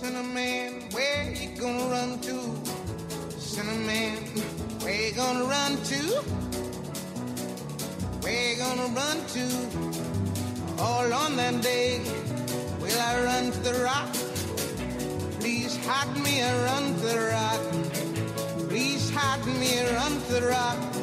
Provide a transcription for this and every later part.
Cinnamon, where you gonna run to? Cinnamon, where you gonna run to? Where you gonna run to? All on that day, will I run to the rock? Please hide me, I run to the rock. Please hide me, I run to the rock.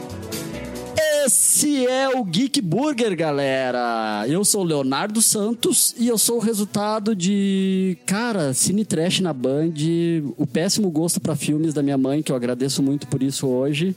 Esse é o Geek Burger, galera. Eu sou o Leonardo Santos e eu sou o resultado de, cara, cine trash na Band, o péssimo gosto pra filmes da minha mãe, que eu agradeço muito por isso hoje.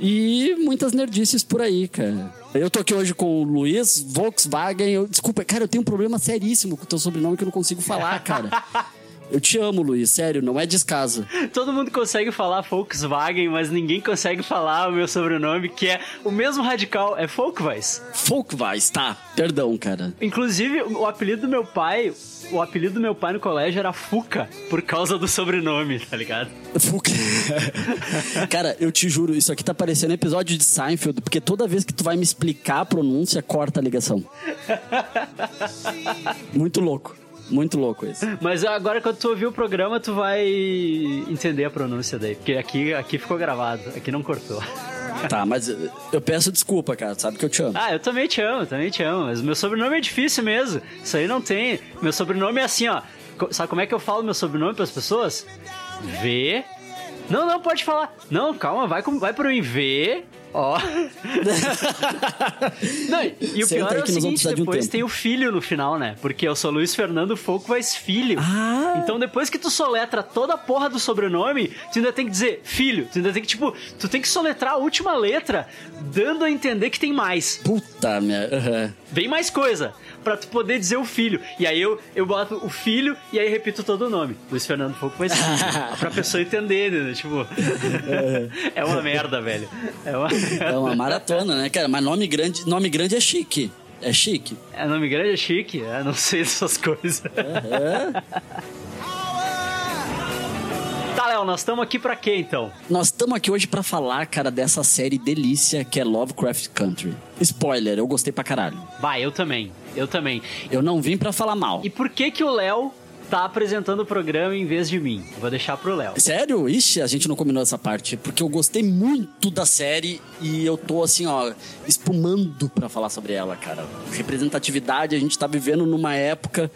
E muitas nerdices por aí, cara. Eu tô aqui hoje com o Luiz Volkswagen. Eu, desculpa, cara, eu tenho um problema seríssimo com o teu sobrenome que eu não consigo falar, cara. Eu te amo, Luiz, sério, não é descaso. Todo mundo consegue falar Volkswagen, mas ninguém consegue falar o meu sobrenome, que é o mesmo radical, é Folkvais. Folkvais, tá. Perdão, cara. Inclusive, o apelido do meu pai, o apelido do meu pai no colégio era Fuca, por causa do sobrenome, tá ligado? Fuca. cara, eu te juro, isso aqui tá parecendo episódio de Seinfeld, porque toda vez que tu vai me explicar a pronúncia, corta a ligação. Muito louco. Muito louco isso. Mas agora quando tu ouvir o programa, tu vai entender a pronúncia daí. Porque aqui, aqui ficou gravado, aqui não cortou. Tá, mas eu peço desculpa, cara. Sabe que eu te amo. Ah, eu também te amo, também te amo. Mas meu sobrenome é difícil mesmo. Isso aí não tem. Meu sobrenome é assim, ó. Sabe como é que eu falo meu sobrenome para as pessoas? V. Não, não, pode falar. Não, calma, vai, vai pro V. Ó. Não, e o pior é o seguinte, depois um tem o filho no final, né? Porque eu sou Luiz Fernando Folkvais Filho. Ah. Então depois que tu soletra toda a porra do sobrenome, tu ainda tem que dizer filho. Tu ainda tem que, tipo, tu tem que soletrar a última letra, dando a entender que tem mais. Puta merda. Uhum. Vem mais coisa pra tu poder dizer o filho. E aí eu, eu boto o filho e aí repito todo o nome. Luiz Fernando Folkvais Filho. pra pessoa entender, né? Tipo, é uma merda, velho. É uma... É uma maratona, né, cara? Mas nome grande, nome grande é chique. É chique. É, nome grande é chique. Eu não sei dessas coisas. Uhum. Tá, Léo, nós estamos aqui pra quê, então? Nós estamos aqui hoje para falar, cara, dessa série delícia que é Lovecraft Country. Spoiler, eu gostei pra caralho. Vai, eu também. Eu também. Eu não vim para falar mal. E por que que o Léo tá apresentando o programa em vez de mim. Vou deixar pro Léo. Sério? Ixi, a gente não combinou essa parte. Porque eu gostei muito da série e eu tô assim, ó, espumando para falar sobre ela, cara. Representatividade, a gente tá vivendo numa época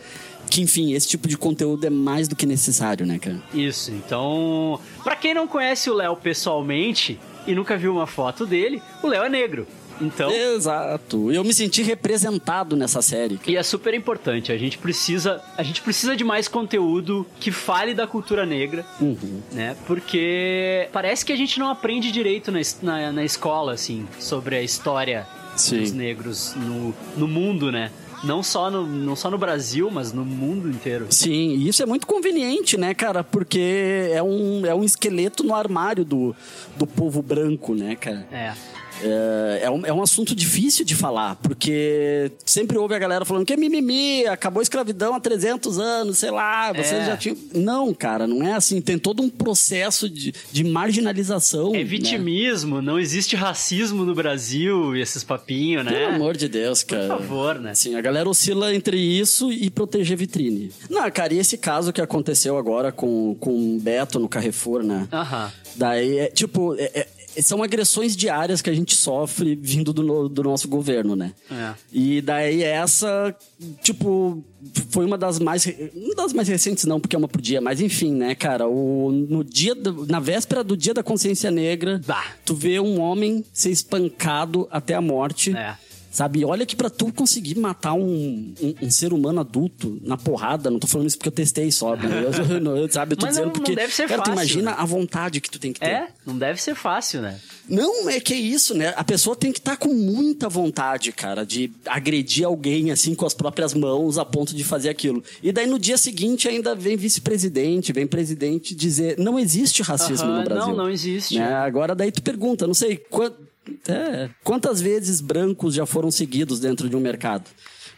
que, enfim, esse tipo de conteúdo é mais do que necessário, né, cara? Isso, então. Pra quem não conhece o Léo pessoalmente e nunca viu uma foto dele, o Léo é negro. Então. Exato. Eu me senti representado nessa série. E é super importante. A gente precisa, a gente precisa de mais conteúdo que fale da cultura negra, uhum. né? Porque parece que a gente não aprende direito na, na, na escola, assim, sobre a história Sim. dos negros no, no mundo, né? Não só, no, não só no Brasil, mas no mundo inteiro. Sim, e isso é muito conveniente, né, cara? Porque é um, é um esqueleto no armário do, do povo branco, né, cara? É. É, é, um, é um assunto difícil de falar, porque sempre ouve a galera falando que é mimimi, acabou a escravidão há 300 anos, sei lá, vocês é. já tinham. Não, cara, não é assim. Tem todo um processo de, de marginalização. É né? vitimismo, né? não existe racismo no Brasil e esses papinhos, né? Pelo amor de Deus, cara. Por favor, né? Sim, a galera oscila entre isso e proteger vitrine. Não, cara, e esse caso que aconteceu agora com, com o Beto no Carrefour, né? Aham. Daí, é, tipo, é, é são agressões diárias que a gente sofre vindo do, do nosso governo, né? É. E daí essa, tipo, foi uma das mais. Uma das mais recentes, não, porque é uma por dia, mas enfim, né, cara? O, no dia. Do, na véspera do dia da consciência negra, bah. tu vê um homem ser espancado até a morte. É. Sabe? Olha que para tu conseguir matar um, um, um, ser humano adulto na porrada, não tô falando isso porque eu testei só, né? eu, eu, sabe? Eu tô Mas dizendo não, porque. Não deve ser cara, fácil. tu imagina a vontade que tu tem que ter. É, não deve ser fácil, né? Não, é que é isso, né? A pessoa tem que estar tá com muita vontade, cara, de agredir alguém assim com as próprias mãos a ponto de fazer aquilo. E daí no dia seguinte ainda vem vice-presidente, vem presidente dizer não existe racismo uh -huh, no Brasil. Não, não existe. Né? Agora daí tu pergunta, não sei quanto é, quantas vezes brancos já foram seguidos dentro de um mercado?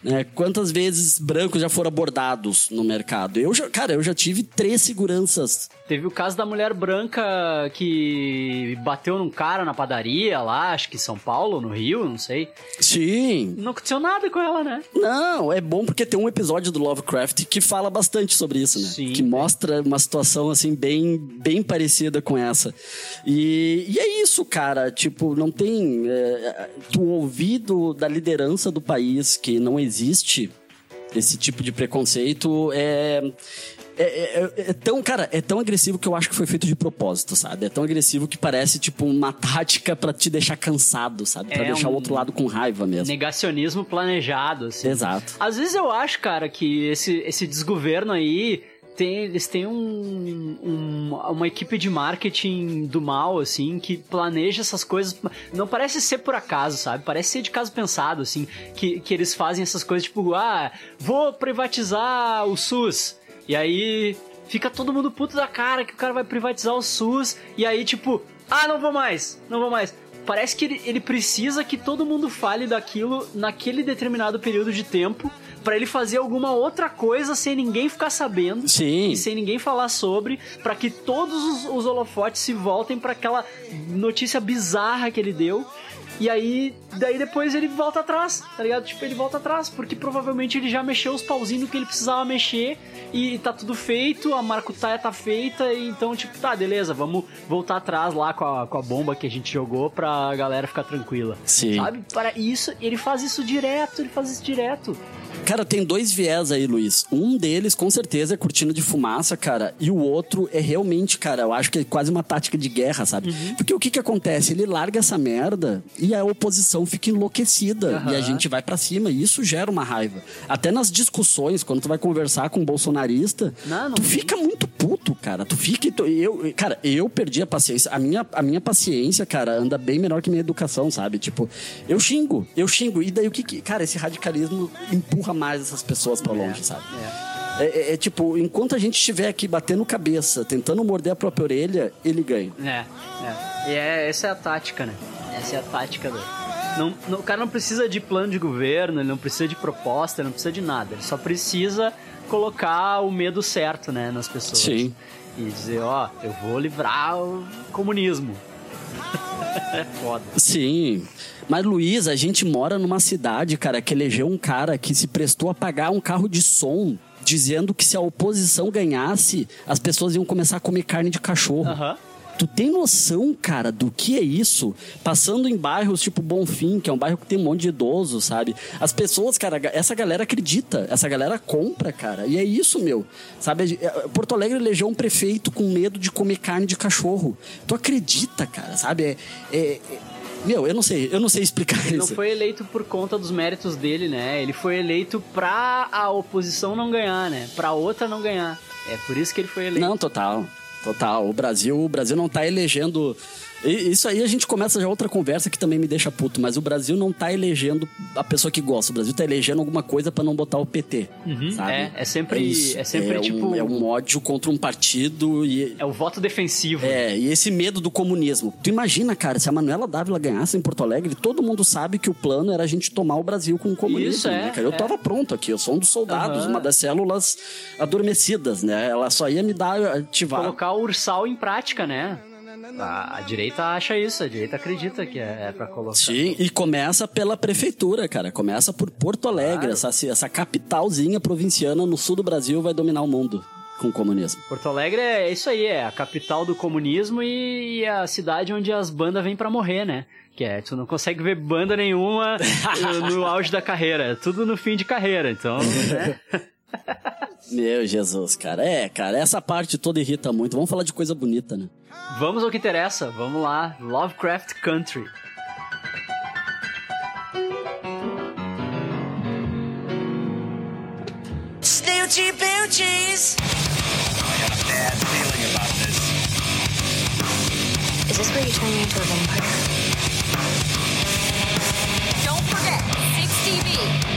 Né? Quantas vezes brancos já foram abordados no mercado? Eu já, cara, eu já tive três seguranças. Teve o caso da mulher branca que bateu num cara na padaria lá, acho que em São Paulo, no Rio, não sei. Sim. Não aconteceu nada com ela, né? Não, é bom porque tem um episódio do Lovecraft que fala bastante sobre isso, né? Sim. Que mostra uma situação, assim, bem, bem parecida com essa. E, e é isso, cara. Tipo, não tem... É, tu ouvir do, da liderança do país que não existe esse tipo de preconceito é... É, é- é tão, cara, é tão agressivo que eu acho que foi feito de propósito, sabe? É tão agressivo que parece, tipo, uma tática pra te deixar cansado, sabe? Pra É deixar um o outro lado com raiva mesmo. Negacionismo planejado, assim. Exato. Às vezes eu acho, cara, que esse, esse desgoverno aí. Tem, eles têm um, um- uma equipe de marketing do mal, assim, que planeja essas coisas. Não parece ser por acaso, sabe? Parece ser de caso pensado, assim. Que, que eles fazem essas coisas tipo, ah, vou privatizar o SUS. E aí fica todo mundo puto da cara que o cara vai privatizar o SUS. E aí, tipo, ah, não vou mais, não vou mais. Parece que ele, ele precisa que todo mundo fale daquilo naquele determinado período de tempo pra ele fazer alguma outra coisa sem ninguém ficar sabendo Sim. e sem ninguém falar sobre, pra que todos os, os holofotes se voltem pra aquela notícia bizarra que ele deu. E aí, daí depois ele volta atrás, tá ligado? Tipo, ele volta atrás, porque provavelmente ele já mexeu os pauzinhos que ele precisava mexer e tá tudo feito, a maracutaia tá feita, e então, tipo, tá, beleza, vamos voltar atrás lá com a, com a bomba que a gente jogou pra galera ficar tranquila. Sim. Sabe? Para isso, ele faz isso direto, ele faz isso direto. Cara, tem dois viés aí, Luiz. Um deles, com certeza, é cortina de fumaça, cara. E o outro é realmente, cara, eu acho que é quase uma tática de guerra, sabe? Uhum. Porque o que que acontece? Ele larga essa merda e a oposição fica enlouquecida. Aham. E a gente vai pra cima. E isso gera uma raiva. Até nas discussões, quando tu vai conversar com um bolsonarista, Não, não tu tem. fica muito puto, cara. Tu fica. tu- Eu, cara, eu perdi a paciência. A minha, a minha paciência, cara, anda bem menor que minha educação, sabe? Tipo, eu xingo, eu xingo. E daí o que que. Cara, esse radicalismo empurra mais essas pessoas pra longe, sabe? É. É, é- é tipo, enquanto a gente estiver aqui batendo cabeça, tentando morder a própria orelha, ele ganha. É, é. E é, essa é a tática, né? Essa é a tática do. Não, não- o cara não precisa de plano de governo, ele não precisa de proposta, ele não precisa de nada. Ele só precisa colocar o medo certo, né, nas pessoas. Sim. E dizer, ó, eu vou livrar o comunismo. é foda. Sim. Mas, Luiz, a gente mora numa cidade, cara, que elegeu um cara que se prestou a pagar um carro de som, dizendo que se a oposição ganhasse, as pessoas iam começar a comer carne de cachorro. Aham. Tu tem noção, cara, do que é isso? Passando em bairros tipo Bonfim, que é um bairro que tem um monte de idosos, sabe? As pessoas, cara, essa galera acredita, essa galera compra, cara. E é isso, meu. Sabe? É, Porto Alegre elegeu um prefeito com medo de comer carne de cachorro. Tu acredita, cara, sabe? É, é- é- Meu, eu não sei, eu não sei explicar Ele não isso. foi eleito por conta dos méritos dele, né? Ele foi eleito pra a oposição não ganhar, né? Pra outra não ganhar. É por isso que ele foi eleito. Não, total. Total. O Brasil, o Brasil não tá elegendo. E Isso aí a gente começa já outra conversa que também me deixa puto, mas o Brasil não tá elegendo a pessoa que gosta. O Brasil tá elegendo alguma coisa pra não botar o PT. sabe? é, é sempre- isso. é sempre um- tipo- É um ódio contra um partido e. É o voto defensivo. É, e esse medo do comunismo. Tu imagina, cara, se a Manuela Dávila ganhasse em Porto Alegre, todo mundo sabe que o plano era a gente tomar o Brasil com o comunismo. Isso, é, né, cara? Eu é. tava pronto aqui, eu sou um dos soldados, Aham. uma das células adormecidas, né? Ela só ia me dar, ativar. Colocar o ursal em prática, né? A, a direita acha isso, a direita acredita que é, é pra colocar. Sim, e começa pela prefeitura, cara. Começa por Porto Alegre, essa, essa capitalzinha provinciana no sul do Brasil vai dominar o mundo com o comunismo. Porto Alegre é isso aí, é a capital do comunismo e, a cidade onde as bandas vêm pra morrer, né? Que é, tu não consegue ver banda nenhuma no, no auge da carreira, é tudo no fim de carreira, então, né? Meu Jesus, cara. É, cara, essa parte toda irrita muito. Vamos falar de coisa bonita, né? Vamos ao que interessa, vamos lá, Lovecraft Country. Snoochie boochies. bad feeling about this. Is this where you turn me into a vampire? Don't forget, 6TV. I'd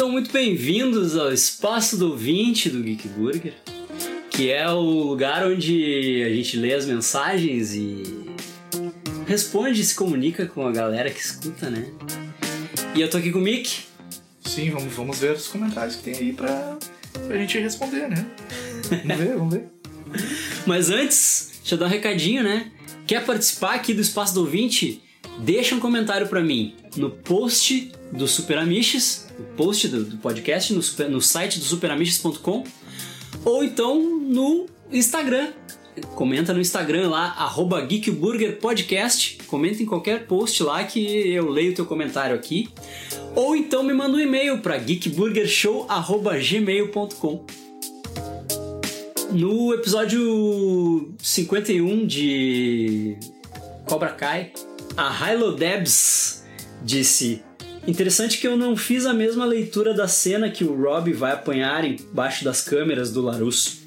São muito bem-vindos ao Espaço do Ouvinte do Geek Burger, que é o lugar onde a gente lê as mensagens e responde e se comunica com a galera que escuta, né? E eu tô aqui com o Mick. Sim, vamos, vamos ver os comentários que tem aí pra, pra gente responder, né? Vamos ver, vamos ver. Mas antes, deixa eu dar um recadinho, né? Quer participar aqui do Espaço do Ouvinte? Deixa um comentário pra mim no post do Super Amiches, post do, do podcast, no, no site do superamiches.com ou então no Instagram. Comenta no Instagram lá, arroba geekburgerpodcast. Comenta em qualquer post lá que eu leio o teu comentário aqui. Ou então me manda um e-mail para geekburgershow.gmail.com No episódio 51 de Cobra Kai, a Hilo Debs disse: Interessante que eu não fiz a mesma leitura da cena que o Rob vai apanhar embaixo das câmeras do Larusso.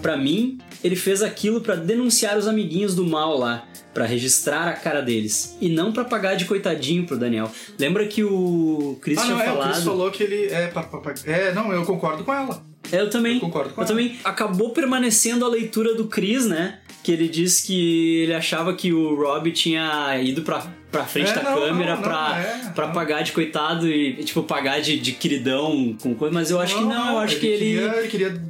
Pra mim, ele fez aquilo pra denunciar os amiguinhos do mal lá, pra registrar a cara deles, e não pra pagar de coitadinho pro Daniel. Lembra que o Chris Ah, tinha não, é, o falado? Chris falou que ele é... pa- pa- pa- É, não, eu concordo com ela. Eu também. Eu concordo com Eu ela. também. Acabou permanecendo a leitura do Chris, né? Que ele disse que ele achava que o Rob tinha ido pra, pra frente É, da não, câmera não, pra, não, é, pra pagar de coitado e, tipo, pagar de, de queridão com coisa. Mas eu acho que não, eu acho que ele. Queria, ele queria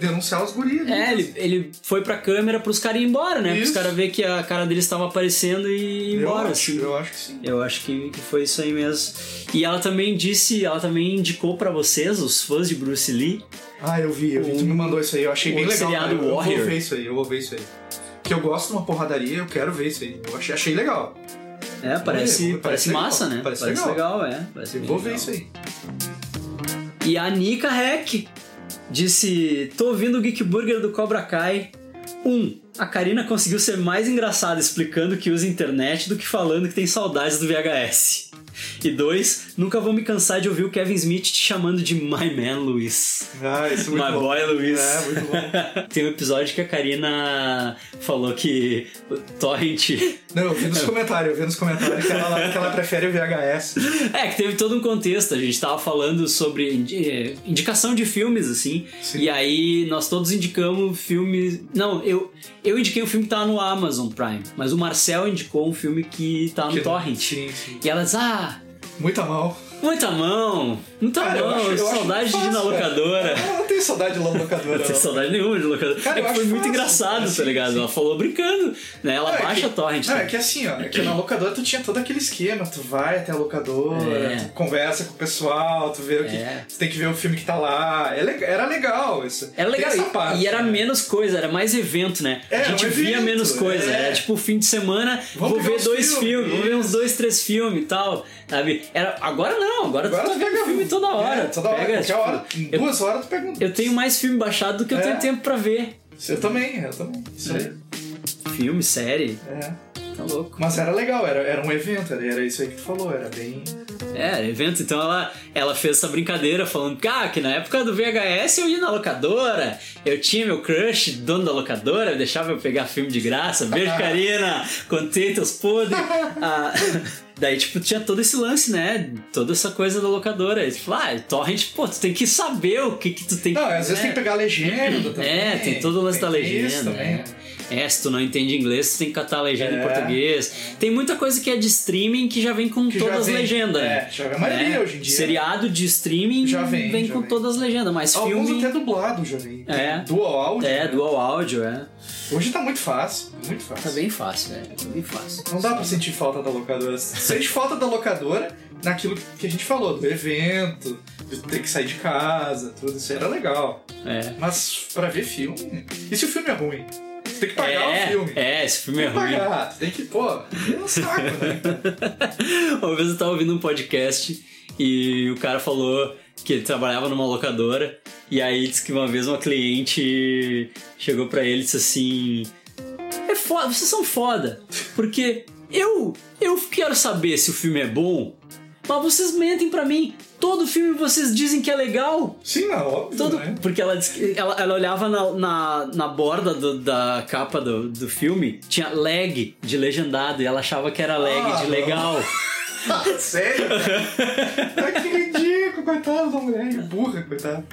denunciar os guris. né? É, ele, ele foi pra câmera pros caras ir embora, né? Pros Isso. caras ver que a cara deles estava aparecendo e ir embora, acho, assim. Eu acho que sim. Eu acho que, que foi isso aí mesmo. E ela também disse, ela também indicou pra vocês, os fãs de Bruce Lee, Ah, eu vi, eu vi. Tu me mandou isso aí, eu achei bem legal. cara. Eu, eu vou ver isso aí, eu vou ver isso aí. Porque eu gosto de uma porradaria, eu quero ver isso aí. Eu achei, achei legal. É, parece, parece, parece massa, legal, né? parece legal. é. Parece vou ver legal. isso aí. E a Nika Heck disse: Tô ouvindo o Geek Burger do Cobra Kai. 1. Um, a Karina conseguiu ser mais engraçada explicando que usa internet do que falando que tem saudades do VHS. E 2. Nunca vou me cansar de ouvir o Kevin Smith te chamando de My Man Luiz. Ah, isso é muito My bom. boy Luiz. É, muito bom. Tem um episódio que a Karina falou que Torrent. Não, eu vi nos comentários, eu vi nos comentários que ela, que ela prefere o VHS. É, que teve todo um contexto. A gente tava falando sobre eh, indicação de filmes, assim. Sim. E aí nós todos indicamos filmes. Não, eu, eu indiquei um filme que tava no Amazon Prime, mas o Marcel indicou um filme que tá no Que- Torrent. Sim, sim. E elas, ah, Muita mal. Muita mão, muita Cara, eu mão, acho- eu acho saudade de ir na fácil, cara. locadora. Eu não tenho saudade de lá na locadora. Não tem não. saudade nenhuma de locadora. Cara, é eu que foi acho muito fácil. engraçado, Assim, tá ligado? sim. Ela falou brincando, né? Ela é baixa que- a torrent. Não, né? é que assim, ó, é que na locadora tu tinha todo aquele esquema, tu vai até a locadora, É. tu conversa com o pessoal, tu vê o que. É. Tu tem que ver o filme que tá lá. É Era legal isso. Era legal. e- parte, e era né? menos coisa, era mais evento, né? É, a gente um via evento, menos coisa. é. Era tipo fim de semana, Vamos vou ver dois filmes, vou ver uns dois, três filmes e tal. Sabe? Era, agora não, agora, Agora tu tá vendo filme toda hora. É, toda hora, qualquer tipo, hora. Em eu- duas horas tu pega um. Eu tenho mais filme baixado do que eu É. tenho tempo pra ver. Eu também, eu também. Isso aí. Filme, série, É. tá louco. Mas era legal, era, era um evento, era, isso aí que tu falou, era bem. É, evento. Então ela, ela fez essa brincadeira falando que, ah, que na época do VHS eu ia na locadora, eu tinha meu crush, dono da locadora, deixava eu pegar filme de graça. Beijo, Karina! Contei teus podres. Ah, daí, tipo, tinha todo esse lance, né? Toda essa coisa da locadora. Tipo, ah, torrent, pô, tu tem que saber o que que tu tem que... Não, às vezes né? tem que pegar a legenda também. É, tem todo o lance da Tem isso legenda. também. É. É, se tu não entende inglês, tu tem que catar a legenda em É. português. Tem muita coisa que é de streaming que já vem com Que todas as vem- legendas. é, já vem a maioria hoje em dia. Seriado de streaming Já vem, já com vem. todas as legendas, mas Alguns filme. até dublado já vem. É. Dual áudio. É, né? dual áudio, é. Hoje tá muito fácil, muito fácil. Tá bem fácil, velho. Tá bem fácil. Não dá pra sentir falta da locadora. Sente falta da locadora naquilo que a gente falou, do evento, de ter que sair de casa, tudo isso era legal. É. Mas pra ver filme. E se o filme é ruim? Tem que pagar é, o filme. é, esse filme é Tem que ruim. pagar, tem que, pô, é um saco, né? Uma vez eu tava ouvindo um podcast e o cara falou que ele trabalhava numa locadora e aí disse que uma vez uma cliente chegou pra ele e disse assim: É foda, vocês são foda, porque eu eu quero saber se o filme é bom, mas vocês mentem pra mim. Todo filme vocês dizem que é legal. Sim, não, óbvio, Todo, né? porque ela, ela, ela olhava na, na, na borda do- da capa do, do filme, tinha lag de legendado e ela achava que era lag Ah, de não. Sério? Ah, que ridículo, coitado da mulher, burra, coitado.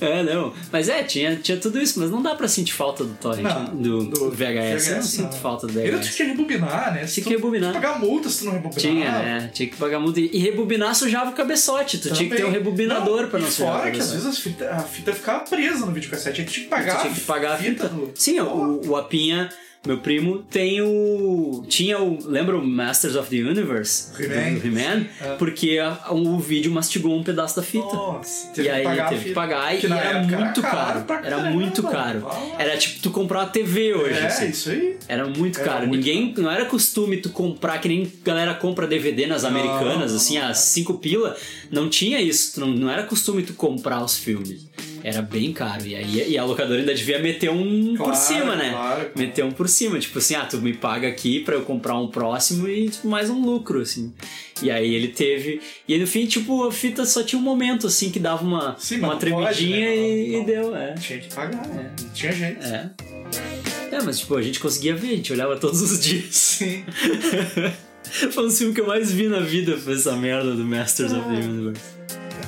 É, não. Mas é, tinha, tinha tudo isso, mas não dá pra sentir falta do torrent, Não, do, do VHS. Eu não VHS, sinto não. falta do VHS. tinha que rebobinar, né? Se Tinha que rebobinar. Pagar multa se tu não rebobinar. Tinha, é, tinha que pagar muito. E rebobinar sujava o cabeçote. Tu tinha que ter um Também. rebobinador pra não sujar Fora que às vezes as fita- a fita ficava presa no videocassete, aí tu tinha que pagar, Tu tinha que pagar a fita. do- Sim, o, o Apinha, meu primo, tem o. Tinha o. Lembra o Masters of the Universe? He-Man. He-Man? É. Porque a- o vídeo mastigou um pedaço da fita. Nossa, E aí que pagar a teve que pagar e era muito caro. Era caramba. muito caro. Era tipo tu comprar uma TV hoje. É, assim. isso aí. Era muito Era caro. muito Ninguém. Não era costume tu comprar, que nem galera compra DVD nas americanas, não, assim, não. as cinco pila. Não tinha isso. Não, não era costume tu comprar os filmes. Era bem caro. E aí e a locadora ainda devia meter um por Claro, cima, né? claro. Meter um por cima. Tipo assim, ah, tu me paga aqui pra eu comprar um próximo e tipo, mais um lucro, assim. E aí ele teve. E aí, no fim, tipo, a fita só tinha um momento, assim, que dava uma, Sim, uma tremidinha pode, né? e, Não, e deu, é. Tinha que pagar, né? Não tinha jeito. É. É, mas tipo, a gente conseguia ver, a gente olhava todos os dias. Sim. Foi um filme que eu mais vi na vida, foi essa merda do Masters of Ah. the Universe.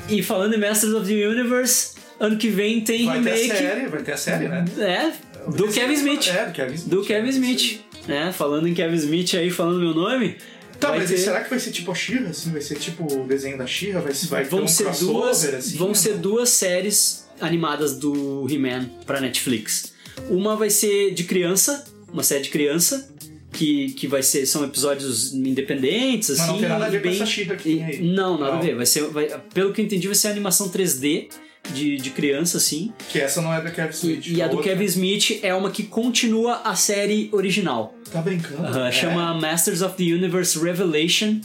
E falando em Masters of the Universe, ano que vem tem Vai ter a remake. série, vai ter a série, né? É, do Kevin Smith. É, do Kevin Smith. Do Kevin Smith. né? falando em Kevin Smith aí, falando meu nome. Tá, mas ter- será que vai ser tipo a She-Ra, assim? Vai ser tipo o desenho da She-Ra? Vai, vai ter vão um ser duas, assim? vão ser duas séries animadas do He-Man pra Netflix. Uma vai ser de criança, uma série de criança, que, que vai ser são episódios independentes Mas assim, não tem nada a ver com bem- essa She-Ra que e-. Não, nada Não. a ver. Vai ser, vai- pelo que eu entendi, vai ser animação 3D de, de criança assim. Que essa não é da Kevin Smith. E, e a do outra- Kevin Smith é uma que continua a série original. Tá brincando? É? Chama Masters of the Universe Revelation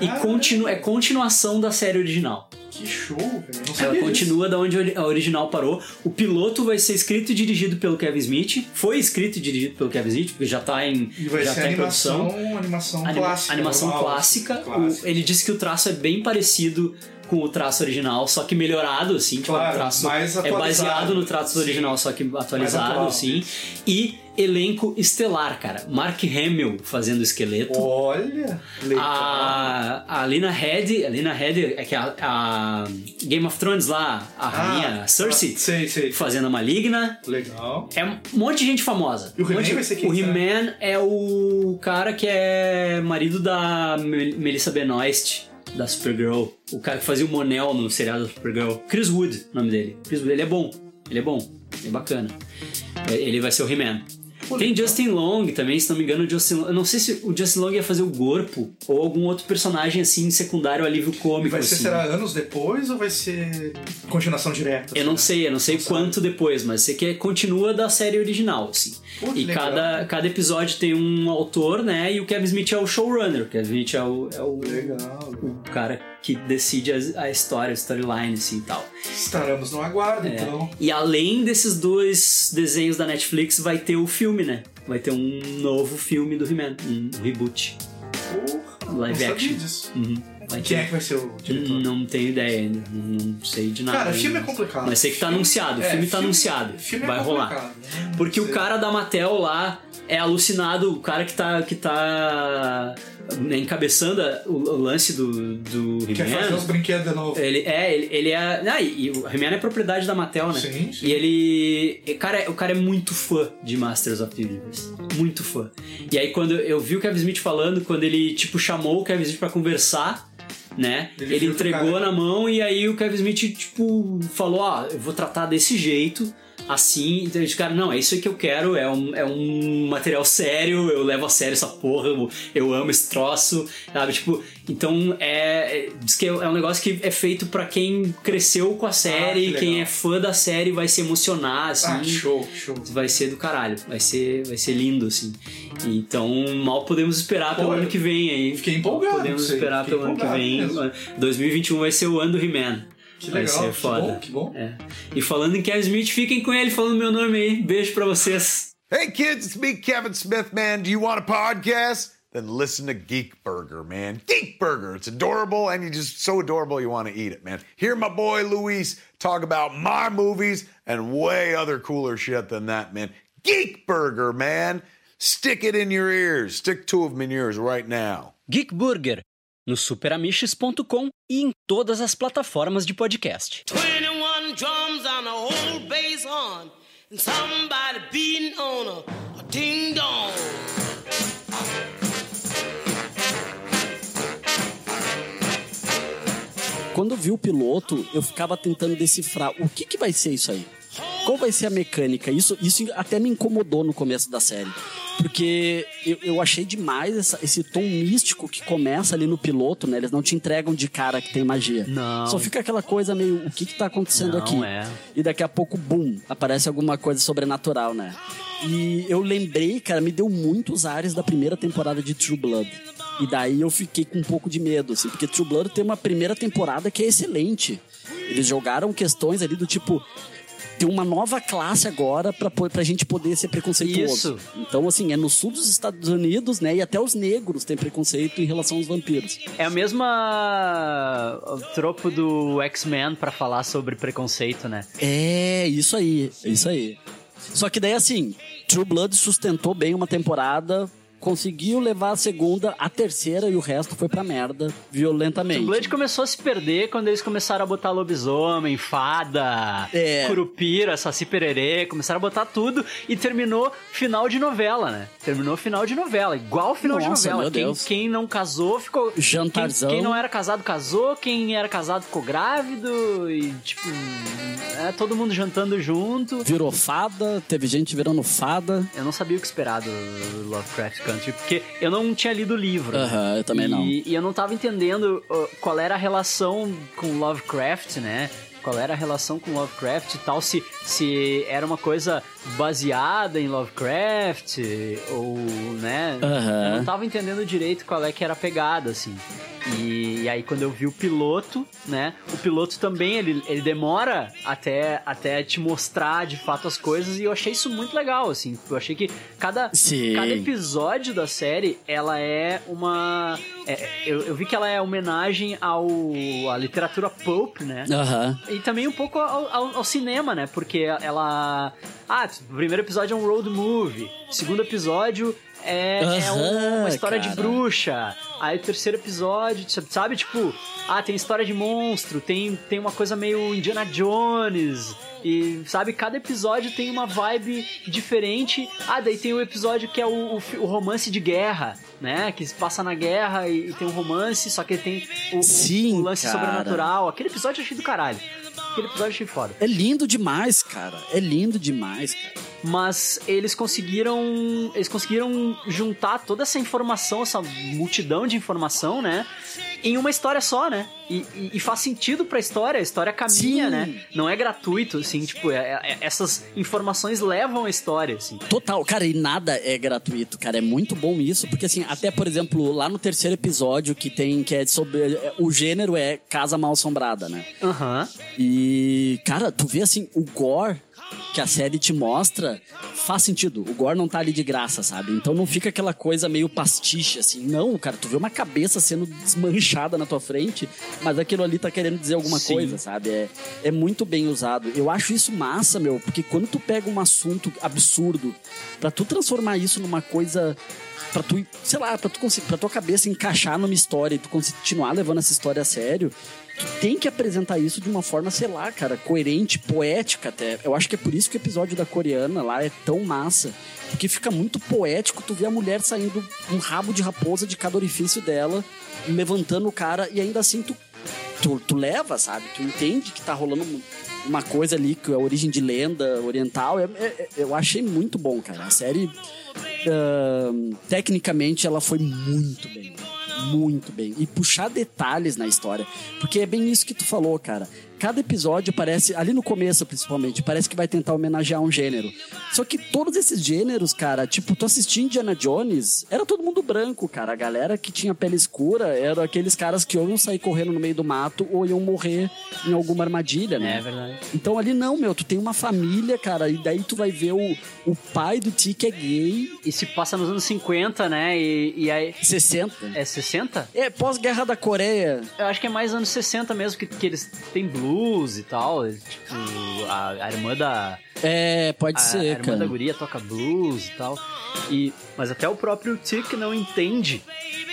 e continua, é continuação da série original. Que show, velho. Ela continua da onde a original parou. O piloto vai ser escrito e dirigido pelo Kevin Smith. Foi escrito e dirigido pelo Kevin Smith, porque já tá em, E vai já ser tá em animação, produção. animação Anima- clássica. animação normal, clássica. assim, O- clássica. ele disse que o traço é bem parecido com o traço original, só que melhorado, assim. Tipo, Claro, o traço é baseado no traço Sim. original, só que atualizado, atual. assim. E elenco estelar, cara. Mark Hamill fazendo esqueleto. Olha, legal. A, a Lina Head, a Lina Head é que é a, a Game of Thrones lá, a rainha Cersei, ah, sei, sei. fazendo a maligna. Legal. É um monte de gente famosa. E o Um He-Man vai ser quem, O He-Man é o cara que é marido da Mel- Melissa Benoist, da Supergirl. O cara que fazia o Monel no seriado da Supergirl. Chris Wood, o nome dele. Chris Wood, ele é bom. Ele é bom. Ele é bacana. É, Ele vai ser o He-Man. Tem Justin Long também, se não me engano, o Justin Long. Eu não sei se o Justin Long ia fazer o Gorpo ou algum outro personagem assim secundário alívio cômico. vai ser, assim. será anos depois ou vai ser continuação direta? Eu não assim? sei, eu não sei quanto depois, mas sei que é- continua da série original, assim. Pô, e legal. cada, cada episódio tem um autor, né? E o Kevin Smith é o showrunner. O Kevin Smith é o, é o, Legal. o cara que decide a, a história, a storyline, assim e tal. Estaremos no aguardo, É. então. E além desses dois desenhos da Netflix, vai ter o filme, né? Vai ter um novo filme do He-Man, um reboot. Porra, Live não sabia action. disso. Uhum. Quem é que vai ser o diretor? Não tenho ideia ainda, não, não sei de nada. Cara, ainda. filme é complicado. Mas sei que tá Filme- anunciado, o é, filme tá anunciado. Filme vai é rolar. né? Porque o cara da Mattel lá é alucinado, o cara que tá, que tá né, encabeçando o, o lance do, do Quer fazer He-Man. brinquedos de novo. Ele é, ele, ele é. Ah, e, e o He-Man é propriedade da Mattel, né? Sim, sim. E ele. Cara, o cara é muito fã de Masters of the Universe. Muito fã. E aí, quando eu vi o Kevin Smith falando, quando ele, tipo, chamou o Kevin Smith pra conversar. Né? Ele Ele, entregou na mão e aí o Kevin Smith, tipo, falou: Ó, eu vou tratar desse jeito, assim. Então, esse cara, não, é isso aí que eu quero, é um, é um material sério, eu levo a sério essa porra, eu, eu amo esse troço, sabe? Tipo, então é. é- Diz que é um negócio que é feito pra quem cresceu com a série, Ah, que quem é fã da série vai se emocionar, assim. Ah, show, show. Vai ser do caralho, vai ser, vai ser lindo, assim. Então, mal podemos esperar pelo Pô, ano que vem aí. fiquei empolgado Podemos aí, esperar pelo ano que vem. mesmo. 2021 vai ser o ano do He-Man. Que vai legal, ser que bom, que bom. É. E falando em Kevin Smith, fiquem com ele falando meu nome aí. Beijo pra vocês. Hey kids, it's me, Kevin Smith, man. Do you want a podcast? Then listen to Geek Burger, man. Geek Burger. It's adorable and you just so adorable you want to eat it, man. Hear my boy Luis talk about my movies and way other cooler shit than that, man. Geek Burger, man. Stick it in your ears. Stick two of them in yours right now. Geek Burger, no superamiches.com e em todas as plataformas de podcast. 21 drums on a whole bass horn and somebody beating on a, a ding dong. Quando eu vi o piloto, eu ficava tentando decifrar o que, que vai ser isso aí. Qual vai ser a mecânica? Isso, isso até me incomodou no começo da série. Porque eu, eu achei demais essa- esse tom místico que começa ali no piloto, né? Eles não te entregam de cara que tem magia. Não. Só fica aquela coisa meio, o que que tá acontecendo Não, aqui? é. E daqui a pouco, bum, aparece alguma coisa sobrenatural, né? E eu lembrei, cara, me deu muitos ares da primeira temporada de True Blood. E daí eu fiquei com um pouco de medo, assim, porque True Blood tem uma primeira temporada que é excelente. Eles jogaram questões ali do tipo. Tem uma nova classe agora pra, po- pra gente poder ser preconceituoso. Isso. Então, assim, é no sul dos Estados Unidos, né? E até os negros têm preconceito em relação aos vampiros. É a mesma tropo do X-Men pra falar sobre preconceito, né? É, isso aí, é isso aí. Só que daí, assim, True Blood sustentou bem uma temporada, conseguiu levar a segunda, a terceira e o resto foi pra merda, violentamente. O Blood começou a se perder quando eles começaram a botar lobisomem, fada, É. curupira, saci pererê, começaram a botar tudo e terminou final de novela, né? Terminou final de novela, igual final Nossa, de novela. Quem, quem não casou ficou. Jantarzão. Quem, quem não era casado casou, quem era casado ficou grávido e tipo. É, todo mundo jantando junto. Virou fada, teve gente virando fada. Eu não sabia o que esperar do Lovecraft Country, porque eu não tinha lido o livro. Aham, eu também e, não. E eu não tava entendendo uh, qual era a relação com Lovecraft, né? Qual era a relação com Lovecraft e tal, se, se era uma coisa baseada em Lovecraft, ou, né? Aham. Eu não tava entendendo direito qual é que era a pegada, assim. E, aí quando eu vi o piloto, né? O piloto também, ele, ele demora até, até te mostrar de fato as coisas e eu achei isso muito legal, assim. Eu achei que cada, Sim. cada episódio da série, ela é uma... é- eu, eu vi que ela é homenagem ao, à literatura pulp, né? Aham. E também um pouco ao, ao- ao cinema, né? Porque ela. Ah, o primeiro episódio é um road movie. O segundo episódio é, é Aham, uma história de cara. bruxa. Aí o terceiro episódio, sabe? Tipo, ah, tem história de monstro, tem, tem uma coisa meio Indiana Jones. E, sabe, cada episódio tem uma vibe diferente. Ah, daí tem o episódio que é o, o, o romance de guerra, né? Que se passa na guerra e, e tem um romance, só que tem o, o- Sim, o lance cara. sobrenatural. Aquele episódio eu achei do caralho. Aquele episódio achei foda. É lindo demais, cara. É lindo demais, cara. Mas eles conseguiram. Eles conseguiram juntar toda essa informação, essa multidão de informação, né? Em uma história só, né? E, e- e faz sentido pra história, a história caminha, Sim. né? Não é gratuito, assim, tipo, é- é- essas informações levam a história, assim. Total, cara, e nada é gratuito, cara. É muito bom isso, porque assim, até por exemplo, lá no terceiro episódio que tem, que é sobre. é, O gênero é Casa Mal Assombrada, né? Aham. E, cara, tu vê assim, o gore que a série te mostra faz sentido. O gore não tá ali de graça, sabe? Então não fica aquela coisa meio pastiche, assim. Não, cara, tu vê uma cabeça sendo desmanchada na tua frente, mas aquilo ali tá querendo dizer alguma Sim. coisa, sabe? É, é muito bem usado. Eu acho isso massa, meu, porque quando tu pega um assunto absurdo, pra tu transformar isso numa coisa pra tu, sei lá, pra tu conseguir, pra tua cabeça encaixar numa história e tu continuar levando essa história a sério, tem que apresentar isso de uma forma, sei lá, cara, coerente, poética até. Eu acho que é por isso que o episódio da coreana lá é tão massa. Porque fica muito poético tu ver a mulher saindo um rabo de raposa de cada orifício dela, levantando o cara, e ainda assim tu, tu, tu leva, sabe? Tu entende que tá rolando um- uma coisa ali, que é origem de lenda oriental. É- é- é- eu achei muito bom, cara. A série, ahn, tecnicamente, ela foi muito bem. Muito bem. E puxar detalhes na história. Porque é bem isso que tu falou, cara. Cada episódio parece, ali no começo principalmente, parece que vai tentar homenagear um gênero. Só que todos esses gêneros, cara, tipo, tu assistia Indiana Jones, era todo mundo branco, cara. A galera que tinha pele escura eram aqueles caras que ou iam sair correndo no meio do mato ou iam morrer em alguma armadilha, né? É verdade. Então ali não, meu, tu tem uma família, cara, e daí tu vai ver o, o pai do Ti que é gay. E se passa nos anos 50, né? E, e aí. 60. É 60? É, pós-guerra da Coreia. Eu acho que é mais anos 60 mesmo, que, que eles têm blues blues e tal. Tipo, a, a irmã da. É, pode a, a ser, irmã cara. da guria toca blues e tal. E, mas até o próprio Tick não entende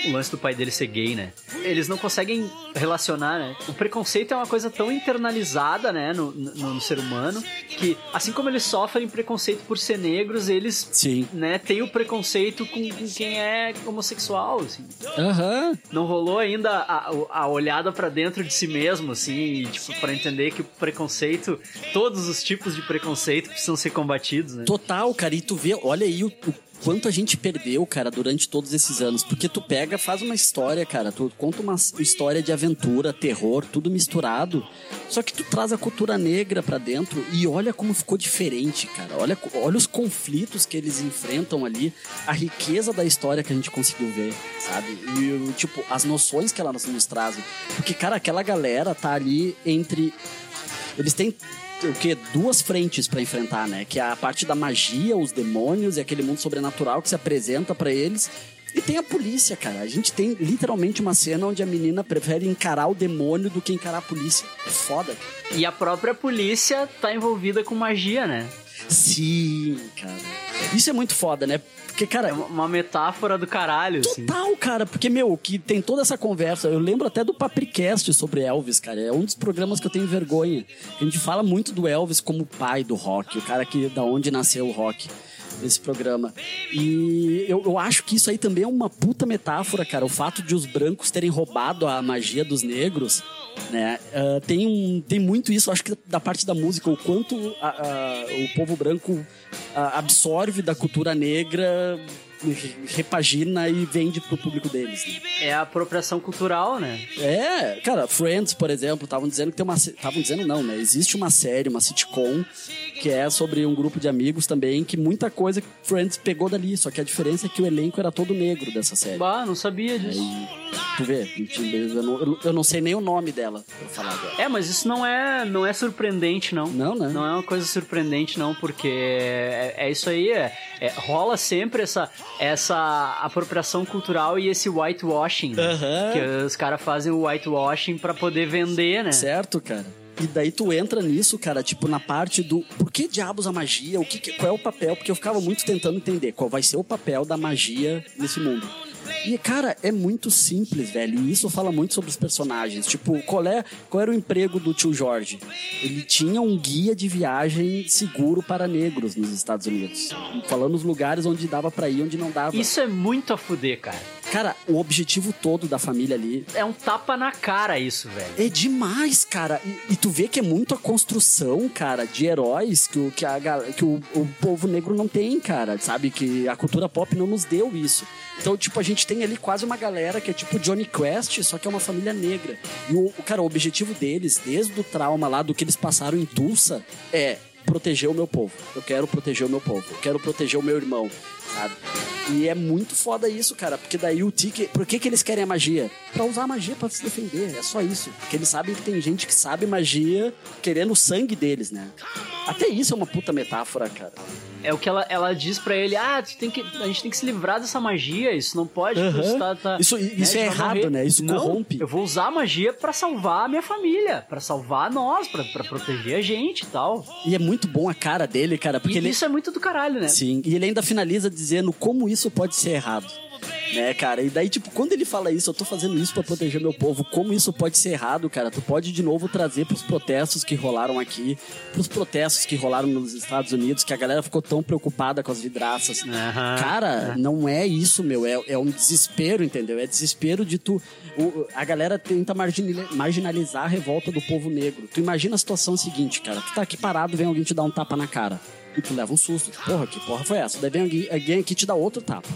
o lance do pai dele ser gay, né? Eles não conseguem relacionar, né? O preconceito é uma coisa tão internalizada, né, no, no, no ser humano, que assim como eles sofrem preconceito por ser negros, eles, Sim. né, têm o preconceito com, com quem é homossexual, assim. Aham. Não rolou ainda a, a olhada pra dentro de si mesmo, assim, tipo, pra entender que o preconceito, todos os tipos de preconceito precisam ser combatidos, né? Total, cara. E tu vê, olha aí o, o quanto a gente perdeu, cara, durante todos esses anos. Porque tu pega, faz uma história, cara. Tu conta uma história de aventura, terror, tudo misturado. Só que tu traz a cultura negra pra dentro e olha como ficou diferente, cara. Olha, olha os conflitos que eles enfrentam ali, a riqueza da história que a gente conseguiu ver, sabe? E, tipo, as noções que elas nos trazem. Porque, cara, aquela galera tá ali entre. Eles têm o que duas frentes pra enfrentar, né? Que é a parte da magia, os demônios e aquele mundo sobrenatural que se apresenta pra eles. E tem a polícia, cara. A gente tem literalmente uma cena onde a menina prefere encarar o demônio do que encarar a polícia. É foda. E a própria polícia tá envolvida com magia, né? Sim, cara. Isso é muito foda, né? Porque, cara, É uma- metáfora do caralho, assim. Total, cara, porque, meu, que tem toda essa conversa. Eu lembro até do Papricast sobre Elvis, cara. É um dos programas que eu tenho vergonha. A gente fala muito do Elvis como pai do rock, o cara que da onde nasceu o rock. Nesse programa. E eu, eu acho que isso aí também é uma puta metáfora, cara. O fato de os brancos terem roubado a magia dos negros, né? Ah, tem, um, tem muito isso, acho que da parte da música, o quanto a- a- o povo branco absorve da cultura negra repagina e vende pro público deles. né? É a apropriação cultural, né? É, cara, Friends, por exemplo, estavam dizendo que tem uma. Estavam dizendo não, né? Existe uma série, uma sitcom, que é sobre um grupo de amigos também, que muita coisa que Friends pegou dali. Só que a diferença é que o elenco era todo negro dessa série. Bah, não sabia disso. Aí, tu vê, eu não, eu- eu não sei nem o nome dela, pra falar agora. É, mas isso não é, não é surpreendente, não. Não, né? Não é uma coisa surpreendente, não, porque é, é isso aí, é, é- rola sempre essa, essa apropriação cultural e esse whitewashing, né? Que os caras fazem o whitewashing pra poder vender, né? Certo, cara? E daí tu entra nisso, cara, tipo, na parte do por que diabos a magia? O que- qual é o papel? Porque eu ficava muito tentando entender qual vai ser o papel da magia nesse mundo. E, cara, é muito simples, velho. E isso fala muito sobre os personagens. Tipo, qual, é, qual era o emprego do tio Jorge? Ele tinha um guia de viagem seguro para negros nos Estados Unidos. Falando os lugares onde dava pra ir, onde não dava. Isso é muito a fuder, cara. Cara, o objetivo todo da família ali É um tapa na cara isso, velho. é demais, cara. E, e tu vê que é muito a construção, cara, de heróis que, o, que, a, que o, o povo negro não tem, cara. Sabe? Que a cultura pop não nos deu isso. Então, tipo, a gente tem ali quase uma galera que é tipo Johnny Quest, só que é uma família negra. E o, o- cara, o objetivo deles, desde o trauma lá do que eles passaram em Tulsa, é proteger o meu povo. Eu quero proteger o meu povo. Eu quero proteger o meu irmão, sabe? E é muito foda isso, cara, porque daí o Tiki. Por que, que eles querem a magia? Pra usar a magia pra se defender, é só isso. Porque eles sabem que tem gente que sabe magia querendo o sangue deles, né? Até isso é uma puta metáfora, cara. É o que ela, ela diz pra ele, ah, tu tem que, a gente tem que se livrar dessa magia, isso não pode, Aham. isso tá, tá- Isso- isso a é errado, morrer. né? Isso Não, corrompe. Eu vou usar a magia pra salvar a minha família, pra salvar nós, pra, pra proteger a gente e tal. E é muito bom a cara dele, cara, porque E ele. isso é muito do caralho, né? Sim, e ele ainda finaliza dizendo como isso pode ser errado. Né, cara? E daí, tipo, quando ele fala isso, eu tô fazendo isso pra proteger meu povo, como isso pode ser errado, cara? Tu pode de novo trazer pros protestos que rolaram aqui, pros protestos que rolaram nos Estados Unidos, que a galera ficou tão preocupada com as vidraças. Aham. Cara, não é isso, meu. É, é um desespero, entendeu? É desespero de tu. o- a galera tenta marginali- marginalizar a revolta do povo negro. Tu imagina a situação seguinte, cara. Tu tá aqui parado, vem alguém te dar um tapa na cara. E tu leva um susto. Porra, que porra foi essa? Daí vem alguém, alguém aqui te dá outro tapa.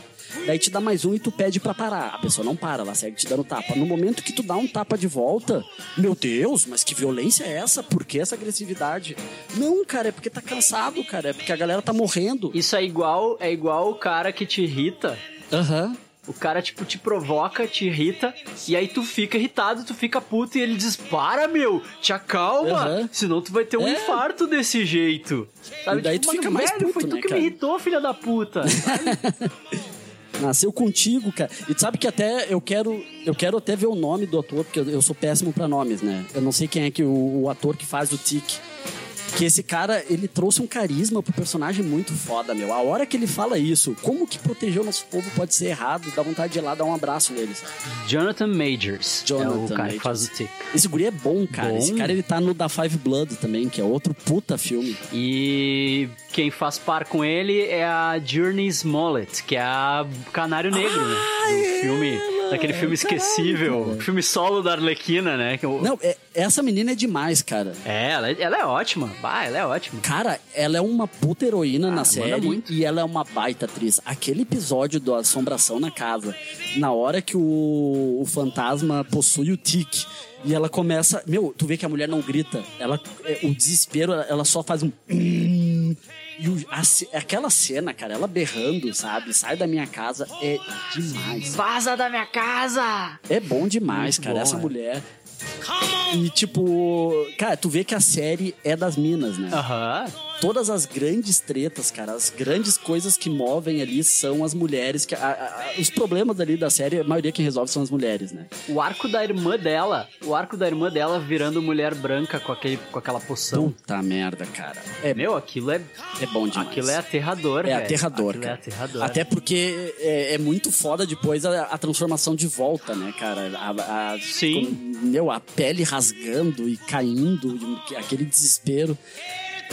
Daí te dá mais um e tu pede pra parar. A pessoa não para, ela segue te dando tapa. No momento que tu dá um tapa de volta, meu Deus, mas que violência é essa? Por que essa agressividade? Não, cara, é porque tá cansado, cara. É porque a galera tá morrendo. Isso é igual, é igual o cara que te irrita. Aham. O cara, tipo, te provoca, te irrita, e aí tu fica irritado, tu fica puto, e ele diz, para, meu, te acalma, Aham. senão tu vai ter um É. infarto desse jeito. Sabe? E daí tu "Mas, fica mais velho, puto, foi tu né, que cara?" me irritou, filha da puta. Nasceu contigo, cara. E tu sabe que até eu quero, eu quero até ver o nome do ator, porque eu, eu sou péssimo pra nomes, né? Eu não sei quem é que o, o ator que faz o Tic. Que esse cara, ele trouxe um carisma pro personagem muito foda, meu. A hora que ele fala isso, como que proteger o nosso povo pode ser errado, dá vontade de ir lá dar um abraço nele, sabe? Jonathan Majors. é o Jonathan cara que Majors. faz o Tick. Esse guri é bom, cara. Bom. Esse cara, ele tá no Da Five Blood também, que é outro puta filme. E quem faz par com ele é a Journey Smollett, que é a Canário Negro, né? Do filme, daquele filme esquecível. Filme solo da Arlequina, né? Que eu- Não, é- essa menina é demais, cara. É, ela, é- ela é ótima. Bah, ela é ótima. Cara, ela é uma puta heroína na manda série muito. e ela é uma baita atriz. Aquele episódio do Assombração na Casa, na hora que o, o fantasma possui o tique e ela começa. Meu, tu vê que a mulher não grita. Ela, é, o desespero, ela só faz um. E o- a aquela cena, cara, ela berrando, sabe? Sai da minha casa, é demais. Vaza da minha casa! É bom demais, Muito cara, bom, essa é. mulher. E tipo, cara, tu vê que a série é das minas, né? Aham. Todas as grandes tretas, cara, as grandes coisas que movem ali são as mulheres. Que, a- a- os problemas ali da série, a maioria quem resolve são as mulheres, né? O arco da irmã dela, o arco da irmã dela virando mulher branca com, aquele, com aquela poção. Puta merda, cara. É, Meu, aquilo é, é bom demais. aquilo é aterrador, É velho. aterrador, Aquilo cara. é aterrador. Até porque é, é muito foda depois a, a transformação de volta, né, cara? Sim. com- meu, a pele rasgando e caindo, aquele desespero.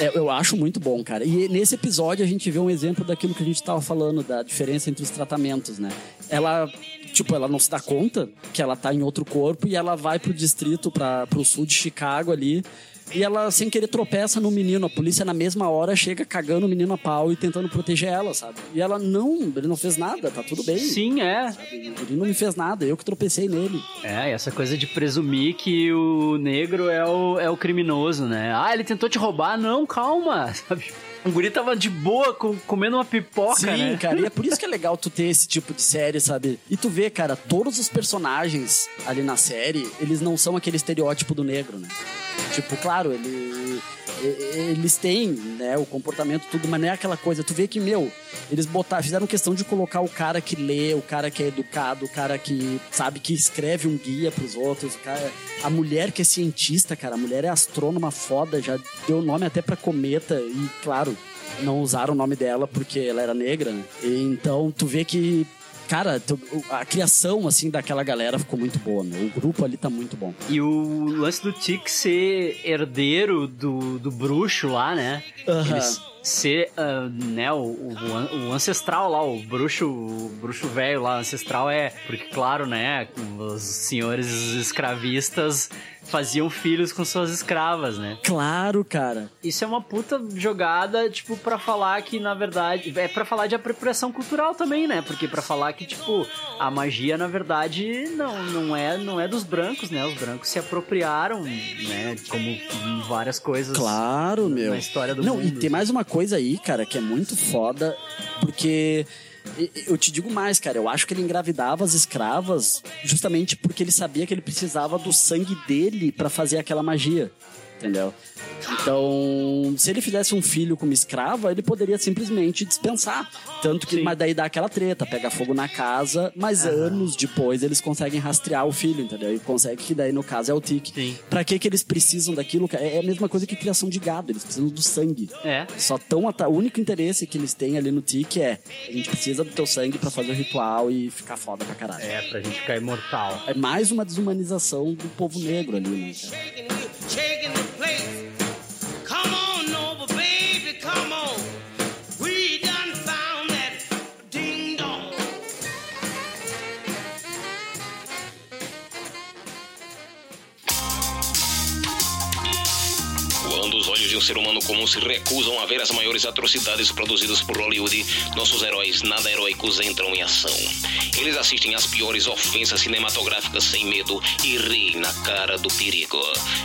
É, eu acho muito bom, cara. E nesse episódio a gente vê um exemplo daquilo que a gente tava falando, da diferença entre os tratamentos, né? Ela, tipo, ela não se dá conta que ela tá em outro corpo e ela vai pro distrito, pra, pro sul de Chicago ali. E ela, sem querer, tropeça no menino. A polícia, na mesma hora, chega cagando o menino a pau e tentando proteger ela, sabe? E ela, não, ele não fez nada, tá tudo bem. Sim, é. Sabe? Ele não me fez nada, eu que tropecei nele. É, essa coisa de presumir que o negro é o, é o criminoso, né? Ah, ele tentou te roubar? Não, calma, sabe? O guri tava de boa com- comendo uma pipoca, Sim, né? cara, e é por isso que é legal tu ter esse tipo de série, sabe? E tu vê, cara, todos os personagens ali na série, eles não são aquele estereótipo do negro, né? Tipo, claro, ele, eles têm, né, o comportamento, tudo, mas não é aquela coisa. Tu vê que, meu, eles botaram, fizeram questão de colocar o cara que lê, o cara que é educado, o cara que, sabe, que escreve um guia pros outros, o cara, a mulher que é cientista, cara, a mulher é astrônoma foda, já deu nome até pra cometa e, claro, não usaram o nome dela porque ela era negra, né? Então tu vê que, cara, a criação, assim, daquela galera ficou muito boa, meu. O grupo ali tá muito bom. E o lance do Tic ser herdeiro do, do bruxo lá, né? Eles ser, ah, né, o, o, o ancestral lá, o bruxo o bruxo velho lá, ancestral é... Porque, claro, né, os senhores escravistas faziam filhos com suas escravas, né? Claro, cara. Isso é uma puta jogada, tipo, pra falar que, na verdade, é pra falar de apropriação cultural também, né? Porque pra falar que, tipo, a magia, na verdade, não, não é, não é dos brancos, né? Os brancos se apropriaram, né? Como várias coisas. Claro, meu. Na história do Não, mundo. e tem mais uma coisa aí, cara, que é muito foda, porque eu te digo mais, cara, eu acho que ele engravidava as escravas justamente porque ele sabia que ele precisava do sangue dele pra fazer aquela magia. Entendeu? Então, se ele fizesse um filho com uma escrava, ele poderia simplesmente dispensar. Tanto que, Sim. mas daí dá aquela treta, pega fogo na casa, mas anos depois eles conseguem rastrear o filho, entendeu? E conseguem que daí, no caso, é o tique. Sim. Pra que que eles precisam daquilo? É a mesma coisa que criação de gado, eles precisam do sangue. É. Só tão o único interesse que eles têm ali no tique é a gente precisa do teu sangue pra fazer o ritual e ficar foda pra caralho. É, pra gente ficar imortal. É mais uma desumanização do povo negro ali, né? cara? De um ser humano comum se recusam a ver as maiores atrocidades produzidas por Hollywood, nossos heróis nada heróicos entram em ação. Eles assistem às piores ofensas cinematográficas sem medo e riem na cara do perigo.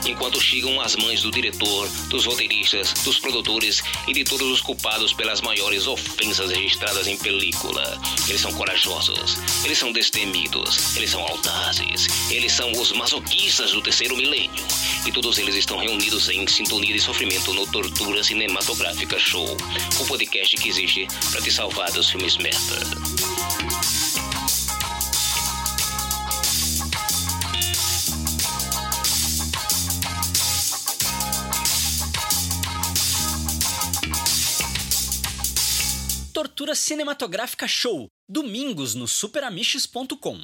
Enquanto chegam as mães do diretor, dos roteiristas, dos produtores e de todos os culpados pelas maiores ofensas registradas em película. Eles são corajosos, eles são destemidos, eles são audazes, eles são os masoquistas do terceiro milênio. E todos eles estão reunidos em sintonia de sofrimento momento no Tortura Cinematográfica Show, o podcast que existe para te salvar dos filmes merda. Tortura Cinematográfica Show, domingos no superamiches.com.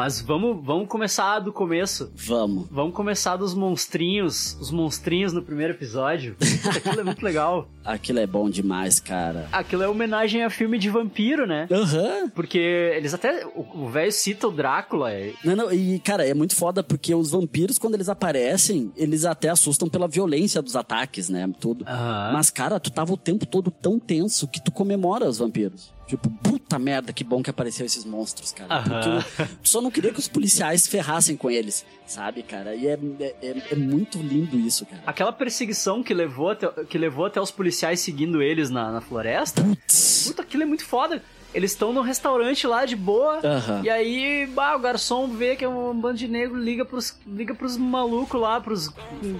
Mas vamos, vamos começar do começo. Vamos. Vamos começar dos monstrinhos, os monstrinhos no primeiro episódio. Aquilo é muito legal. Aquilo é bom demais, cara. Aquilo é homenagem a filme de vampiro, né? Aham. Porque eles até. O velho cita o Drácula. é- Não, não, e cara, é muito foda porque os vampiros, quando eles aparecem, eles até assustam pela violência dos ataques, né? Tudo. Aham. Mas, cara, tu tava o tempo todo tão tenso que tu comemora os vampiros. Tipo, puta merda, que bom que apareceu esses monstros, cara. Porque tu só não queria que os policiais ferrassem com eles, sabe, cara? E é, é, é- é muito lindo isso, cara. Aquela perseguição que levou até, que levou até os policiais seguindo eles na, na floresta. Putz. Puta, aquilo é muito foda. Eles estão no restaurante lá de boa. Aham. E aí, bah, o garçom vê que é um bando de negro, liga pros, liga pros malucos lá, pros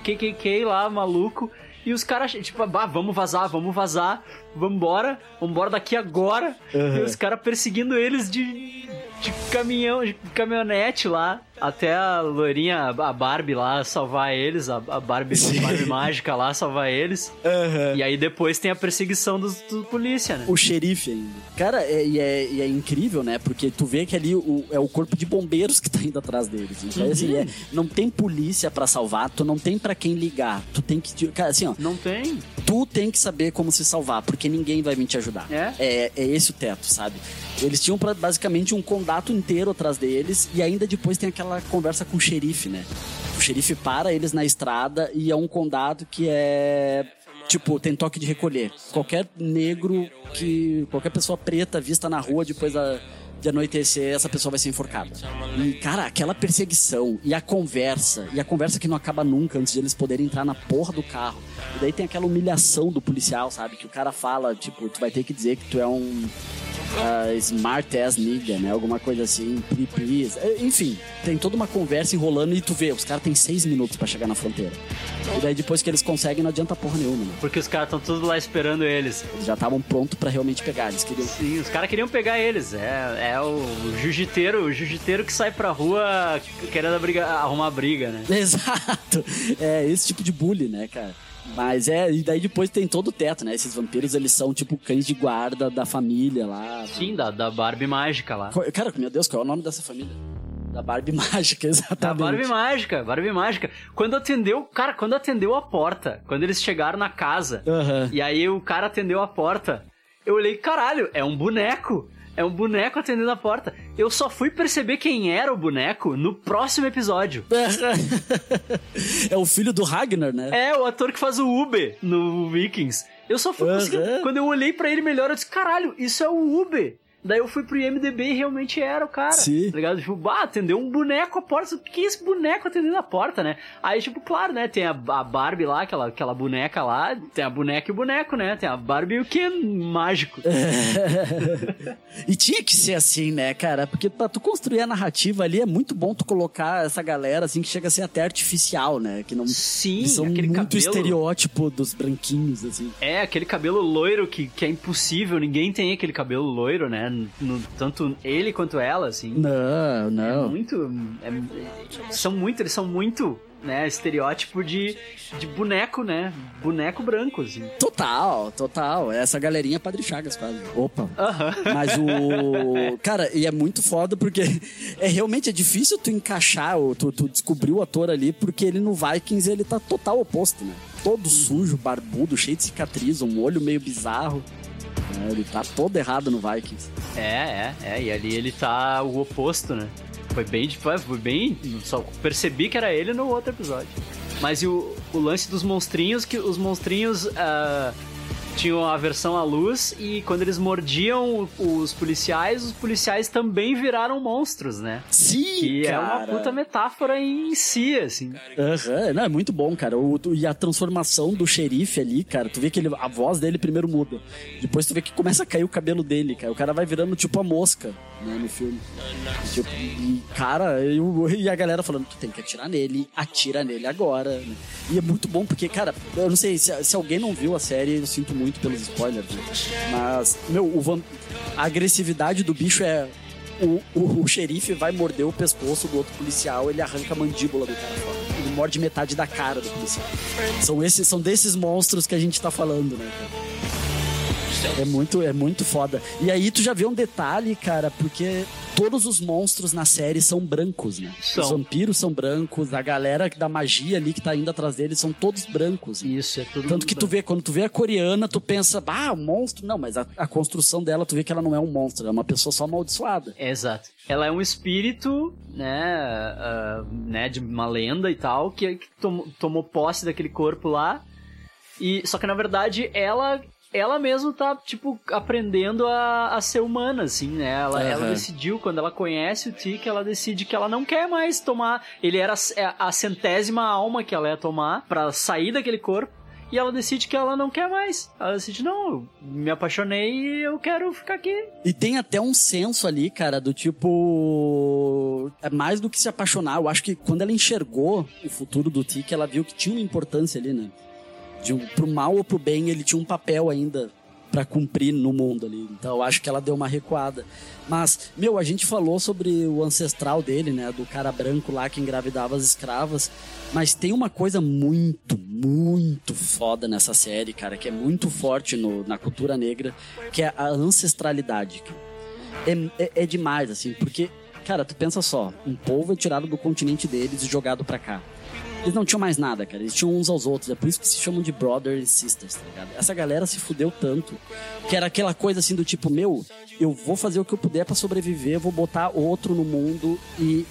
KKK lá, maluco. E os caras, tipo, bah, vamos vazar, vamos vazar, vambora, vambora daqui agora. E os caras perseguindo eles de, de caminhão, de caminhonete lá. Até a loirinha, a Barbie lá, salvar eles, a, a Barbie, Barbie mágica lá, salvar eles. E aí depois tem a perseguição dos, do polícia, né? O xerife ainda. Cara, é, e, é, e é incrível, né? Porque tu vê que ali o, é o corpo de bombeiros que tá indo atrás deles. Então, assim, é, não tem polícia pra salvar, tu não tem pra quem ligar. Tu tem que. Cara, assim, ó, Não tem. tu tem que saber como se salvar, porque ninguém vai vir te ajudar. É? É, é esse o teto, sabe? Eles tinham pra- basicamente um condato inteiro atrás deles e ainda depois tem aquela conversa com o xerife, né? O xerife para eles na estrada e é um condado que é. Tipo, tem toque de recolher. Qualquer negro que. qualquer pessoa preta vista na rua depois da. De anoitecer, essa pessoa vai ser enforcada. E, cara, aquela perseguição e a conversa, e a conversa que não acaba nunca antes de eles poderem entrar na porra do carro. E daí tem aquela humilhação do policial, sabe? Que o cara fala, tipo, tu vai ter que dizer que tu é um ah, smart ass nigga, né? Alguma coisa assim, please. É, Enfim, tem toda uma conversa enrolando e tu vê, os caras têm seis minutos pra chegar na fronteira. E daí depois que eles conseguem, não adianta porra nenhuma, né? Porque os caras estão tudo lá esperando eles. Eles já estavam prontos pra realmente pegar, eles queriam... Sim, os caras queriam pegar eles. É, é o jiu-jiteiro, o jiu-jiteiro que sai pra rua querendo briga, arrumar briga, né? Exato! É esse tipo de bullying, né, cara? Mas é, e daí depois tem todo o teto, né? Esses vampiros, eles são tipo cães de guarda da família lá. Sim, da, da Barbie mágica lá. Cara, meu Deus, qual é o nome dessa família? Da Barbie Mágica, exatamente. Da Barbie mágica, Barbie mágica. Quando atendeu, cara, quando atendeu a porta, quando eles chegaram na casa, Aham. e aí o cara atendeu a porta, eu olhei, caralho, é um boneco. É um boneco atendendo a porta. Eu só fui perceber quem era o boneco no próximo episódio. é o filho do Ragnar, né? É, o ator que faz o Uber no Vikings. Eu só fui Aham. conseguir. Quando eu olhei pra ele melhor, eu disse: caralho, isso é o Uber. Daí eu fui pro IMDB e realmente era o cara. Sim. Tá ligado? Tipo, bah, atendeu um boneco à porta. O que é esse boneco atendendo a porta, né? Aí, tipo, claro, né? Tem a, a Barbie lá, aquela, aquela boneca lá. Tem a boneca e o boneco, né? Tem a Barbie e o que mágico. e tinha que ser assim, né, cara? Porque pra tu construir a narrativa ali é muito bom tu colocar essa galera assim que chega a ser até artificial, né? Que não Sim, são aquele muito cabelo. estereótipo dos branquinhos, assim. É, aquele cabelo loiro que, que é impossível, ninguém tem aquele cabelo loiro, né? No- tanto ele quanto ela, assim. Não, É não. muito. é- são muito, eles são muito, né? Estereótipo de, de boneco, né? Boneco branco, assim. Total, total. Essa galerinha Padre Chagas quase. Opa. Mas o. Cara, e é muito foda porque é realmente é difícil tu encaixar, ou tu, tu descobrir o ator ali, porque ele no Vikings ele tá total oposto, né? Todo sujo, barbudo, cheio de cicatriz, um olho meio bizarro. Né? Ele tá todo errado no Vikings. É, é, é. E ali ele tá o oposto, né? Foi bem. Foi bem. Só percebi que era ele no outro episódio. Mas e o, o lance dos monstrinhos, que os monstrinhos. ah, tinham a versão à luz e quando eles mordiam os policiais, os policiais também viraram monstros, né? Sim, Que é uma cara. puta metáfora em si, assim. Aham, não, é muito bom, cara. O- e a transformação do xerife ali, cara, tu vê que ele, a voz dele primeiro muda. Depois tu vê que começa a cair o cabelo dele, cara. O cara vai virando tipo a mosca, né, no filme. Tipo, e, cara, eu- e a galera falando, tu tem que atirar nele, atira nele agora. né? E é muito bom, porque, cara, eu não sei, se, se alguém não viu a série, eu sinto muito pelos spoilers, né? Mas, meu, o a agressividade do bicho é o, o, o xerife vai morder o pescoço do outro policial, ele arranca a mandíbula do cara fora. Ele morde metade da cara do policial. São, esses, são desses monstros que a gente tá falando, né, cara? É muito, é muito foda. E aí tu já vê um detalhe, cara, porque todos os monstros na série são brancos, né? São. Os vampiros são brancos, a galera da magia ali que tá indo atrás deles são todos brancos. Isso, é tudo Tanto que tu vê, quando tu vê a coreana, tu pensa, ah, um monstro. Não, mas a, a construção dela, tu vê que ela não é um monstro, é uma pessoa só amaldiçoada. Exato. Ela é um espírito, né, ah, né, de uma lenda e tal, que, que tomou, tomou posse daquele corpo lá. E só que na verdade ela ela mesma tá tipo aprendendo a, a ser humana, assim, né? Ela, ela Aham. decidiu quando ela conhece o Tic, ela decide que ela não quer mais tomar. Ele era a, centésima alma que ela ia tomar pra sair daquele corpo. E ela decide que ela não quer mais. Ela decide, não, eu me apaixonei e eu quero ficar aqui. E tem até um senso ali, cara, do tipo. É mais do que se apaixonar. Eu acho que quando ela enxergou o futuro do Tic, ela viu que tinha uma importância ali, né? De pro mal ou pro bem, ele tinha um papel ainda pra cumprir no mundo ali. Então eu acho que ela deu uma recuada. Mas, meu, a gente falou sobre o ancestral dele, né? Do cara branco lá que engravidava as escravas. Mas tem uma coisa muito, muito foda nessa série, cara, que é muito forte no- na cultura negra, que é a ancestralidade. É, é, é demais, assim, porque, cara, tu pensa só, um povo é tirado do continente deles e jogado pra cá. Eles não tinham mais nada, cara. Eles tinham uns aos outros. É por isso que se chamam de brothers e sisters, tá ligado? Essa galera se fudeu tanto que era aquela coisa assim do tipo, meu, eu vou fazer o que eu puder pra sobreviver, vou botar outro no mundo e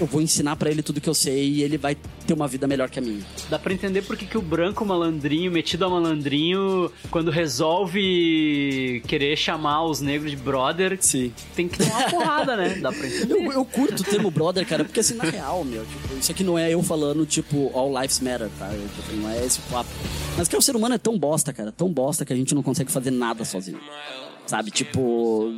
eu vou ensinar pra ele tudo que eu sei e ele vai ter uma vida melhor que a minha. Dá pra entender porque que o branco malandrinho, metido a malandrinho, quando resolve querer chamar os negros de brother, Sim. tem que tomar uma porrada, né? Dá pra entender. Eu, eu curto o termo brother, cara, porque assim, na real, meu, tipo, isso aqui não é eu falando, tipo, all lives matter, tá? Eu, tipo, não é esse papo. Mas que o ser humano é tão bosta, cara, tão bosta que a gente não consegue fazer nada sozinho. Sabe, tipo,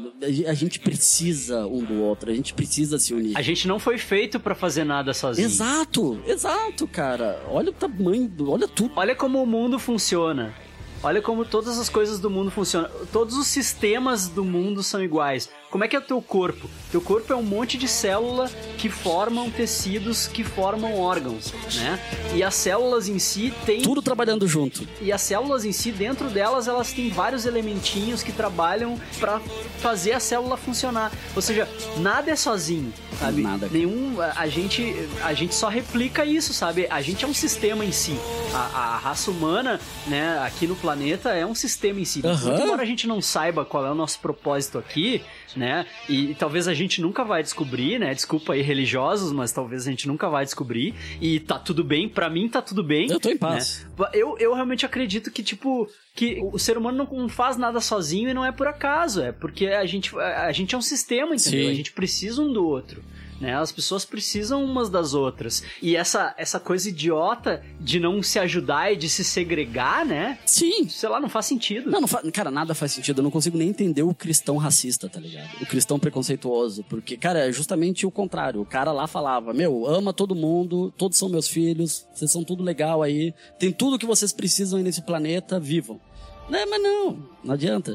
a gente precisa um do outro, a gente precisa se unir. A gente não foi feito pra fazer nada sozinho. Exato, exato, cara. Olha o tamanho, do, olha tudo. Olha como o mundo funciona. Olha como todas as coisas do mundo funcionam. Todos os sistemas do mundo são iguais. Como é que é o teu corpo? Teu corpo é um monte de célula que formam tecidos que formam órgãos, né? E as células em si têm Tudo trabalhando junto. e as células em si, dentro delas, elas têm vários elementinhos que trabalham pra fazer a célula funcionar. Ou seja, nada é sozinho, sabe? Nada. Nenhum. A, gente, a gente só replica isso, sabe? A gente é um sistema em si. A, a raça humana, né, aqui no planeta é um sistema em si. Muito embora a gente não saiba qual é o nosso propósito aqui, né? E, talvez a gente nunca vai descobrir, né? Desculpa aí, religiosos, mas talvez a gente nunca vai descobrir. E tá tudo bem, pra mim tá tudo bem. Eu tô em paz. né? Eu, eu realmente acredito que, tipo, que o ser humano não faz nada sozinho e não é por acaso, é porque a gente, a gente é um sistema, entendeu? Sim. A gente precisa um do outro. Né? As pessoas precisam umas das outras. E essa, essa coisa idiota de não se ajudar e de se segregar, né? Sim. Sei lá, não faz sentido. Não, não fa... cara, nada faz sentido. Eu não consigo nem entender o cristão racista, tá ligado? O cristão preconceituoso. Porque, cara, é justamente o contrário. O cara lá falava: Meu, ama todo mundo, todos são meus filhos, vocês são tudo legal aí, tem tudo que vocês precisam aí nesse planeta, vivam. Né, mas não, não adianta.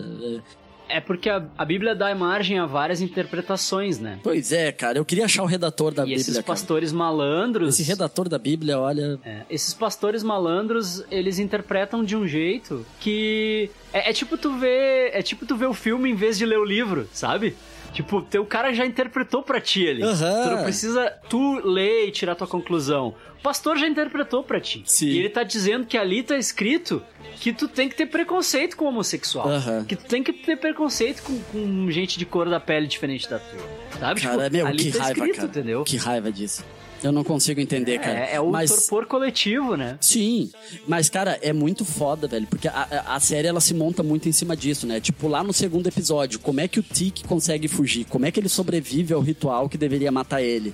É, porque a, a Bíblia dá margem a várias interpretações, né? Pois é, cara, eu queria achar o redator da e Bíblia. esses cara. pastores malandros. Esse redator da Bíblia, olha. É, esses pastores malandros, eles interpretam de um jeito que. É, é tipo tu ver. É tipo tu ver o filme em vez de ler o livro, sabe? Tipo, teu cara já interpretou pra ti ali. Aham. Tu não precisa tu ler e tirar tua conclusão. O pastor já interpretou pra ti. Sim. E ele tá dizendo que ali tá escrito que tu tem que ter preconceito com homossexual. Que tu tem que ter preconceito com, com gente de cor da pele diferente da tua. Sabe? Cara, tipo, meu, que tá raiva, escrito, cara. entendeu? Que raiva disso. Eu não consigo entender, cara. É, é o Mas- torpor coletivo, né? Sim, mas cara, é muito foda, velho, porque a, a- a série ela se monta muito em cima disso, né? Tipo, lá no segundo episódio, como é que o Tic consegue fugir? Como é que ele sobrevive ao ritual que deveria matar ele?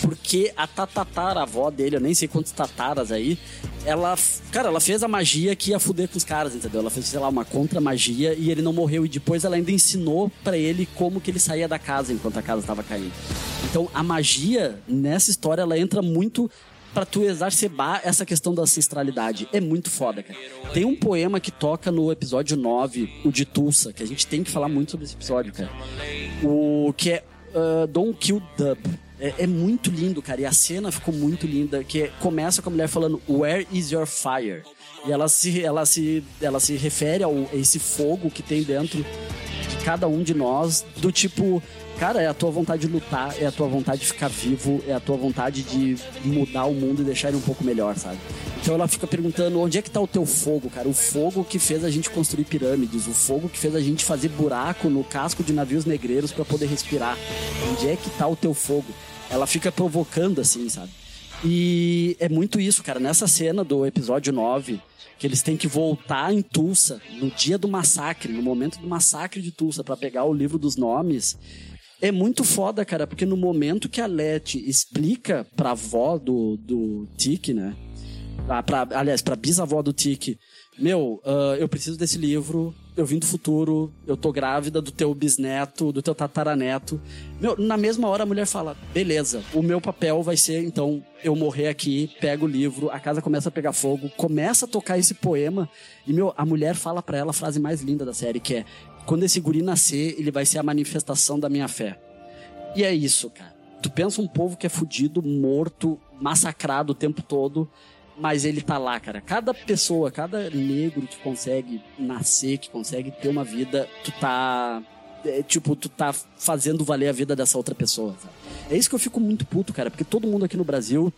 Porque a tataravó dele, eu nem sei quantos tataras aí, ela, cara, ela fez a magia que ia fuder com os caras, entendeu? Ela fez, sei lá, uma contra-magia e ele não morreu. E depois ela ainda ensinou pra ele como que ele saía da casa enquanto a casa tava caindo. Então a magia nessa história ela entra muito pra tu exacerbar essa questão da ancestralidade. É muito foda, cara. Tem um poema que toca no episódio 9, o de Tulsa, que a gente tem que falar muito sobre esse episódio, cara. O que é uh, Don't Kill Dub. É, é muito lindo, cara. E a cena ficou muito linda. Que é- começa com a mulher falando Where is your fire? E ela se, ela se, ela se refere a esse fogo que tem dentro de cada um de nós, do tipo, cara, é a tua vontade de lutar, é a tua vontade de ficar vivo, é a tua vontade de mudar o mundo e deixar ele um pouco melhor, sabe? Então ela fica perguntando onde é que tá o teu fogo, cara? O fogo que fez a gente construir pirâmides, o fogo que fez a gente fazer buraco no casco de navios negreiros para poder respirar. Onde é que tá o teu fogo? Ela fica provocando assim, sabe? E é muito isso, cara. Nessa cena do episódio 9, que eles têm que voltar em Tulsa no dia do massacre, no momento do massacre de Tulsa, pra pegar o livro dos nomes. É muito foda, cara, porque no momento que a Leti explica pra avó do, do Tic, né? Ah, pra, aliás, pra bisavó do Tic, meu, ah, eu preciso desse livro, eu vim do futuro, eu tô grávida do teu bisneto, do teu tataraneto. Meu, na mesma hora a mulher fala, beleza, o meu papel vai ser, então, eu morrer aqui, pego o livro, a casa começa a pegar fogo, começa a tocar esse poema, e, meu, a mulher fala pra ela a frase mais linda da série, que é, quando esse guri nascer, ele vai ser a manifestação da minha fé. E é isso, cara. Tu pensa um povo que é fudido, morto, massacrado o tempo todo, mas ele tá lá, cara. Cada pessoa, cada negro que consegue nascer, que consegue ter uma vida, tu tá. é, tipo, tu tá fazendo valer a vida dessa outra pessoa. sabe? É isso que eu fico muito puto, cara, porque todo mundo aqui no Brasil,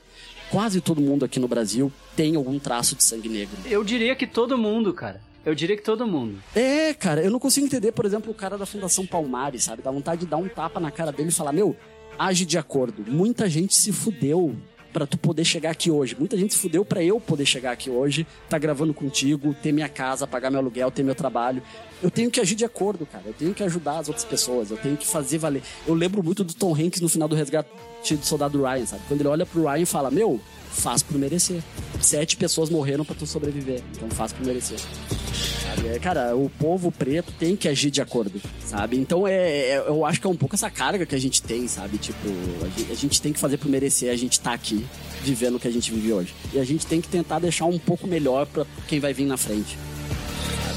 quase todo mundo aqui no Brasil, tem algum traço de sangue negro. Eu diria que todo mundo, cara. Eu diria que todo mundo. É, cara, eu não consigo entender, por exemplo, o cara da Fundação Palmares, sabe? Dá vontade de dar um tapa na cara dele e falar: Meu, age de acordo. Muita gente se fudeu pra tu poder chegar aqui hoje. Muita gente se fudeu pra eu poder chegar aqui hoje, tá gravando contigo, ter minha casa, pagar meu aluguel, ter meu trabalho. Eu tenho que agir de acordo, cara. Eu tenho que ajudar as outras pessoas. Eu tenho que fazer valer. Eu lembro muito do Tom Hanks no final do resgate do soldado Ryan, sabe? Quando ele olha pro Ryan e fala: Meu, faz por merecer. Sete pessoas morreram pra tu sobreviver. Então faz por merecer. Sabe? É, Cara, o povo preto tem que agir de acordo, sabe? Então é, é- eu acho que é um pouco essa carga que a gente tem, sabe? Tipo, a gente, a gente tem que fazer por merecer a gente tá aqui vivendo o que a gente vive hoje. E a gente tem que tentar deixar um pouco melhor pra quem vai vir na frente.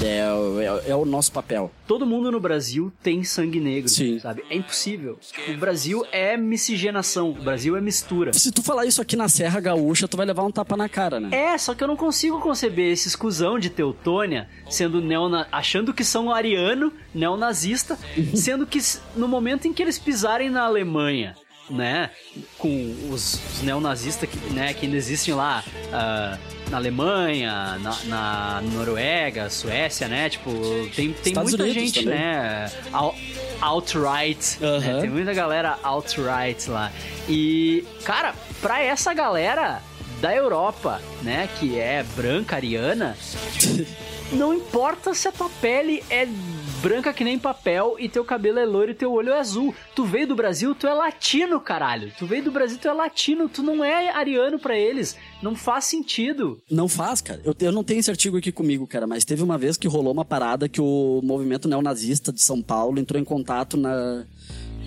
É, o- é- é o nosso papel. Todo mundo no Brasil tem sangue negro, Sim. sabe? É impossível. O Brasil é miscigenação, o Brasil é mistura. Se tu falar isso aqui na Serra Gaúcha, tu vai levar um tapa na cara, né? É, só que eu não consigo conceber esse escusão de Teutônia sendo neona... achando que são ariano, neonazista, sendo que no momento em que eles pisarem na Alemanha, né, com os, os neonazistas que, né, que ainda existem lá ah, na Alemanha, na, na Noruega, Suécia, né, tipo, tem, tem Estados muita Unidos gente, também. né, al- alt-right, né, tem muita galera alt-right lá. E, cara, pra essa galera da Europa, né, que é branca, ariana, não importa se a tua pele é branca que nem papel e teu cabelo é loiro e teu olho é azul. Tu veio do Brasil, tu é latino, caralho. Tu veio do Brasil, tu é latino, tu não é ariano pra eles. Não faz sentido. Não faz, cara. Eu, eu não tenho esse artigo aqui comigo, cara, mas teve uma vez que rolou uma parada que o movimento neonazista de São Paulo entrou em contato na,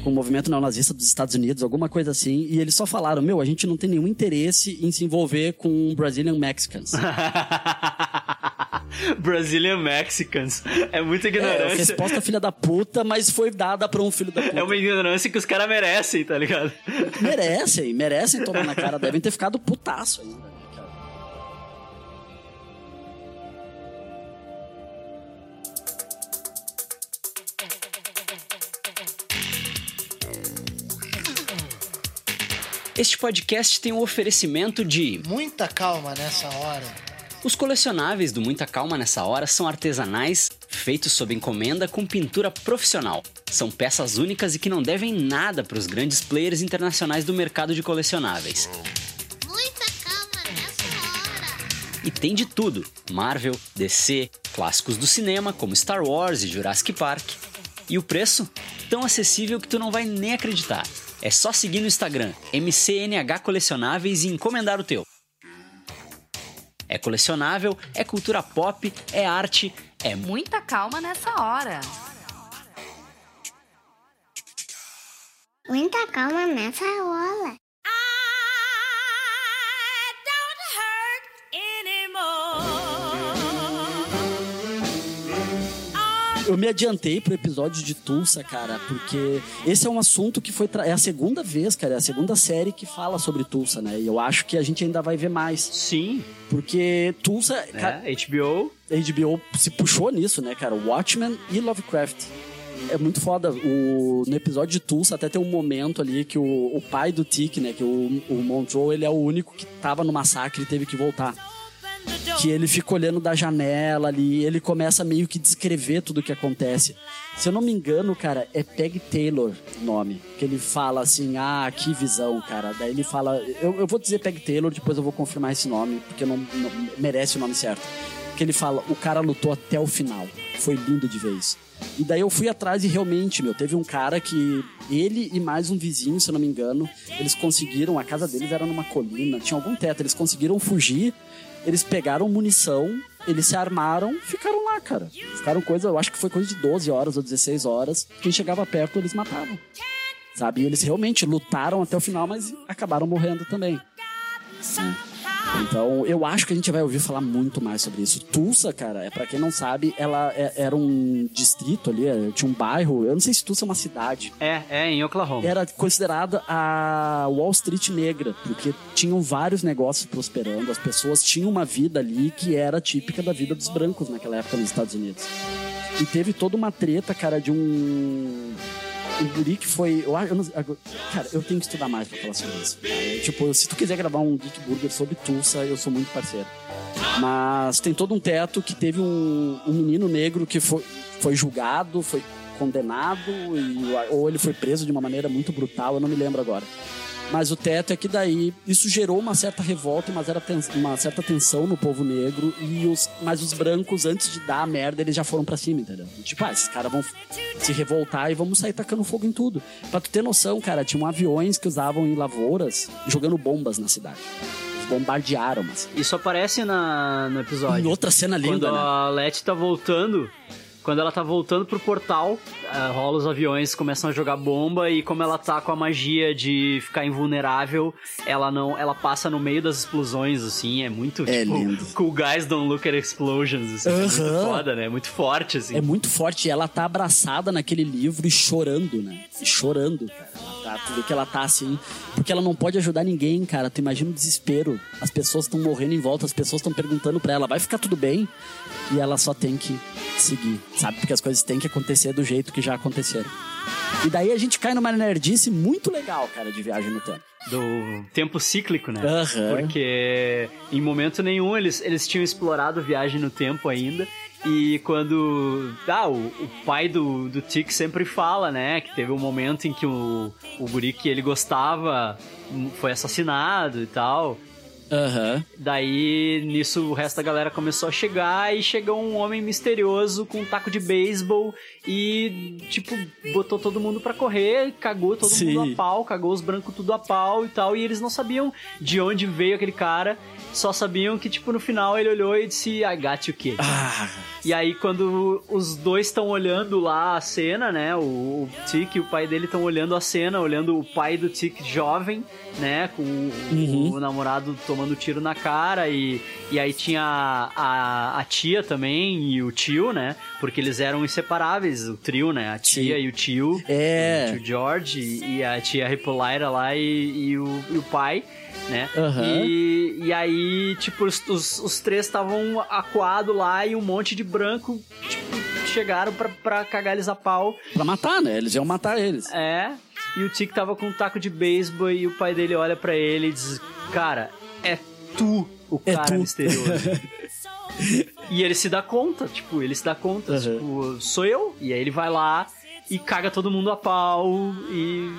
com o movimento neonazista dos Estados Unidos, alguma coisa assim, e eles só falaram: Meu, a gente não tem nenhum interesse em se envolver com Brazilian Mexicans. Brazilian Mexicans. É muita É, ignorância. resposta filha da puta, mas foi dada pra um filho da puta. É uma ignorância que os caras merecem, tá ligado? Merecem, merecem tomar na cara, devem ter ficado putaço ainda. Este podcast tem um oferecimento de. Muita calma nessa hora. Os colecionáveis do Muita Calma nessa hora são artesanais, feitos sob encomenda com pintura profissional. São peças únicas e que não devem nada para os grandes players internacionais do mercado de colecionáveis. Muita calma nessa hora. E tem de tudo: Marvel, DC, clássicos do cinema como Star Wars e Jurassic Park. E o preço? Tão acessível que tu não vai nem acreditar. É só seguir no Instagram MCNH Colecionáveis e encomendar o teu. É colecionável, é cultura pop, é arte, é Muita calma nessa hora. Muita calma nessa hora. Eu me adiantei pro episódio de Tulsa, cara, porque esse é um assunto que foi. tra- É a segunda vez, cara, é a segunda série que fala sobre Tulsa, né? E eu acho que a gente ainda vai ver mais. Sim. Porque Tulsa. Né? HBO. A HBO se puxou nisso, né, cara? Watchmen e Lovecraft. É muito foda. O, no episódio de Tulsa até tem um momento ali que o, o pai do Tick, né? Que o, o Montreux, ele é o único que tava no massacre e teve que voltar. Que ele fica olhando da janela ali, ele começa meio que descrever tudo o que acontece. Se eu não me engano, cara, é Peg Taylor o nome. Que ele fala assim, ah, que visão, cara. Daí ele fala, eu, eu vou dizer Peg Taylor, depois eu vou confirmar esse nome, porque não, não merece o nome certo. Que ele fala, o cara lutou até o final. Foi lindo de isso. E daí eu fui atrás e realmente, meu, teve um cara que ele e mais um vizinho, se eu não me engano, eles conseguiram, a casa deles era numa colina, tinha algum teto, eles conseguiram fugir, eles pegaram munição, eles se armaram, ficaram lá, cara. Ficaram coisa, eu acho que foi coisa de 12 horas ou 16 horas. Quem chegava perto, eles matavam. Sabe? E eles realmente lutaram até o final, mas acabaram morrendo também. né? Então, eu acho que a gente vai ouvir falar muito mais sobre isso. Tulsa, cara, é para quem não sabe, ela é- era um distrito ali, é, tinha um bairro. Eu não sei se Tulsa é uma cidade. É, é em Oklahoma. Era considerada a Wall Street negra, porque tinham vários negócios prosperando, as pessoas tinham uma vida ali que era típica da vida dos brancos naquela época nos Estados Unidos. E teve toda uma treta, cara, de um. Um guri que foi. Eu, eu não- cara, eu tenho que estudar mais pra falar sobre isso. tipo, se tu quiser gravar um Geek Burger sobre Tulsa, eu sou muito parceiro. Mas tem todo um teto que teve um, um menino negro que foi, foi julgado, foi condenado, e, ou ele foi preso de uma maneira muito brutal, eu não me lembro agora. Mas o teto é que daí isso gerou uma certa revolta e uma certa, tens- uma certa tensão no povo negro. E os, mas os brancos, antes de dar a merda, eles já foram pra cima, entendeu? Tipo, ah, esses caras vão se revoltar e vamos sair tacando fogo em tudo. Pra tu ter noção, cara, tinham aviões que usavam em lavouras jogando bombas na cidade. Bombardearam, mas. Isso aparece na, no episódio. Em outra cena linda, Quando né? a Letty tá voltando. Quando ela tá voltando pro portal, eh, rola os aviões, começam a jogar bomba e como ela tá com a magia de ficar invulnerável, ela não, ela passa no meio das explosões assim, é muito É tipo, lindo. cool guys don't look at explosions, assim, é muito foda, né? É muito forte assim. É muito forte. E ela tá abraçada naquele livro e chorando, né? E chorando, cara. Tá, tu vê que ela tá assim. Porque ela não pode ajudar ninguém, cara. Tu imagina o desespero. As pessoas estão morrendo em volta, as pessoas estão perguntando pra ela, vai ficar tudo bem? E ela só tem que seguir, sabe? Porque as coisas têm que acontecer do jeito que já aconteceram. E daí a gente cai numa nerdice muito legal, cara, de viagem no tempo. do tempo cíclico, né? Aham. Porque em momento nenhum eles, eles tinham explorado viagem no tempo ainda. E quando. Ah, o, o pai do, do sempre fala, né? Que teve um momento em que o, o guri que ele gostava hum, foi assassinado e tal. Aham. Daí, nisso, o resto da galera começou a chegar e chegou um homem misterioso com um taco de beisebol e, tipo, botou todo mundo pra correr, cagou todo Sim. mundo a pau, cagou os brancos tudo a pau e tal, e eles não sabiam de onde veio aquele cara, só sabiam que, tipo, no final ele olhou e disse, I got you, kid. Ah, E aí, quando os dois estão olhando lá a cena, né? O, o Tic e o pai dele estão olhando a cena, olhando o pai do Tic jovem, né? Com o, Uhum. o namorado tomando tiro na cara. E, e aí tinha a, a, a tia também e o tio, né? Porque eles eram inseparáveis, o trio, né? A tia Sim. e o tio. É. O tio George e, e a tia Hippolyta lá e, e o, e o pai. Né? Aham. E, e aí, tipo, os, os, os três estavam acuados lá e um monte de branco, tipo, chegaram pra, pra cagar eles a pau. pra matar, né? Eles iam matar eles. É. E o Tic tava com um taco de beisebol e o pai dele olha pra ele e diz: Cara, tu o É cara tu." misterioso. e ele se dá conta, tipo, ele se dá conta, Uhum. tipo, sou eu. E aí ele vai lá e caga todo mundo a pau e,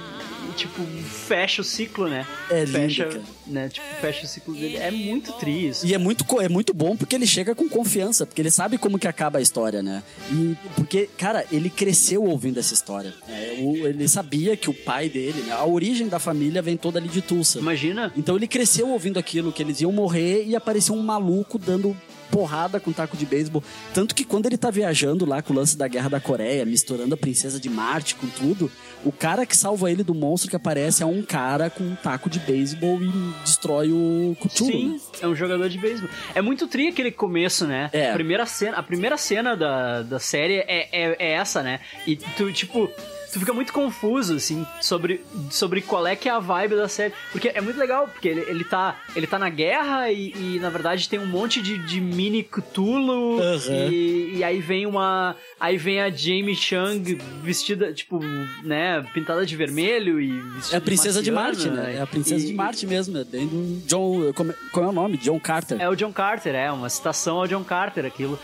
e, tipo, fecha o ciclo, né? É fecha, né? Tipo, fecha o ciclo dele. É muito triste. E é muito, é muito bom porque ele chega com confiança, porque ele sabe como que acaba a história, né? E porque, cara, ele cresceu ouvindo essa história. É, o- ele sabia que o pai dele, né? A origem da família vem toda ali de Tulsa. Imagina. Então ele cresceu ouvindo aquilo, que eles iam morrer e apareceu um maluco dando porrada com taco de beisebol. Tanto que quando ele tá viajando lá com o lance da Guerra da Coreia, misturando a Princesa de Marte com tudo, o cara que salva ele do monstro que aparece é um cara com um taco de beisebol e destrói o Cthulhu. Sim, é um jogador de beisebol. É muito tri aquele começo, né? É. A primeira cena, a primeira cena da, da série é, é, é essa, né? E tu, tipo, tu fica muito confuso, assim, sobre, sobre qual é que é a vibe da série. Porque é muito legal, porque ele, ele, tá, ele tá na guerra e, e, na verdade, tem um monte de, de mini Cthulhu. Aham. E, e aí vem uma... Aí vem a Jamie Chung vestida, tipo, né, pintada de vermelho e vestida É a Princesa de Marte, marciana, né? É a Princesa e- de Marte mesmo. É bem do John. Como, qual é o nome? John Carter. É o John Carter, é, uma citação ao John Carter, aquilo.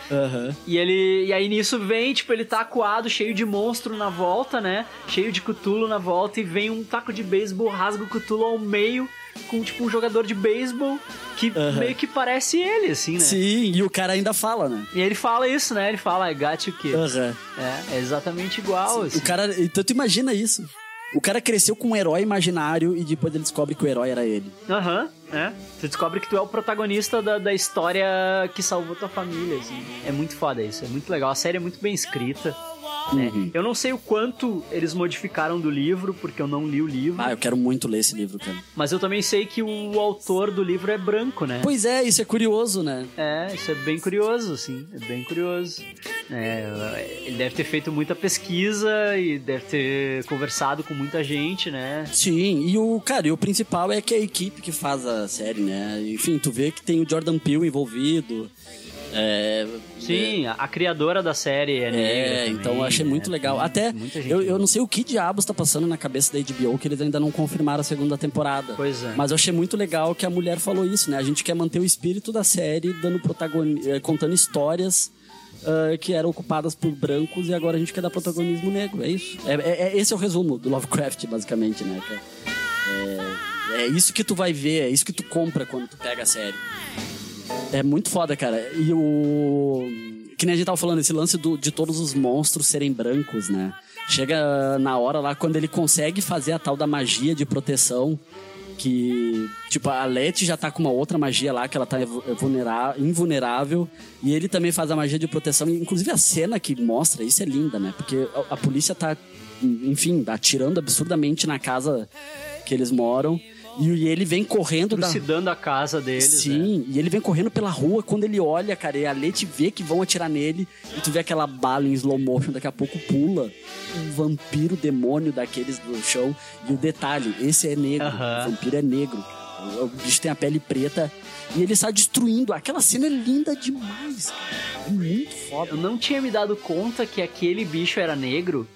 E ele. E aí nisso vem, tipo, ele tá acuado, cheio de monstro na volta, né? Cheio de Cthulhu na volta, e vem um taco de beisebol, rasga o Cthulhu ao meio, com tipo um jogador de beisebol que meio que parece ele, assim, né? Sim, e o cara ainda fala, né? E ele fala isso, né? Ele fala, I got you, kid. É, é exatamente igual, assim. O cara. Então tu imagina isso. O cara cresceu com um herói imaginário e depois ele descobre que o herói era ele. Aham, é. Tu descobre que tu é o protagonista da, da história que salvou tua família, assim. É muito foda isso, é muito legal. A série é muito bem escrita. Né? Uhum. Eu não sei o quanto eles modificaram do livro, porque eu não li o livro. Ah, eu quero muito ler esse livro, cara. Mas eu também sei que o autor do livro é branco, né? Pois é, isso é curioso, né? É, isso é bem curioso, assim. É bem curioso. É, ele deve ter feito muita pesquisa e deve ter conversado com muita gente, né? Sim, e o, cara, e o principal é que a equipe que faz a série, né? Enfim, tu vê que tem o Jordan Peele envolvido. É, Sim, a, a criadora da série é negra. É, também, então eu achei né? muito legal. Até eu, eu não sei o que diabos tá passando na cabeça da HBO que eles ainda não confirmaram a segunda temporada. Pois é. Mas eu achei muito legal que a mulher falou isso, né? A gente quer manter o espírito da série dando protagoni eh, contando histórias ah, que eram ocupadas por brancos e agora a gente quer dar protagonismo negro. É isso. É, é- é- esse é o resumo do Lovecraft, basicamente, né? É, é isso que tu vai ver, é isso que tu compra quando tu pega a série. É muito foda, cara. E o. Que nem a gente tava falando, esse lance do, de todos os monstros serem brancos, né? Chega na hora lá quando ele consegue fazer a tal da magia de proteção. Que, tipo, a Letty já tá com uma outra magia lá, que ela tá invulnerável. E ele também faz a magia de proteção. Inclusive a cena que mostra isso é linda, né? Porque a, a polícia tá, enfim, atirando absurdamente na casa que eles moram. E ele vem correndo da, Trucidando a casa deles. né? Sim, e ele vem correndo pela rua, quando ele olha, cara, e a Leti vê que vão atirar nele, e tu vê aquela bala em slow motion, daqui a pouco pula um vampiro demônio daqueles do chão. E o detalhe, esse é negro, Aham. o vampiro é negro. O, o bicho tem a pele preta e ele está destruindo. Aquela cena é linda demais, cara. É muito foda. Eu não tinha me dado conta que aquele bicho era negro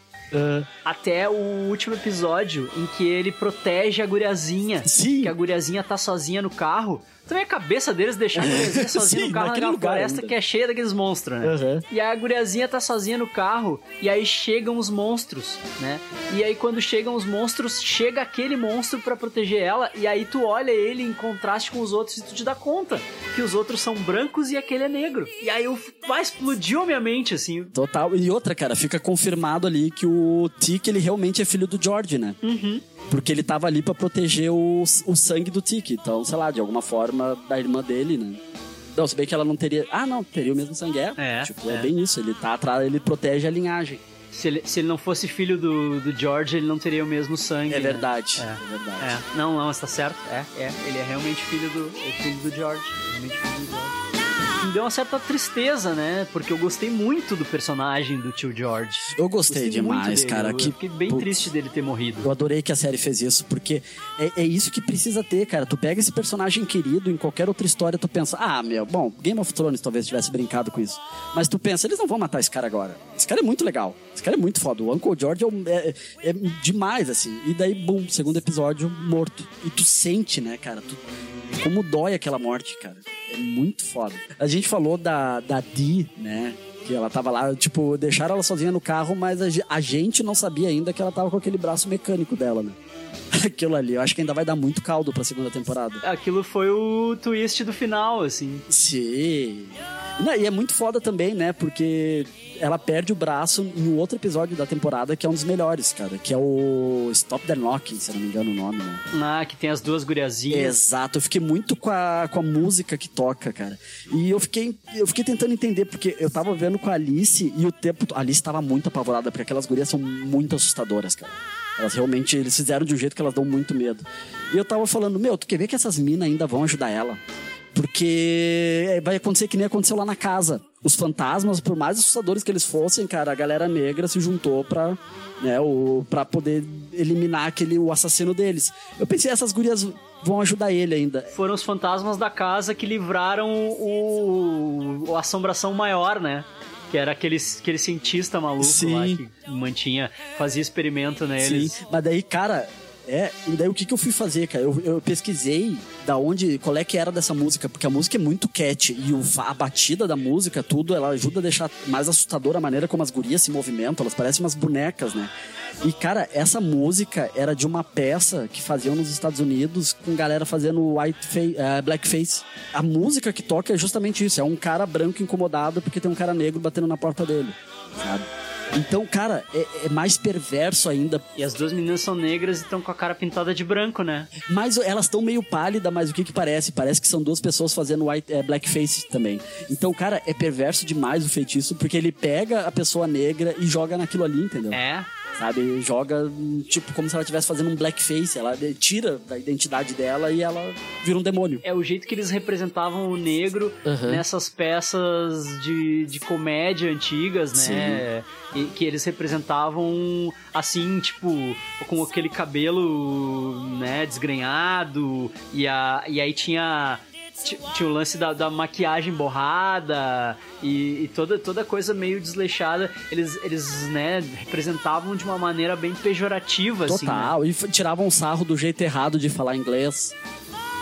até o último episódio em que ele protege a guriazinha. Sim. Que a guriazinha tá sozinha no carro. Também a cabeça deles deixar a guriazinha sozinha Sim, no carro naquela floresta ainda. que é cheia daqueles monstros, né? Aham. E a guriazinha tá sozinha no carro e aí chegam os monstros, né? E aí quando chegam os monstros, chega aquele monstro pra proteger ela e aí tu olha ele em contraste com os outros e tu te dá conta que os outros são brancos e aquele é negro. E aí eu, vai, explodiu a minha mente, assim. Total. E outra, cara, fica confirmado ali que o Tic, ele realmente é filho do George, né? Uhum. Porque ele tava ali pra proteger o, o sangue do Tiki. Então, sei lá, de alguma forma, da irmã dele, né? Não, se bem que ela não teria. Ah, não, teria o mesmo sangue. É, É, tipo, é. é. bem isso. Ele tá atrás, ele protege a linhagem. Se ele, se ele não fosse filho do, do George, ele não teria o mesmo sangue. É né? verdade. É. É, verdade. É. Não, não, está certo. É, é. Ele é realmente filho do, é filho do George. Realmente filho do George. Me deu uma certa tristeza, né? Porque eu gostei muito do personagem do tio George. Eu gostei, muito demais, cara. Eu que, fiquei bem putz, triste dele ter morrido. Eu adorei que a série fez isso, porque é, é isso que precisa ter, cara. Tu pega esse personagem querido em qualquer outra história, tu pensa, ah, meu, bom, Game of Thrones talvez tivesse brincado com isso. Mas tu pensa, eles não vão matar esse cara agora. Esse cara é muito legal. Esse cara é muito foda. O Uncle George é, um- é- é demais, assim. E daí, bum, segundo episódio, morto. E tu sente, né, cara? Tu, como dói aquela morte, cara. É muito foda. A gente falou da, da Dee, né? Que ela tava lá, tipo, deixaram ela sozinha no carro, mas a, a gente não sabia ainda que ela tava com aquele braço mecânico dela, né? Aquilo ali, eu acho que ainda vai dar muito caldo pra segunda temporada. Aquilo foi o twist do final, assim. Sim. Não, e é muito foda também, né? Porque ela perde o braço em um outro episódio da temporada que é um dos melhores, cara. Que é o Stop the Knocking, se não me engano o nome, né? Ah, que tem as duas guriazinhas. Exato, eu fiquei muito com a, com a música que toca, cara. E eu fiquei, eu fiquei tentando entender, porque eu tava vendo com a Alice e o tempo. A Alice tava muito apavorada, porque aquelas gurias são muito assustadoras, cara. Elas realmente, eles fizeram de um jeito que elas dão muito medo. E eu tava falando, meu, tu quer ver que essas minas ainda vão ajudar ela? Porque vai acontecer que nem aconteceu lá na casa. Os fantasmas, por mais assustadores que eles fossem, cara, a galera negra se juntou pra, né, o, pra poder eliminar aquele, o assassino deles. Eu pensei, essas gurias vão ajudar ele ainda. Foram os fantasmas da casa que livraram o, o assombração maior, né? Que era aquele, aquele cientista maluco Sim. lá que mantinha, fazia experimento neles. Sim, mas daí, cara, é, e daí o que, que eu fui fazer, cara? Eu, eu pesquisei da onde, qual é que era dessa música, porque a música é muito cat e o, a batida da música, tudo, ela ajuda a deixar mais assustadora a maneira como as gurias se movimentam, elas parecem umas bonecas, né? E, cara, essa música era de uma peça que faziam nos Estados Unidos com galera fazendo white fa- eh, blackface. A música que toca é justamente isso, é um cara branco incomodado porque tem um cara negro batendo na porta dele, sabe? Então, cara, é, é mais perverso ainda. E as duas meninas são negras e estão com a cara pintada de branco, né? Mas elas estão meio pálidas, mas o que que parece? Parece que são duas pessoas fazendo white, é, blackface também. Então, cara, é perverso demais o feitiço, porque ele pega a pessoa negra e joga naquilo ali, entendeu? É. Sabe? Joga, tipo, como se ela estivesse fazendo um blackface. Ela tira da identidade dela e ela vira um demônio. É o jeito que eles representavam o negro Aham. nessas peças de, de comédia antigas, né? E que eles representavam assim, tipo, com aquele cabelo, né, desgrenhado. E, a, e aí tinha. Ti- Tinha o lance da, da maquiagem borrada e, e toda, toda coisa meio desleixada. Eles, eles, né, representavam de uma maneira bem pejorativa, assim. né? Total. E f- tiravam sarro do jeito errado de falar inglês.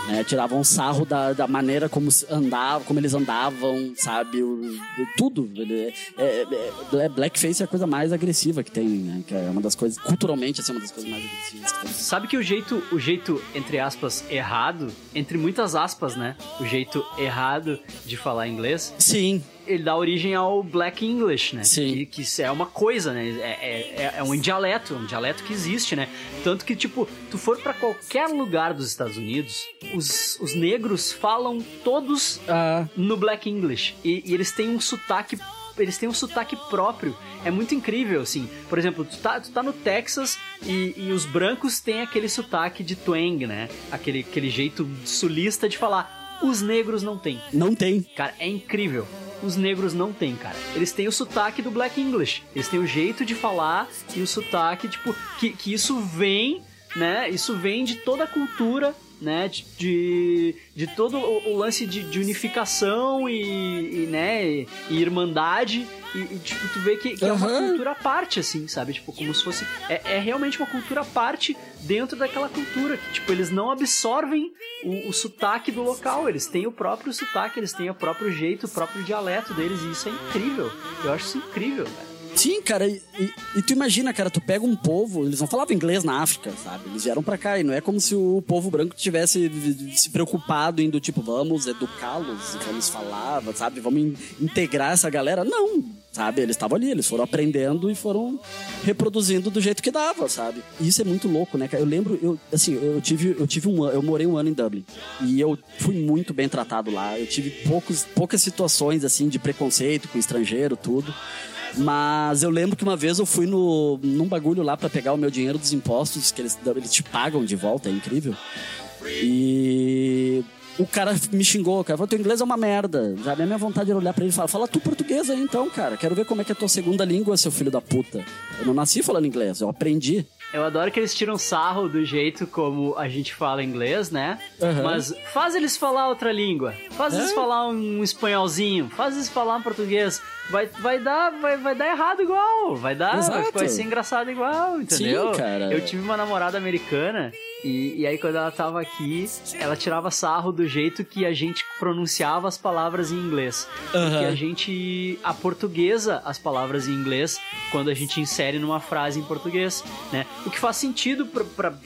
Né? tiravam sarro da, da maneira como se andava, como eles andavam, sabe? O, de tudo. É, é- é- blackface é a coisa mais agressiva que tem, né? Que é uma das coisas, culturalmente, assim, uma das coisas mais agressivas que tem. Sabe que o jeito, o jeito, entre aspas, errado, entre muitas aspas, né? O jeito errado de falar inglês. Sim. Ele dá origem ao Black English, né? Sim. Que, que é uma coisa, né? É, é, é- é um dialeto, um dialeto que existe, né? Tanto que, tipo, tu for pra qualquer lugar dos Estados Unidos, os, os negros falam todos Ah. no Black English. E, e eles têm um sotaque. Eles têm um sotaque próprio. É muito incrível, assim. Por exemplo, tu tá, tu tá no Texas e, e os brancos têm aquele sotaque de twang, né? Aquele, aquele jeito sulista de falar. Os negros não têm. Não tem. Cara, é incrível. Os negros não têm, cara. Eles têm o sotaque do Black English. Eles têm o jeito de falar e o sotaque, tipo, que, que isso vem, né? Isso vem de toda a cultura, né? De, de, todo o, o lance de, de unificação e, e, né? E, e irmandade. E, e, tipo, tu vê que, que é uma cultura à parte, assim, sabe? Tipo, como se fosse. É, é realmente uma cultura à parte dentro daquela cultura. Que, tipo, eles não absorvem o, o sotaque do local. Eles têm o próprio sotaque, eles têm o próprio jeito, o próprio dialeto deles. E isso é incrível. Eu acho isso incrível, cara. Sim, cara, e, e- tu imagina, cara, tu pega um povo, eles não falavam inglês na África, sabe? Eles vieram pra cá e não é como se o povo branco tivesse se preocupado em do tipo, vamos educá-los, vamos falar, sabe? Vamos in- integrar essa galera. Não, sabe? Eles estavam ali, eles foram aprendendo e foram reproduzindo do jeito que dava, sabe? E isso é muito louco, né? Eu lembro, eu, assim, eu tive, eu tive um eu morei um ano em Dublin e eu fui muito bem tratado lá. Eu tive poucos, poucas situações, assim, de preconceito com estrangeiro, tudo. Mas eu lembro que uma vez eu fui no, num bagulho lá pra pegar o meu dinheiro dos impostos, que eles, eles te pagam de volta, é incrível. E o cara me xingou, o cara falou, teu inglês é uma merda. Já a minha vontade era olhar pra ele e falar, fala tu português aí então, cara. Quero ver como é que é a tua segunda língua, seu filho da puta. Eu não nasci falando inglês, eu aprendi. Eu adoro que eles tiram sarro do jeito como a gente fala inglês, né? Aham. Mas faz eles falar outra língua. Faz eles É. falar um espanholzinho, faz eles falar um português. Vai, vai, dar, vai, vai dar errado igual, vai dar, vai, vai ser engraçado igual, entendeu? Sim, cara. Eu tive uma namorada americana e, e aí quando ela tava aqui, ela tirava sarro do jeito que a gente pronunciava as palavras em inglês. Porque Aham. a gente a portuguesa as palavras em inglês quando a gente insere numa frase em português, né? O que faz sentido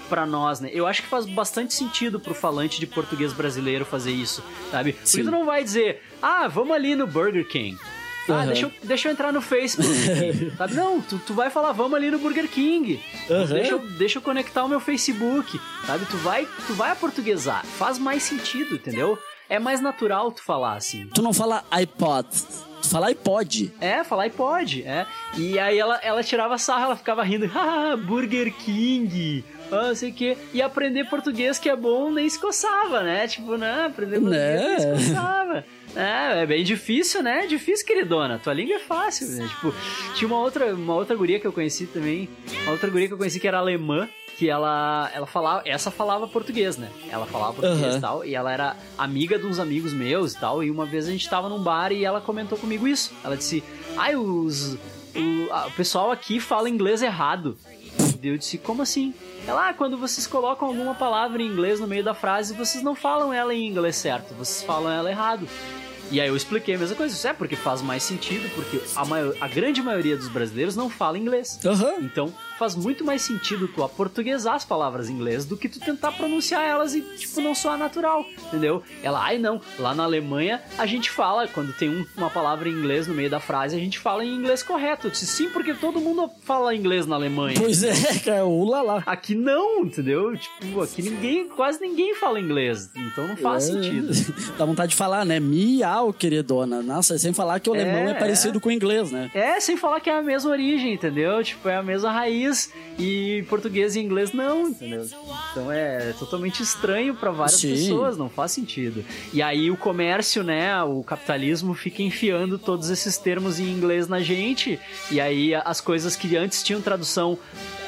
pra nós, né? Eu acho que faz bastante sentido pro falante de português brasileiro fazer isso, sabe? Porque Sim. tu não vai dizer, ah, vamos ali no Burger King. Ah, Aham. deixa, eu, deixa eu entrar no Facebook. sabe? Não, tu, tu vai falar, vamos ali no Burger King. Aham. Deixa, eu, deixa eu conectar o meu Facebook. Sabe? Tu vai, tu vai aportuguesar. Faz mais sentido, entendeu? É mais natural tu falar assim. Tu não fala iPod, tu fala iPod. É, falar e pode, é. E aí ela, ela tirava sarro, ela ficava rindo, ah, Burger King, ah, não sei o quê. E aprender português que é bom nem se coçava, né? Tipo, não, aprender português Né? nem se coçava. É, é bem difícil, né? Difícil, queridona. Tua língua é fácil, né? Tipo, tinha uma outra, uma outra guria que eu conheci também, uma outra guria que eu conheci que era alemã, que ela, ela falava, essa falava português, né? Ela falava português Aham. e tal, e ela era amiga de uns amigos meus e tal, e uma vez a gente tava num bar e ela comentou comigo isso. Ela disse, ai, os... O, a- o pessoal aqui fala inglês errado. E eu disse, como assim? Ela, ah, quando vocês colocam alguma palavra em inglês no meio da frase, vocês não falam ela em inglês certo, vocês falam ela errado. E aí eu expliquei a mesma coisa. Isso é porque faz mais sentido, porque a, maior, a grande maioria dos brasileiros não fala inglês. Então faz muito mais sentido tu aportuguesar as palavras em inglês do que tu tentar pronunciar elas e, tipo, não soar natural, entendeu? Ela, ai não, lá na Alemanha a gente fala, quando tem um- uma palavra em inglês no meio da frase, a gente fala em inglês correto. Eu disse, sim, porque todo mundo fala inglês na Alemanha. Pois é, cara, o lá. Aqui não, entendeu? Tipo, aqui ninguém, quase ninguém fala inglês, então não faz É. sentido. Dá vontade de falar, né? Miau, queridona. Nossa, sem falar que o alemão é, É, parecido é. com o inglês, né? É, sem falar que é a mesma origem, entendeu? Tipo, é a mesma raiz e português e inglês não, entendeu? Então é totalmente estranho pra várias Sim. pessoas, não faz sentido. E aí o comércio, né, o capitalismo fica enfiando todos esses termos em inglês na gente e aí as coisas que antes tinham tradução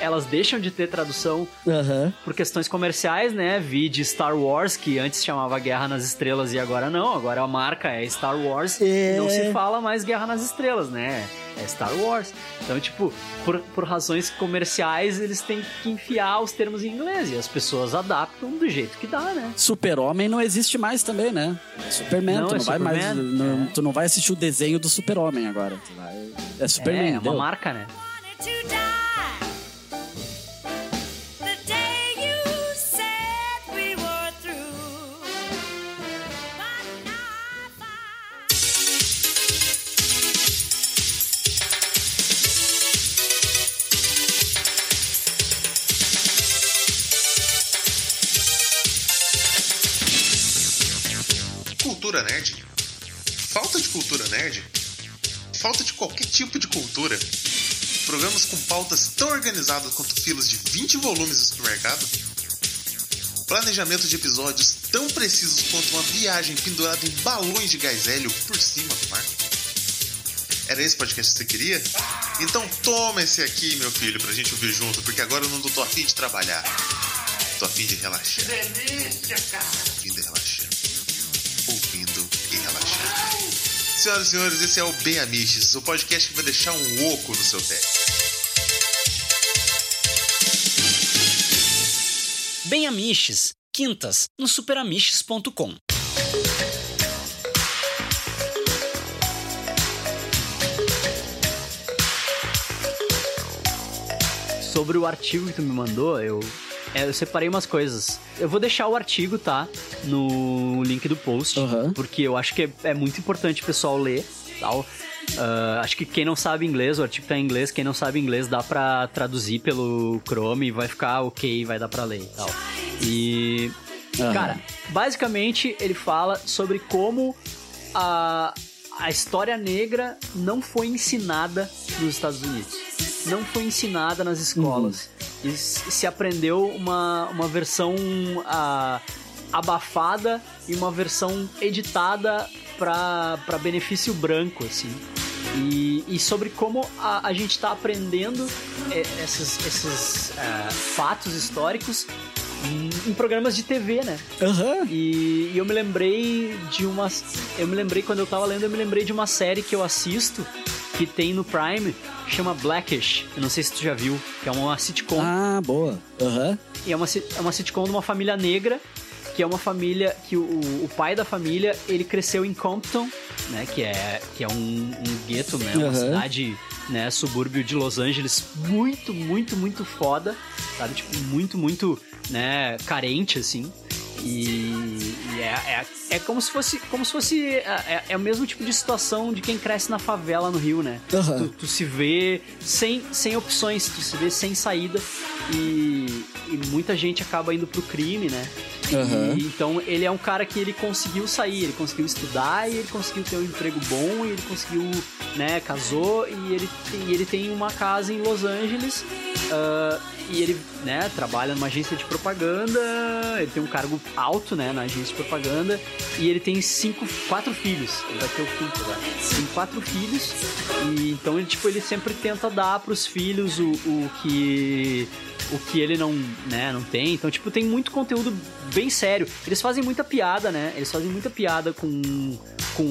elas deixam de ter tradução Aham. por questões comerciais, né? Vi de Star Wars, que antes chamava Guerra nas Estrelas e agora não. Agora a marca é Star Wars. É. Não se fala mais Guerra nas Estrelas, né? É Star Wars. Então, tipo, por, por razões comerciais, eles têm que enfiar os termos em inglês. E as pessoas adaptam do jeito que dá, né? Super-Homem não existe mais também, né? Superman, Não, tu é não vai mais. Superman, não- Tu não vai assistir o desenho do Super-Homem agora. Tu vai- É Superman. é, é uma marca, né? Cultura nerd? Falta de cultura nerd? Falta de qualquer tipo de cultura? Programas com pautas tão organizadas quanto filas de 20 volumes no supermercado? Planejamento de episódios tão precisos quanto uma viagem pendurada em balões de gás hélio por cima do mar? Era esse podcast que você queria? Então toma esse aqui, meu filho, pra gente ouvir junto, porque agora eu não tô afim de trabalhar. Tô afim de relaxar. Delícia, cara. Senhoras e senhores, esse é o Bem Amiches, o podcast que vai deixar um oco no seu pé. Bem Amiches, quintas, no superamiches.com. sobre o artigo que tu me mandou, eu, é, eu separei umas coisas. Eu vou deixar o artigo, tá? No link do post, porque eu acho que é, é muito importante o pessoal ler, tal. Ah, acho que quem não sabe inglês, o artigo tá em inglês, quem não sabe inglês dá pra traduzir pelo Chrome e vai ficar ok, vai dar pra ler e tal. E. Aham. Cara, basicamente ele fala sobre como a, a história negra não foi ensinada nos Estados Unidos. Não foi ensinada nas escolas. E s- se aprendeu uma, uma versão ah, abafada e uma versão editada para benefício branco, assim. E, e sobre como a, a gente está aprendendo é, esses, esses ah, fatos históricos em, em programas de TV, né? Aham. E, e eu me lembrei de uma. Eu me lembrei, quando eu tava lendo, eu me lembrei de uma série que eu assisto, que tem no Prime, que chama Blackish. Eu não sei se tu já viu, que é uma sitcom. Ah, boa. Aham. E é uma, é uma sitcom de uma família negra, que é uma família que o, o pai da família, ele cresceu em Compton, né? Que é, que é um, um gueto, né? Uma Aham. cidade, né? Subúrbio de Los Angeles muito, muito, muito foda, sabe? Tipo, muito, muito, né? Carente, assim. E, e é, é, é como se fosse, como se fosse é, é- é o mesmo tipo de situação de quem cresce na favela no Rio, né? Aham. Tu, tu se vê sem, sem opções, tu se vê sem saída e, e muita gente acaba indo pro crime, né? Aham. E, então ele é um cara que ele conseguiu sair, ele conseguiu estudar e ele conseguiu ter um emprego bom e ele conseguiu, né, casou e ele, e ele tem uma casa em Los Angeles ah, e ele, né, trabalha numa agência de propaganda, ele tem um cargo alto, né, na agência de propaganda e ele tem cinco, quatro filhos, ele vai ter o quinto agora, tem quatro filhos e então ele, tipo, ele sempre tenta dar pros filhos o, o que o que ele não, né, não tem. Então, tipo, tem muito conteúdo bem sério. Eles fazem muita piada, né? Eles fazem muita piada com, com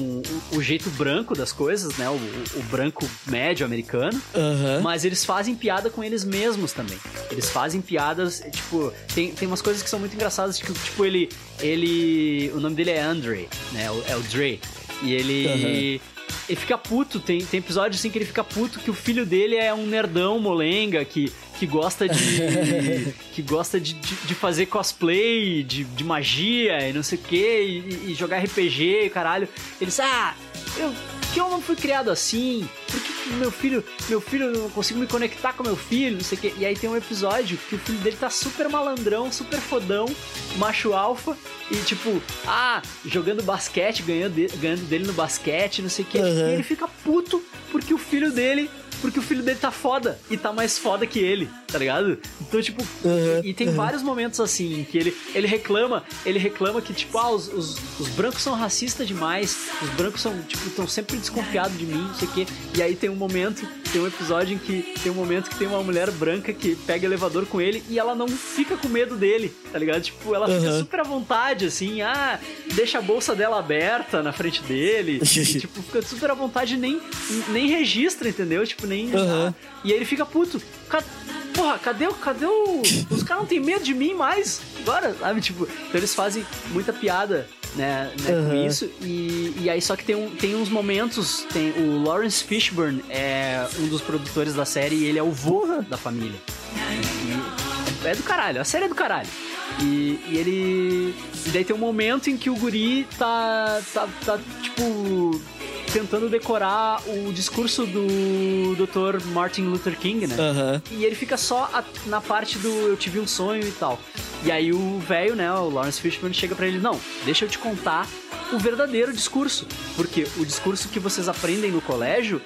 o, o jeito branco das coisas, né? O, o- o branco médio americano. Aham. Mas eles fazem piada com eles mesmos também. Eles fazem piadas, tipo, tem, tem umas coisas que são muito engraçadas, tipo, tipo ele. ele. O nome dele é Andre, né? É o Dre. E ele. Ele fica puto, tem, tem episódio assim que ele fica puto que o filho dele é um nerdão molenga que, que gosta de. que gosta de, de, de fazer cosplay, de, de magia e não sei o que, e, e jogar RPG e caralho. Ele diz, ah, eu, que eu não fui criado assim? Por que que meu filho, meu filho, eu não consigo me conectar com meu filho, não sei o quê. E aí tem um episódio que o filho dele tá super malandrão, super fodão, macho alfa, e tipo, ah, jogando basquete, ganhando, de- ganhando dele no basquete, não sei o quê. Aham. E ele fica puto porque o filho dele. Porque o filho dele tá foda e tá mais foda que ele, tá ligado? Então, tipo, e tem vários momentos assim que ele, ele reclama, ele reclama que, tipo, ah, os, os, os brancos são racistas demais, os brancos são, tipo, estão sempre desconfiados de mim, não sei o quê. E aí tem um momento, tem um episódio em que tem um momento que tem uma mulher branca que pega elevador com ele e ela não fica com medo dele, tá ligado? Tipo, ela fica Aham. super à vontade, assim, ah, deixa a bolsa dela aberta na frente dele, e, tipo, fica super à vontade e nem, nem registra, entendeu? Tipo, nem. Aham. E aí ele fica puto. Porra, cadê o. Cadê o. Os caras não tem medo de mim mais? Agora, sabe? Tipo, então eles fazem muita piada, né, né, com Aham. isso. E, e aí, só que tem, um, tem uns momentos. Tem o Lawrence Fishburne é um dos produtores da série e ele é o vô da família. E é do caralho, a série é do caralho. E, e ele. E daí tem um momento em que o guri tá. tá, tá tipo. Tentando decorar o discurso do Dr. Martin Luther King, né? Aham. E ele fica só a- na parte do eu tive um sonho e tal. E aí o velho, né, o Lawrence Fishburne chega pra ele, não, deixa eu te contar o verdadeiro discurso, porque o discurso que vocês aprendem no colégio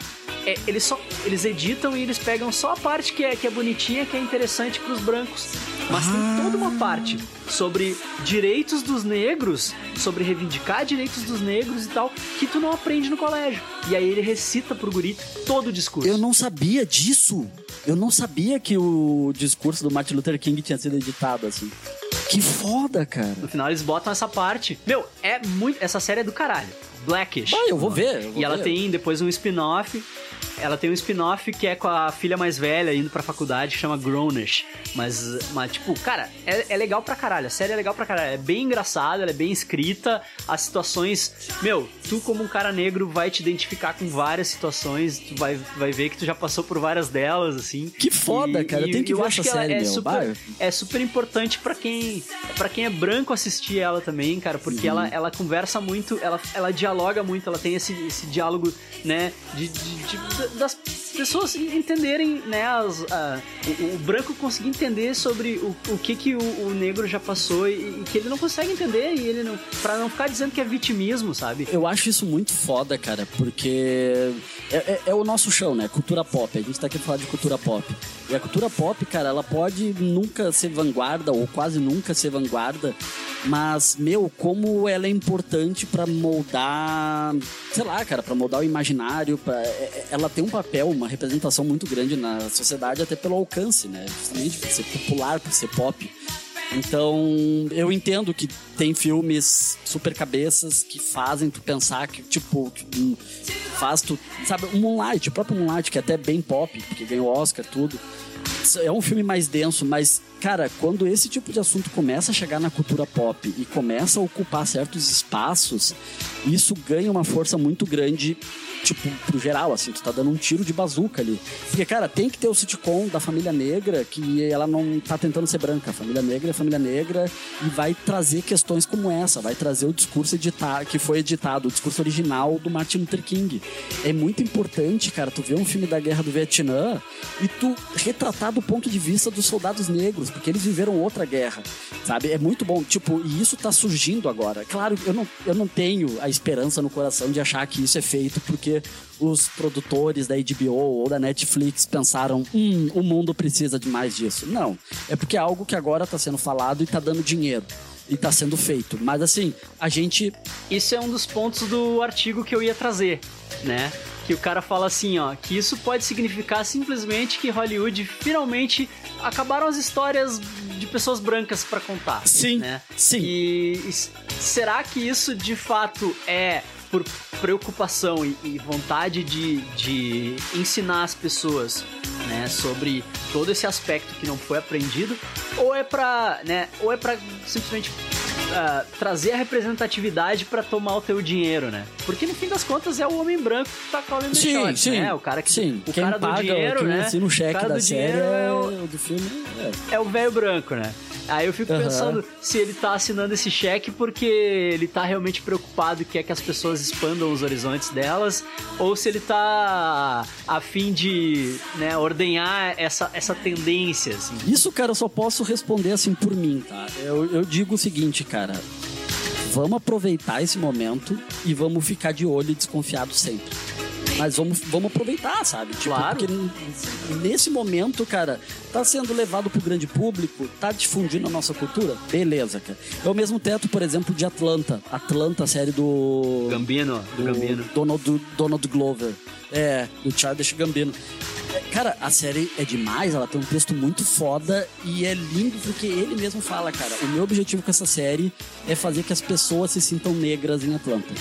é, eles só eles editam e eles pegam só a parte que é que é bonitinha, que é interessante pros brancos. Mas tem toda uma parte sobre direitos dos negros, sobre reivindicar direitos dos negros e tal, que tu não aprende no colégio. E aí ele recita pro guri todo o discurso. Eu não sabia disso. Eu não sabia que o discurso do Martin Luther King tinha sido editado assim. Que foda, cara. No final eles botam essa parte. Meu, é muito. Essa série é do caralho. Blackish. Ah, eu vou ver, eu vou e ela ver. tem depois um spin-off. Ela tem um spin-off que é com a filha mais velha indo pra faculdade, que chama Grownish. Mas, mas tipo, cara, é, é legal pra caralho. A série é legal pra caralho. É bem engraçada, ela é bem escrita. As situações. Meu, tu, como um cara negro, vai te identificar com várias situações. Tu vai, vai ver que tu já passou por várias delas, assim. Que foda, cara. Eu tenho que ver acho essa ela série, é meu. super, Vai. é super importante pra quem para quem é branco assistir ela também, cara, porque ela, ela conversa muito, ela, ela dialoga muito, ela tem esse, esse diálogo, né, de, de- de- das pessoas entenderem, né, as, a- o, o branco conseguir entender sobre o, o que que o, o negro já passou e, e que ele não consegue entender e ele não, para não ficar dizendo que é vitimismo, sabe? Eu acho isso muito foda, cara, porque é, é- é o nosso chão, né? Cultura pop. A gente tá aqui pra falar de cultura pop. E a cultura pop, cara, ela pode nunca ser vanguarda, ou quase nunca ser vanguarda, mas, meu, como ela é importante pra moldar, sei lá, cara, pra moldar o imaginário, pra, é- é- ela tem um papel, uma representação muito grande na sociedade, até pelo alcance, né? Justamente por ser popular, por ser pop. Então, eu entendo que tem filmes super cabeças que fazem tu pensar que, tipo, faz tu. Sabe, o Moonlight, o próprio Moonlight, que é até bem pop, porque ganhou Oscar, tudo. É um filme mais denso, mas, cara, quando esse tipo de assunto começa a chegar na cultura pop e começa a ocupar certos espaços, isso ganha uma força muito grande tipo, pro geral, assim, tu tá dando um tiro de bazuca ali. Porque, cara, tem que ter o sitcom da família negra, que ela não tá tentando ser branca. A família negra é família negra e vai trazer questões como essa, vai trazer o discurso editar, que foi editado, o discurso original do Martin Luther King. É muito importante, cara, tu ver um filme da guerra do Vietnã e tu retratar do ponto de vista dos soldados negros, porque eles viveram outra guerra, sabe? É muito bom, tipo, e isso tá surgindo agora. Claro, eu não, eu não tenho a esperança no coração de achar que isso é feito porque os produtores da HBO ou da Netflix pensaram, hum, o mundo precisa de mais disso. Não, é porque é algo que agora tá sendo falado e tá dando dinheiro. E tá sendo feito. Mas assim, a gente. Isso é um dos pontos do artigo que eu ia trazer, né? Que o cara fala assim, ó, que isso pode significar simplesmente que Hollywood finalmente acabaram as histórias de pessoas brancas pra contar. Sim, né? sim. E, e será que isso de fato é por preocupação e, e vontade de, de ensinar as pessoas, né, sobre todo esse aspecto que não foi aprendido, ou é pra, né, ou é pra simplesmente ah, trazer a representatividade pra tomar o teu dinheiro, né? Porque no fim das contas é o homem branco que tá calando Sim, shot, sim, né? O cara que sim. o Quem cara do paga, dinheiro, quem né? assina o cheque cara da do série dinheiro é, é o, do filme. É. é o velho branco, né? Aí eu fico Aham. pensando se ele tá assinando esse cheque porque ele tá realmente preocupado e quer que as pessoas expandam os horizontes delas, ou se ele tá a fim de né, ordenhar essa, essa tendência, assim. Isso, cara, eu só posso responder assim por mim, tá? Eu, eu digo o seguinte, cara. Vamos aproveitar esse momento e vamos ficar de olho e desconfiado sempre. Mas vamos, vamos aproveitar, sabe? Tipo, Claro. Porque nesse momento, cara, tá sendo levado pro grande público, tá difundindo a nossa cultura, beleza, cara. É o mesmo teto, por exemplo, de Atlanta. Atlanta, a série do. Gambino, do Gambino. Donald, do Donald Glover. É, do Childish Gambino. Cara, a série é demais, ela tem um texto muito foda e é lindo porque ele mesmo fala, cara, o meu objetivo com essa série é fazer que as pessoas se sintam negras em Atlanta.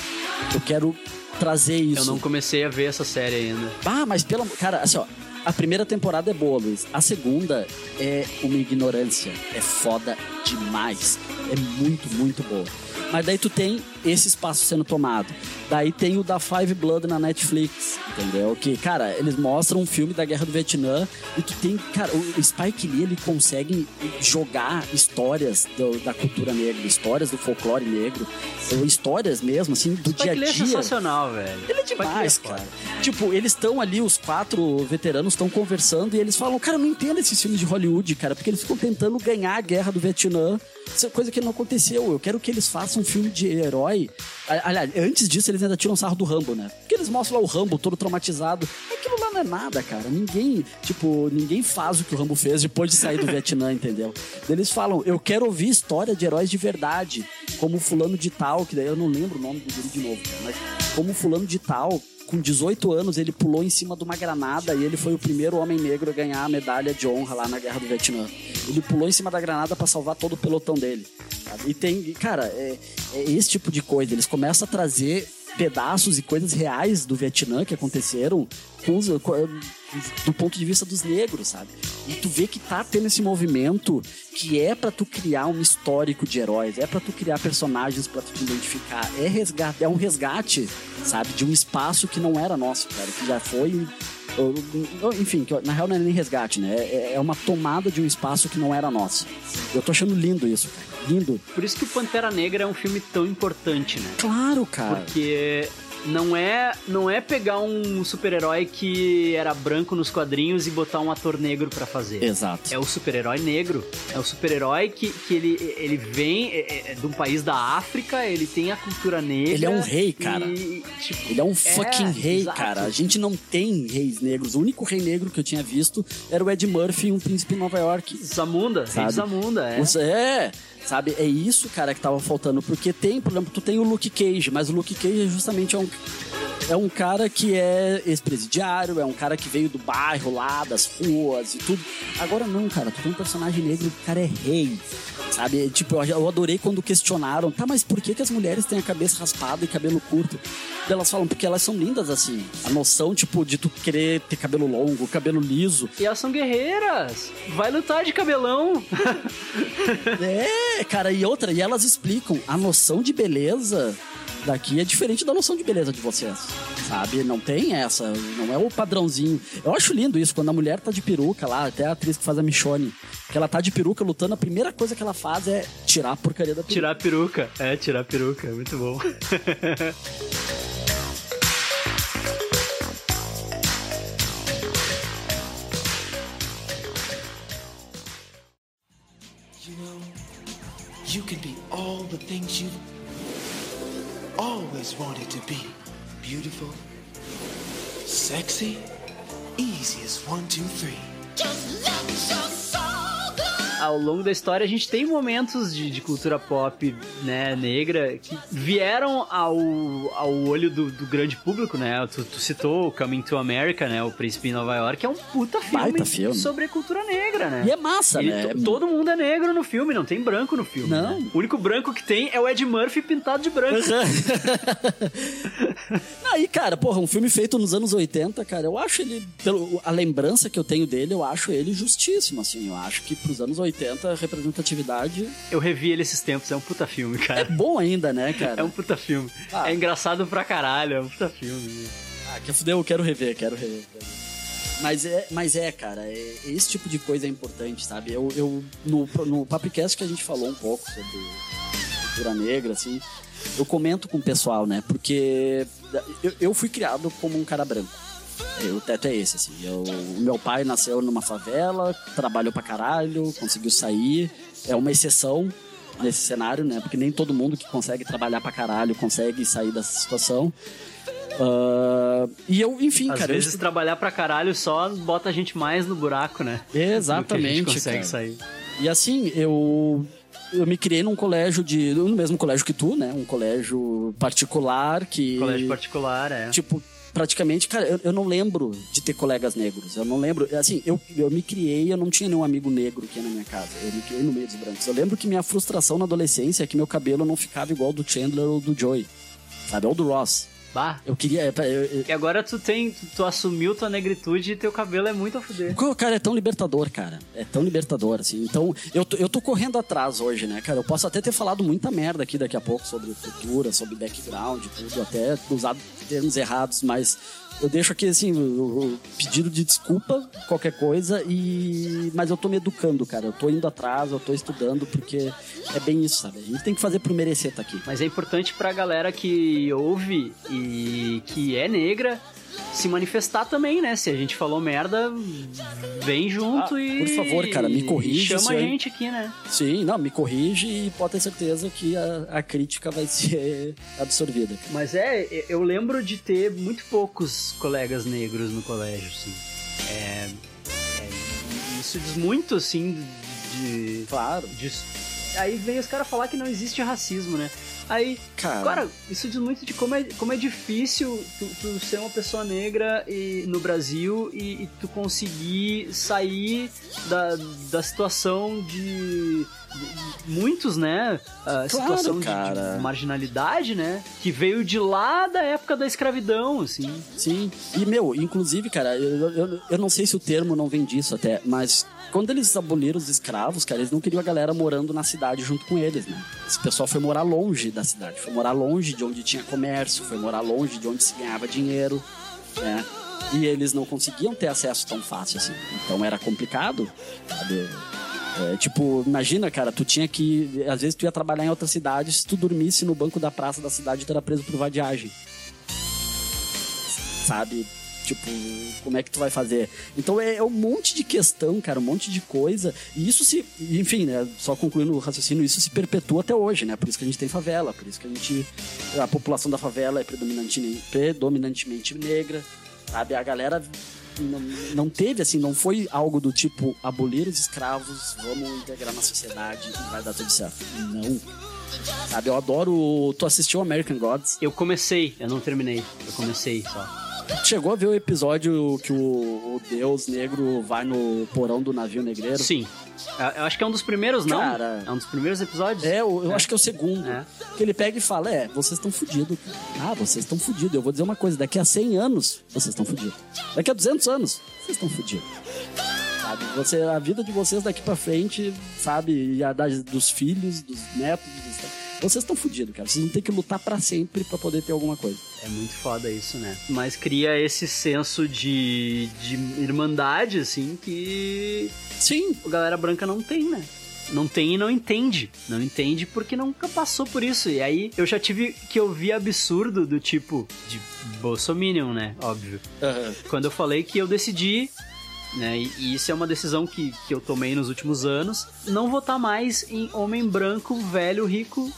Eu quero trazer isso. Eu não comecei a ver essa série ainda. Ah, mas pelo Cara, assim, ó. A primeira temporada é boa, Luiz. A segunda é uma ignorância. É foda demais. É muito, muito boa. Mas daí tu tem esse espaço sendo tomado. Daí tem o da Five Blood na Netflix, entendeu? Que, cara, eles mostram um filme da Guerra do Vietnã e tu tem, cara, o Spike Lee, ele consegue jogar histórias do- da cultura negra, histórias do folclore negro, ou histórias mesmo, assim, do Spike dia a é dia. sensacional, velho. Ele é demais, cara. Tipo, eles estão ali, os quatro veteranos estão conversando e eles falam, cara, eu não entendo esses filmes de Hollywood, cara, porque eles ficam tentando ganhar a guerra do Vietnã. Isso é coisa que não aconteceu. Eu quero que eles façam um filme de herói. A- Aliás, antes disso, eles ainda tiram sarro do Rambo, né? Porque eles mostram lá o Rambo todo traumatizado. Aquilo lá não é nada, cara. Ninguém, tipo, ninguém faz o que o Rambo fez depois de sair do Vietnã, entendeu? Eles falam, eu quero ouvir história de heróis de verdade, como fulano de tal, que daí eu não lembro o nome do guri de novo, mas como fulano de tal, com 18 anos, ele pulou em cima de uma granada e ele foi o primeiro homem negro a ganhar a medalha de honra lá na Guerra do Vietnã. Ele pulou em cima da granada pra salvar todo o pelotão dele. sabe? E tem, cara, é, é esse tipo de coisa. Eles começam a trazer pedaços e coisas reais do Vietnã que aconteceram com os- com- do ponto de vista dos negros, sabe? E tu vê que tá tendo esse movimento que é pra tu criar um histórico de heróis, é pra tu criar personagens pra tu te identificar, é resgate, é um resgate, sabe, de um espaço que não era nosso, cara, que já foi enfim, que na real não é nem resgate, né? É, é uma tomada de um espaço que não era nosso. Eu tô achando lindo isso, cara. Lindo. Por isso que o Pantera Negra é um filme tão importante, né? Claro, cara. Porque não é, não é pegar um super-herói que era branco nos quadrinhos e botar um ator negro pra fazer. Exato. É o super-herói negro. É o super-herói que, que ele, ele vem é, é, de um país da África, ele tem a cultura negra. Ele é um rei, cara. e, tipo, Ele é um fucking rei, exato. cara. A gente não tem reis negros. O único rei negro que eu tinha visto era o Ed Murphy em Um Príncipe em Nova York. Zamunda, rei sabe? Zamunda, é. Os- é, sabe? É isso, cara, que tava faltando. Porque tem, por exemplo, tu tem o Luke Cage, mas o Luke Cage é justamente um, é um cara que é ex-presidiário, é um cara que veio do bairro lá, das ruas e tudo. Agora não, cara, tu tem um personagem negro, o cara é rei. Sabe? Tipo, eu- adorei quando questionaram, tá, mas por que, que as mulheres têm a cabeça raspada e cabelo curto? Daí Elas falam, porque elas são lindas assim. A noção, tipo, de tu querer ter cabelo longo, cabelo liso. E elas são guerreiras. Vai lutar de cabelão. É, cara, e outra, e elas explicam, a noção de beleza daqui é diferente da noção de beleza de vocês. Sabe? Não tem essa, não é o padrãozinho. Eu acho lindo isso, quando a mulher tá de peruca lá, até a atriz que faz a Michonne, que ela tá de peruca lutando, a primeira coisa que ela faz é tirar a porcaria da peruca. Tirar a peruca. É, tirar a peruca. Muito bom. you can be all the things you've always wanted to be. Beautiful, sexy, easy as one, two, three. Ao longo da história, a gente tem momentos de, de cultura pop, né, negra, que vieram ao, ao olho do, do grande público, né? Tu, tu citou Coming to America, né? O Príncipe em Nova York, que é um puta filme, filme. sobre cultura negra, né? E é massa, Ele- né? to- Todo mundo é negro no filme, não tem branco no filme. Não. né? O único branco que tem é o Ed Murphy pintado de branco. Aí, cara, porra, um filme feito nos anos 80, cara, eu acho ele, pelo, a lembrança que eu tenho dele, eu acho ele justíssimo, assim. Eu acho que pros anos 80, a representatividade Eu revi ele esses tempos, é um puta filme, é cara. bom ainda, né, cara? É um puta filme. Ah. É engraçado pra caralho, é um puta filme. Ah, que fudeu, eu quero rever, quero rever. Mas é, mas é, cara, é- esse tipo de coisa é importante, sabe? Eu, eu no, no Papicast que a gente falou um pouco sobre cultura negra, assim, eu comento com o pessoal, né? Porque eu, eu fui criado como um cara branco. É, O teto é esse, assim. Eu, o meu pai nasceu numa favela, trabalhou pra caralho, conseguiu sair. É uma exceção nesse cenário, né? Porque nem todo mundo que consegue trabalhar pra caralho consegue sair dessa situação. Ah, e eu, enfim, Às cara. eu vezes trabalhar pra caralho só bota a gente mais no buraco, né? Exatamente, consegue cara. sair. E assim, eu eu me criei num colégio de no mesmo colégio que tu, né? Um colégio particular que Colégio particular, é. tipo praticamente, cara, eu, eu não lembro de ter colegas negros. Eu não lembro, assim, eu, eu me criei, eu não tinha nenhum amigo negro aqui na minha casa. Eu me criei no meio dos brancos. Eu lembro que minha frustração na adolescência é que meu cabelo não ficava igual do Chandler ou do Joey. Sabe? Ou do Ross. Bah. Eu queria. eu- eu- E agora tu tem. Tu, tu assumiu tua negritude e teu cabelo é muito a fuder. O cara é tão libertador, cara. É tão libertador, assim. Então, eu tô, eu tô correndo atrás hoje, né, cara? Eu posso até ter falado muita merda aqui daqui a pouco sobre cultura, sobre background, tudo, até usado termos errados, mas eu deixo aqui, assim, o, pedido de desculpa, qualquer coisa, e. Mas eu tô me educando, cara. Eu tô indo atrás, eu tô estudando, porque é bem isso, sabe? A gente tem que fazer por merecer estar aqui. Mas é importante pra galera que ouve e que é negra se manifestar também, né? Se a gente falou merda, vem junto Ah, e. por favor, cara, me corrige Chama a gente aqui, né? Sim, não, me corrige e pode ter certeza que a, a crítica vai ser absorvida. Mas é, eu lembro de ter muito poucos colegas negros no colégio, assim. É, é, isso diz muito, assim, de. Claro. de- aí vem os caras falar que não existe racismo, né? Aí, Cara. isso diz muito de como é, como é difícil tu, tu ser uma pessoa negra e, no Brasil e, e tu conseguir sair da, da situação de, muitos, né? A Claro, situação de- cara. de marginalidade, né? Que veio de lá da época da escravidão, assim. Sim. E, meu, inclusive, cara, eu, eu, eu não sei se o termo não vem disso até, mas quando eles aboliram os escravos, cara, eles não queriam a galera morando na cidade junto com eles, né? Esse pessoal foi morar longe da cidade, foi morar longe de onde tinha comércio, foi morar longe de onde se ganhava dinheiro, né? E eles não conseguiam ter acesso tão fácil assim. Então era complicado, sabe? É, tipo, imagina, cara, tu tinha que. Às vezes tu ia trabalhar em outra cidade, se tu dormisse no banco da praça da cidade, tu era preso por vadiagem. Sabe? Tipo, como é que tu vai fazer? Então é, é um monte de questão, cara, um monte de coisa. E isso se. Enfim, né? Só concluindo o raciocínio, isso se perpetua até hoje, né? Por isso que a gente tem favela, por isso que a gente. A população da favela é predominante, predominantemente negra, sabe? A galera não, não teve, assim, não foi algo do tipo abolir os escravos, vamos integrar na sociedade e vai dar tudo certo. Não. Sabe, eu adoro. Tu assistiu American Gods? Eu comecei, eu não terminei. Eu comecei só. Chegou a ver o episódio que o, o deus negro vai no porão do navio negreiro? Sim. Eu- Eu acho que é um dos primeiros, não? Cara. É um dos primeiros episódios? É, eu, eu acho que é o segundo. É. Que ele pega e fala: É, vocês estão fudidos. Ah, vocês estão fudidos. Eu vou dizer uma coisa: daqui a 100 anos, vocês estão fudidos. Daqui a 200 anos, vocês estão fudidos. Sabe? Você, a vida de vocês daqui pra frente, sabe? E a das, dos filhos, dos netos, dos- vocês estão fudidos, cara. Vocês vão ter que lutar pra sempre pra poder ter alguma coisa. É muito foda isso, né? Mas cria esse senso de, de irmandade, assim, que. Sim. A galera branca não tem, né? Não tem e não entende. Não entende porque nunca passou por isso. E aí eu já tive que ouvir absurdo do tipo de Bolsominion, né? Óbvio. Quando eu falei que eu decidi, né? E, e isso é uma decisão que, que eu tomei nos últimos anos, não votar mais em homem branco, velho, rico.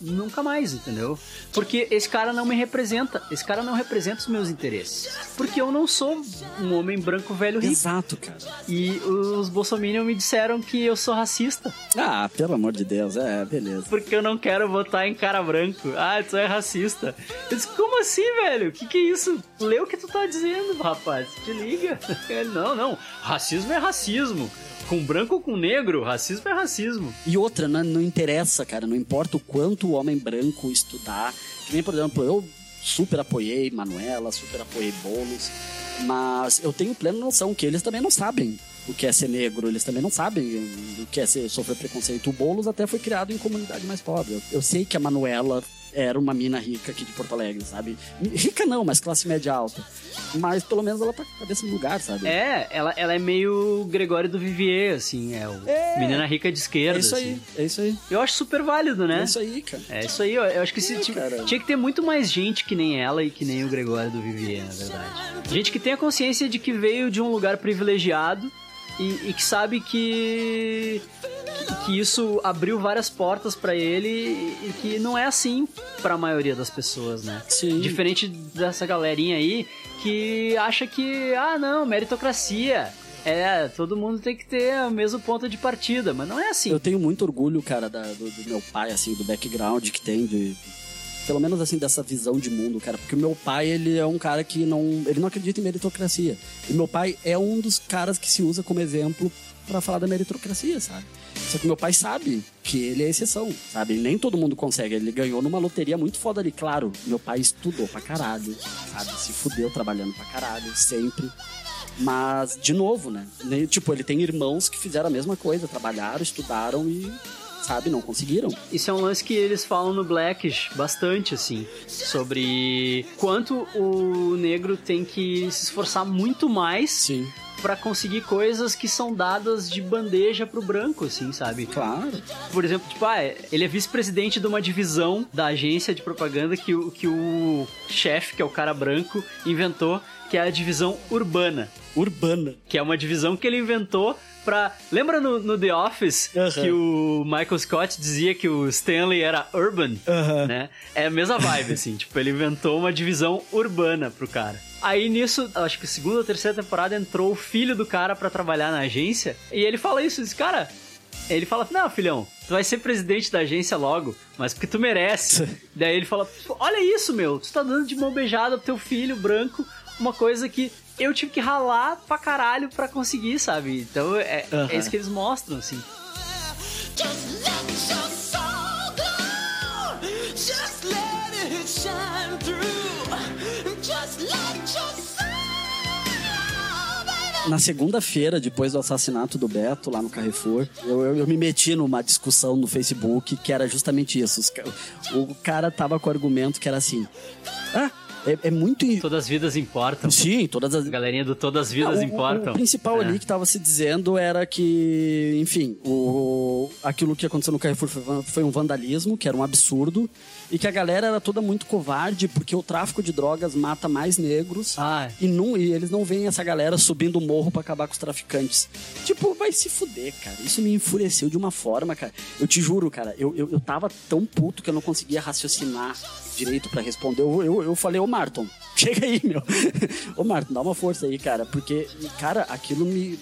Nunca mais, entendeu? Porque esse cara não me representa. Esse cara não representa os meus interesses. Porque eu não sou um homem branco, velho, rico. Exato, cara. E os bolsominions me disseram que eu sou racista. Ah, pelo amor de Deus, é, beleza. Porque eu não quero votar em cara branco. Ah, tu é racista. Eu disse, como assim, velho? Que que é isso? Lê o que tu tá dizendo, rapaz. Te liga. Ele, não, não. Racismo é racismo. Com branco ou com negro, racismo é racismo. E outra, não, não interessa, cara, não importa o quanto o homem branco estudar. Que nem, por exemplo, eu super apoiei Manuela, super apoiei Boulos, mas eu tenho plena noção que eles também não sabem o que é ser negro, eles também não sabem o que é ser, sofrer preconceito. O Boulos até foi criado em comunidade mais pobre. Eu, eu sei que a Manuela era uma mina rica aqui de Porto Alegre, sabe? Rica não, mas classe média alta. Mas pelo menos ela tá com a cabeça no lugar, sabe? É, ela, ela é meio Gregório do Vivier, assim, é o menina rica de esquerda. É isso aí, assim. é isso aí. Eu acho super válido, né? É isso aí, cara. É isso aí, eu, eu acho que se, É, ti- cara. tinha que ter muito mais gente que nem ela e que nem o Gregório do Vivier, na verdade. Gente que tem a consciência de que veio de um lugar privilegiado e, e que sabe que, que, que isso abriu várias portas pra ele e, que não é assim pra maioria das pessoas, né? Sim. Diferente dessa galerinha aí que acha que, ah, não, meritocracia. É, todo mundo tem que ter o mesmo ponto de partida, mas não é assim. Eu tenho muito orgulho, cara, da- do, do meu pai, assim, do background que tem, de, pelo menos assim, dessa visão de mundo, cara. Porque o meu pai, ele é um cara que não. Ele não acredita em meritocracia. E meu pai é um dos caras que se usa como exemplo pra falar da meritocracia, sabe? Só que meu pai sabe que ele é exceção, sabe? Nem todo mundo consegue. Ele ganhou numa loteria muito foda ali. Claro, meu pai estudou pra caralho, sabe? Se fudeu trabalhando pra caralho, sempre. Mas, de novo, né? Tipo, ele tem irmãos que fizeram a mesma coisa, trabalharam, estudaram e, sabe, não conseguiram. Isso é um lance que eles falam no Blackish bastante, assim, sobre quanto o negro tem que se esforçar muito mais pra conseguir coisas que são dadas de bandeja pro branco, assim, sabe? Claro. Por exemplo, tipo, ah, ele é vice-presidente de uma divisão da agência de propaganda que, o- que o chefe, que é o cara branco, inventou, que é a divisão urbana. Urbana. Que é uma divisão que ele inventou pra. Lembra no, no The Office que o Michael Scott dizia que o Stanley era urban? Né? É a mesma vibe, assim. tipo, ele inventou uma divisão urbana pro cara. Aí nisso, acho que segunda ou terceira temporada entrou o filho do cara pra trabalhar na agência. E ele fala isso, diz, cara. Ele fala, não, filhão, tu vai ser presidente da agência logo, mas porque tu merece. Daí ele fala, olha isso, meu, tu tá dando de mão beijada pro teu filho branco, uma coisa que eu tive que ralar pra caralho pra conseguir, sabe? Então é, é isso que eles mostram, assim. Just let it shine through. Just let your Na segunda-feira, depois do assassinato do Beto lá no Carrefour, eu, eu, eu me meti numa discussão no Facebook que era justamente isso. Os O cara tava com o argumento que era assim: Ah, é, é muito. Todas as vidas importam. Sim, todas as. Galerinha do Todas as Vidas Ah, o- Importam. O, principal É. ali que tava se dizendo era que, enfim, o, aquilo que aconteceu no Carrefour foi, um vandalismo, que era um absurdo, e que a galera era toda muito covarde, porque o tráfico de drogas mata mais negros, e, não, e eles não veem essa galera subindo o morro pra acabar com os traficantes. Tipo, vai se fuder, cara. Isso me enfureceu de uma forma, cara. Eu te juro, cara, eu, eu, eu tava tão puto que eu não conseguia raciocinar direito pra responder. Eu, eu, eu falei, ô Marton, chega aí, meu. ô Marton, dá uma força aí, cara. Porque, cara, aquilo me.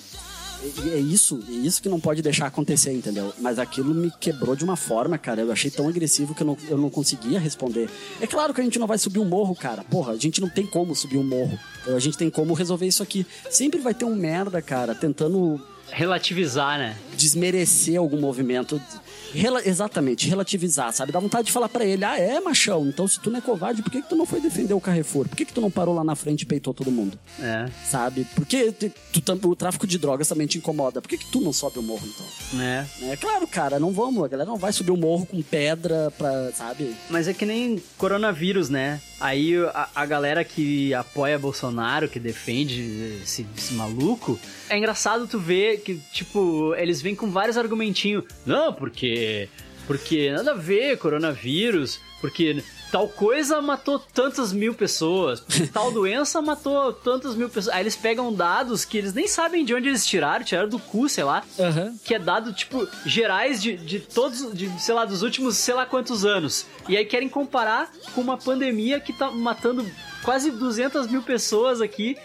É isso, é isso que não pode deixar acontecer, entendeu? Mas aquilo me quebrou de uma forma, cara. Eu achei tão agressivo que eu não, eu não conseguia responder. É claro que a gente não vai subir um morro, cara. Porra, a gente não tem como subir um morro. A gente tem como resolver isso aqui. Sempre vai ter um merda, cara, tentando Relativizar, né? desmerecer algum movimento. Rela- exatamente, relativizar, sabe? Dá vontade de falar pra ele, ah, é, machão, então se tu não é covarde, por que, que tu não foi defender o Carrefour? Por que, que tu não parou lá na frente e peitou todo mundo? É. Sabe? Porque tu, tu o tráfico de drogas também te incomoda. Por que, que tu não sobe o morro, então? É. É claro, cara, não vamos, a galera não vai subir o morro com pedra pra, sabe? Mas é que nem coronavírus, né? Aí a, a galera que apoia Bolsonaro, que defende esse, esse maluco, é engraçado tu ver que, tipo, eles vêm com vários argumentinhos. Não, porque. Porque nada a ver, coronavírus, porque tal coisa matou tantas mil pessoas, tal doença matou tantas mil pessoas. Aí eles pegam dados que eles nem sabem de onde eles tiraram, tiraram do cu, sei lá, que é dado, tipo, gerais de, de todos, de, sei lá, dos últimos sei lá quantos anos. E aí querem comparar com uma pandemia que tá matando quase 200 mil pessoas aqui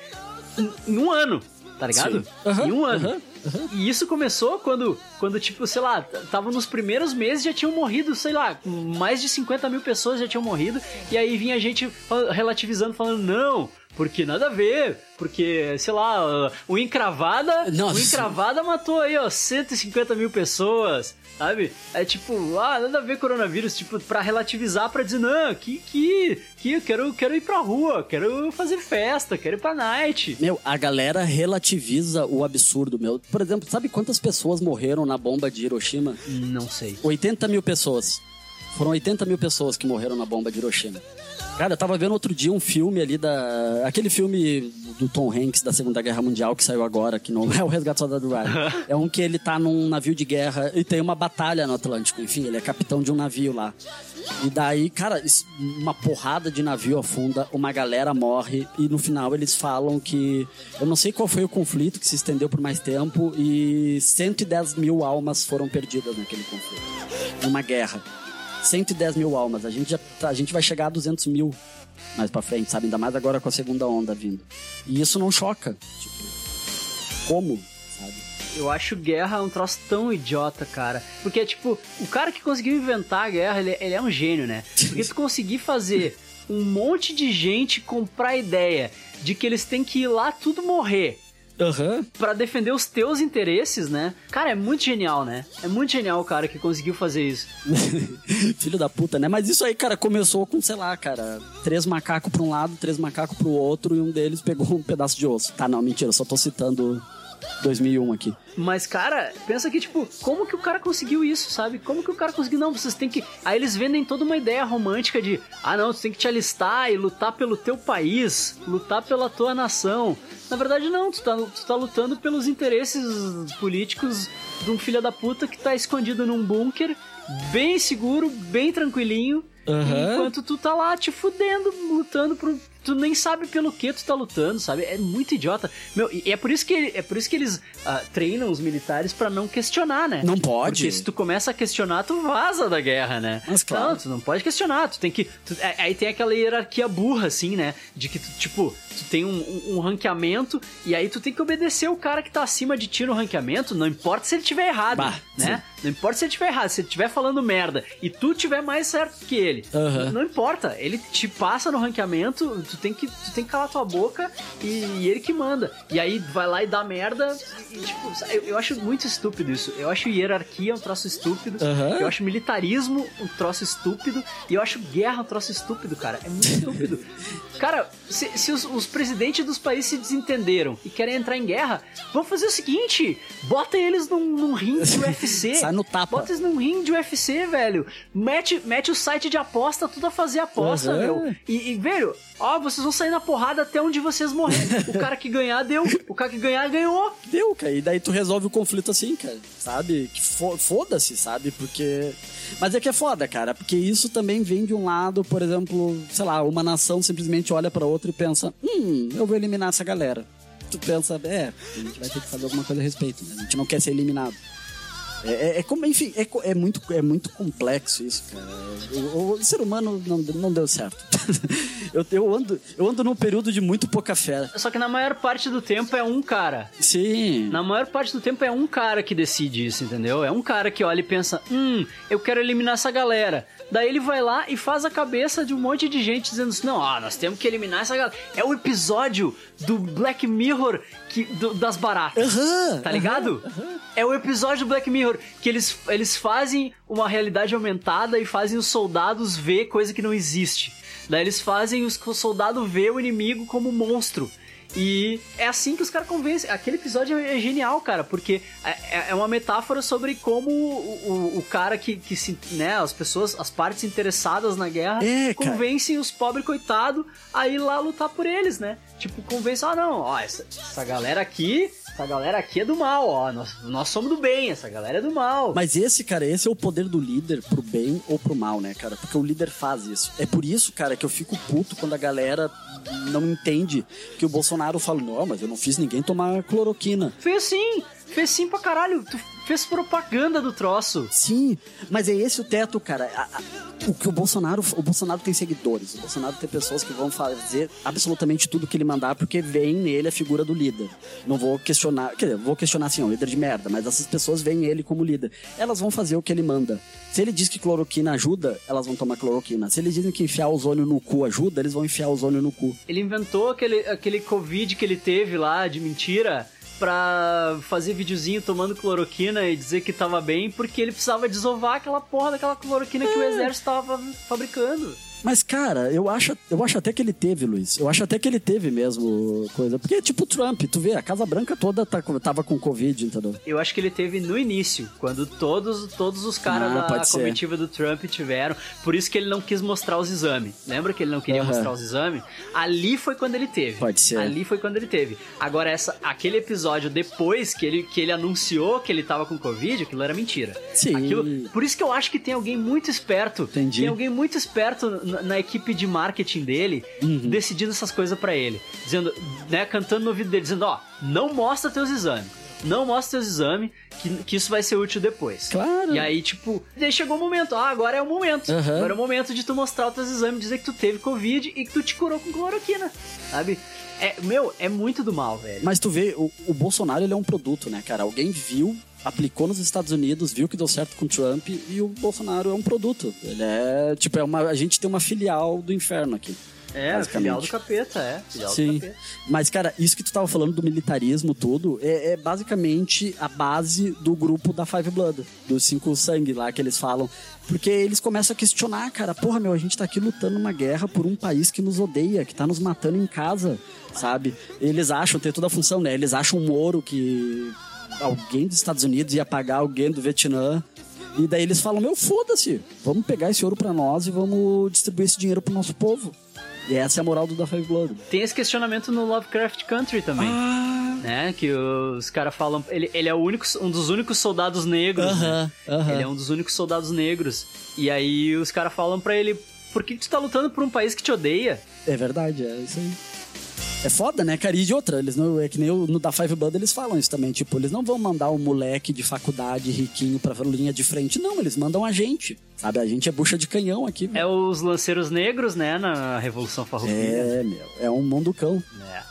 em, em um ano, tá ligado? Aham, em um ano. Aham, E isso começou quando, quando, tipo, sei lá, tava nos primeiros meses já tinham morrido, sei lá, mais de 50 mil pessoas já tinham morrido. E aí vinha gente relativizando, falando, não, porque nada a ver, porque, sei lá, o Encravada, Nossa. o Encravada matou aí, ó, 150 mil pessoas. Sabe? É tipo, ah, nada a ver coronavírus, tipo, pra relativizar, pra dizer, não, que, que, que eu quero, quero ir pra rua, quero fazer festa, quero ir pra night. Meu, a galera relativiza o absurdo, meu. Por exemplo, sabe quantas pessoas morreram na bomba de Hiroshima? Não sei. 80 mil pessoas. Foram 80 mil pessoas que morreram na bomba de Hiroshima. Cara, eu tava vendo outro dia um filme ali da. Aquele filme do Tom Hanks da Segunda Guerra Mundial que saiu agora, que não é o Resgate do Soldado Ryan. É um que ele tá num navio de guerra e tem uma batalha no Atlântico. Enfim, ele é capitão de um navio lá. E daí, cara, uma porrada de navio afunda, uma galera morre e no final eles falam que. Eu não sei qual foi o conflito que se estendeu por mais tempo e 110 mil almas foram perdidas naquele conflito. Numa guerra. 110 mil almas. A gente, já, a gente vai chegar a 200 mil mais pra frente, sabe? Ainda mais agora com a segunda onda vindo. E isso não choca. Tipo, como? Sabe? Eu acho guerra um troço tão idiota, cara. Porque, tipo, o cara que conseguiu inventar a guerra, ele, ele é um gênio, né? Porque tu conseguir fazer um monte de gente comprar a ideia de que eles têm que ir lá tudo morrer. Aham. Pra defender os teus interesses, né? Cara, é muito genial, né? É muito genial o cara que conseguiu fazer isso. Filho da puta, né? Mas isso aí, cara, começou com, sei lá, cara, três macacos pra um lado, três macacos pro outro, e um deles pegou um pedaço de osso. Tá, não, mentira, só tô citando 2001 aqui. Mas, cara, pensa que, tipo, como que o cara conseguiu isso, sabe? Como que o cara conseguiu? Não, vocês têm que. Aí eles vendem toda uma ideia romântica de, ah, não, tu tem que te alistar e lutar pelo teu país, lutar pela tua nação. Na verdade, não, tu tá, tu tá lutando pelos interesses políticos de um filho da puta que tá escondido num bunker, bem seguro, bem tranquilinho. Aham. Enquanto tu tá lá te fudendo, lutando pro. Tu nem sabe pelo que tu tá lutando, sabe? É muito idiota. Meu, e é por isso que, é por isso que eles ah, treinam os militares pra não questionar, né? Não pode. Porque se tu começa a questionar, tu vaza da guerra, né? Mas claro. Não, tu não pode questionar, tu tem que. tu- é- aí tem aquela hierarquia burra, assim, né? De que tu, tipo, tu tem um, um, um ranqueamento e aí tu tem que obedecer o cara que tá acima de ti no ranqueamento, não importa se ele tiver errado, Bah, né? Não importa se ele tiver errado, se ele tiver falando merda e tu tiver mais certo que ele. Aham. Não importa, ele te passa no ranqueamento, tu tem que, tu tem que calar tua boca e, e ele que manda. E aí vai lá e dá merda. E, tipo, eu, eu acho muito estúpido isso. Eu acho hierarquia um troço estúpido. Aham. Eu acho militarismo um troço estúpido. E eu acho guerra um troço estúpido, cara. É muito estúpido. Cara, se, se os, os presidentes dos países se desentenderam e querem entrar em guerra, vamos fazer o seguinte: bota eles num, num ringue de UFC. Sai no tapa. Bota eles num ringue de UFC, velho. Mete, mete o site de aposta, tudo a fazer aposta, Aham. meu. E, e, velho, ó, vocês vão sair na porrada até onde vocês morrerem. o cara que ganhar, deu. O cara que ganhar, ganhou. Deu, cara. E daí tu resolve o conflito assim, cara. Sabe? Que fo- foda-se, sabe? Porque. Mas é que é foda, cara. Porque isso também vem de um lado, por exemplo, sei lá, uma nação simplesmente olha pra outra e pensa: hum, eu vou eliminar essa galera. Tu pensa, é, a gente vai ter que fazer alguma coisa a respeito, né? A gente não quer ser eliminado. É, é- é como, enfim, é, é muito, é muito complexo isso, cara. O, o ser humano não, não deu certo. eu, eu, ando, eu ando num período de muito pouca fé. Só que na maior parte do tempo é um cara. Sim. Na maior parte do tempo é um cara que decide isso, entendeu? É um cara que olha e pensa: hum, eu quero eliminar essa galera. Daí ele vai lá e faz a cabeça de um monte de gente dizendo assim: não, ah, nós temos que eliminar essa galera. É o episódio do Black Mirror que, do- das baratas. tá ligado? É o episódio do Black Mirror que eles, eles fazem uma realidade aumentada e fazem os soldados ver coisa que não existe. Daí eles fazem os, o soldado ver o inimigo como monstro. E é assim que os caras convencem. Aquele episódio é genial, cara, porque é, é- é uma metáfora sobre como o, o, o cara que, que se. né, as pessoas, as partes interessadas na guerra É, convencem os pobres coitados a ir lá lutar por eles, né? Tipo, convence, ah, não, ó, essa, essa galera aqui. Essa galera aqui é do mal, ó. Nós, nós somos do bem, essa galera é do mal. Mas esse, cara, esse é o poder do líder pro bem ou pro mal, né, cara? Porque o líder faz isso. É por isso, cara, que eu fico puto quando a galera não entende que o Bolsonaro fala, não, mas eu não fiz ninguém tomar cloroquina. Fez sim, fez sim pra caralho. Tu fez propaganda do troço. Sim, mas é esse o teto, cara. A- a- o que o Bolsonaro, o Bolsonaro tem seguidores. O Bolsonaro tem pessoas que vão fazer absolutamente tudo que ele mandar porque veem nele a figura do líder. Não vou questionar, quer dizer, vou questionar assim, ó, líder de merda, mas essas pessoas veem ele como líder. Elas vão fazer o que ele manda. Se ele diz que cloroquina ajuda, elas vão tomar cloroquina. Se eles dizem que enfiar ozônio no cu ajuda, eles vão enfiar ozônio no cu. Ele inventou aquele, aquele Covid que ele teve lá de mentira pra fazer videozinho tomando cloroquina e dizer que tava bem, porque ele precisava desovar aquela porra daquela cloroquina que o exército tava fabricando. Mas, cara, eu acho, eu acho até que ele teve, Luiz. Eu acho até que ele teve mesmo coisa. Porque é tipo Trump, tu vê, a Casa Branca toda tá, tava com Covid, entendeu? Eu acho que ele teve no início, quando todos, todos os caras Ah, da comitiva do Trump tiveram. Por isso que ele não quis mostrar os exames. Lembra que ele não queria Aham. mostrar os exames? Ali foi quando ele teve. Pode ser. Ali foi quando ele teve. Agora, essa, aquele episódio depois que ele, que ele anunciou que ele tava com Covid, aquilo era mentira. Sim. Aquilo, por isso que eu acho que tem alguém muito esperto. Entendi. Tem alguém muito esperto na, equipe de marketing dele, Uhum. decidindo essas coisas pra ele. Dizendo, né, cantando no ouvido dele, dizendo, ó, não mostra teus exames. Não mostra teus exames, que, que isso vai ser útil depois. Claro. E aí, tipo, daí chegou o momento. Ah, agora é o momento. Aham. Agora é o momento de tu mostrar os teus exames, dizer que tu teve Covid e que tu te curou com cloroquina. Sabe? É, meu, é muito do mal, velho. Mas tu vê, o, o Bolsonaro ele é um produto, né, cara? Alguém viu, aplicou nos Estados Unidos, viu que deu certo com o Trump e o Bolsonaro é um produto. Ele é, tipo, é uma, a gente tem uma filial do inferno aqui. É, filial do capeta, é. Filial do Sim. capeta. Mas, cara, isso que tu tava falando do militarismo, tudo, é, é basicamente a base do grupo da Five Blood, dos Cinco Sangue lá que eles falam. Porque eles começam a questionar, cara, porra, meu, a gente tá aqui lutando uma guerra por um país que nos odeia, que tá nos matando em casa, sabe? Eles acham, tem toda a função, né? Eles acham um ouro que alguém dos Estados Unidos ia pagar alguém do Vietnã. E daí eles falam, meu, foda-se, vamos pegar esse ouro pra nós e vamos distribuir esse dinheiro pro nosso povo. E essa é a moral do Da Five Blood. Tem esse questionamento no Lovecraft Country também. Ah. Né? Que os caras falam. Ele, ele é o único, um dos únicos soldados negros. Aham, né? aham. Ele é um dos únicos soldados negros. E aí os caras falam pra ele: por que tu tá lutando por um país que te odeia? É verdade, é isso aí. É foda, né, cara? E de outra, eles não, é que nem o- no da Five Blood eles falam isso também. Tipo, eles não vão mandar um moleque de faculdade riquinho pra linha de frente. Não, eles mandam a gente. Sabe? A gente é bucha de canhão aqui. É os lanceiros negros, né? Na Revolução Farroupilha. É, meu. É um mundo cão. É.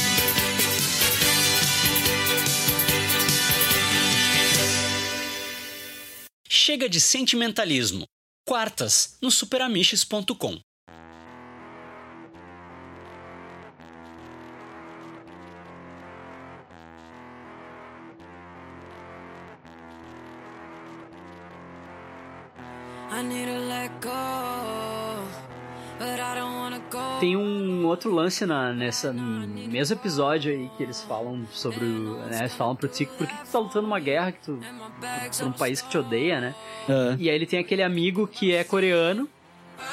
Chega de sentimentalismo. Quartas no superamiches.com. I need to let go, but I don't. Tem um outro lance na, nessa mesmo episódio aí que eles falam sobre o. Né, eles falam pro Tico, por que tu tá lutando uma guerra que tu. por um país que te odeia, né? Ah. E aí ele tem aquele amigo que é coreano,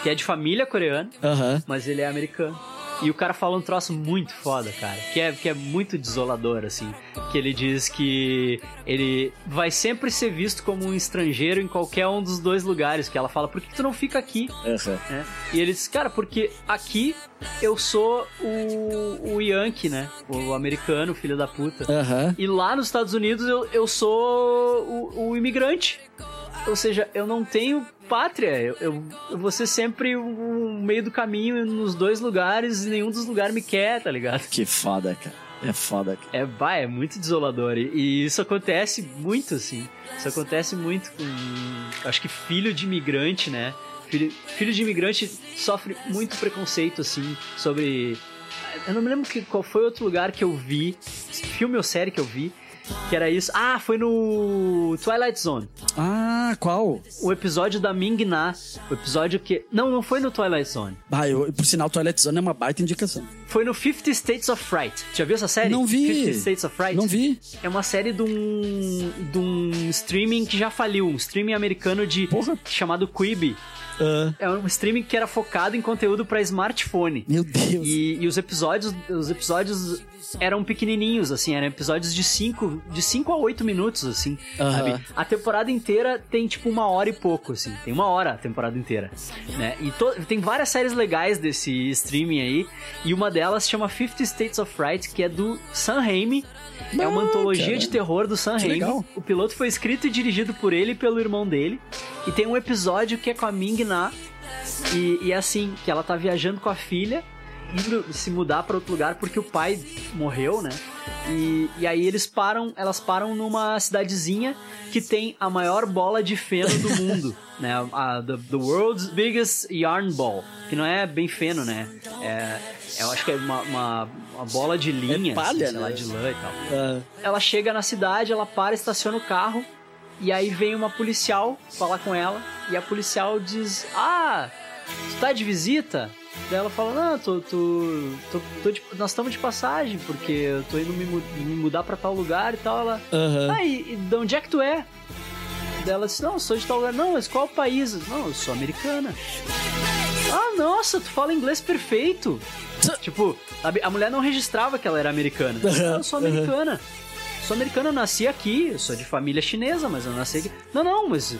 que é de família coreana, Aham. mas ele é americano. E o cara fala um troço muito foda, cara. Que é, que é muito desolador, assim. Que ele diz que ele vai sempre ser visto como um estrangeiro em qualquer um dos dois lugares. Que ela fala, por que tu não fica aqui? Né? E ele diz, cara, porque aqui eu sou o, o Yankee, né? O americano, filho da puta. E lá nos Estados Unidos eu, eu sou o, o imigrante. Ou seja, eu não tenho pátria. Eu, eu, eu vou ser sempre o meio do caminho nos dois lugares e nenhum dos lugares me quer, tá ligado? Que foda, cara. É foda. É, vai, é muito desolador. E, e isso acontece muito, assim. Isso acontece muito com. Acho que filho de imigrante, né? Filho, filho de imigrante sofre muito preconceito, assim, sobre. Eu não me lembro que, qual foi outro lugar que eu vi, filme ou série que eu vi, que era isso. Ah, foi no Twilight Zone. Ah, qual? O episódio da Ming Na. O episódio que. Não, não foi no Twilight Zone. Ah, eu, por sinal, Twilight Zone é uma baita indicação. Foi no 50 States of Fright. Já viu essa série? Não vi. 50 States of Fright? Não vi. É uma série de um, de um streaming que já faliu. Um streaming americano de chamado Quibi. Ah. É um streaming que era focado em conteúdo para smartphone. Meu Deus. E, e os episódios, os episódios eram pequenininhos, assim, eram episódios de 5 de cinco a 8 minutos, assim, Aham. sabe? A temporada inteira tem, tipo, uma hora e pouco, assim. Tem uma hora a temporada inteira, né? E tem várias séries legais desse streaming aí, e uma delas chama 50 States of Fright, que é do Sam Raimi. É uma antologia cara. de terror do Sam Raimi. O piloto foi escrito e dirigido por ele e pelo irmão dele. E tem um episódio que é com a Ming Na. E, e é assim, que ela tá viajando com a filha, indo se mudar pra outro lugar porque o pai morreu, né? E, e aí eles param, elas param numa cidadezinha que tem a maior bola de feno do mundo, né? A, the, the world's biggest yarn ball, que não é bem feno, né? É, eu acho que é uma, uma, uma bola de linha, É palha, assim, lá, né? de lã e tal. Ah, Ela chega na cidade, ela para, estaciona o carro e aí vem uma policial falar com ela e a policial diz: Ah, tu tá de visita? Daí ela fala: Não, tô, tô, tô, tô de- nós estamos de passagem porque eu tô indo me, me mudar pra tal lugar e tal. Ela: Aham. Ah, e, e de onde é que tu é? Daí ela disse: Não, sou de tal lugar. Não, mas qual país? Não, eu sou americana. Ah, nossa, tu fala inglês perfeito. tipo, a, a mulher não registrava que ela era americana. Aham, Eu sou americana. Sou americana, eu nasci aqui, eu sou de família chinesa, mas eu nasci aqui. Não, não, mas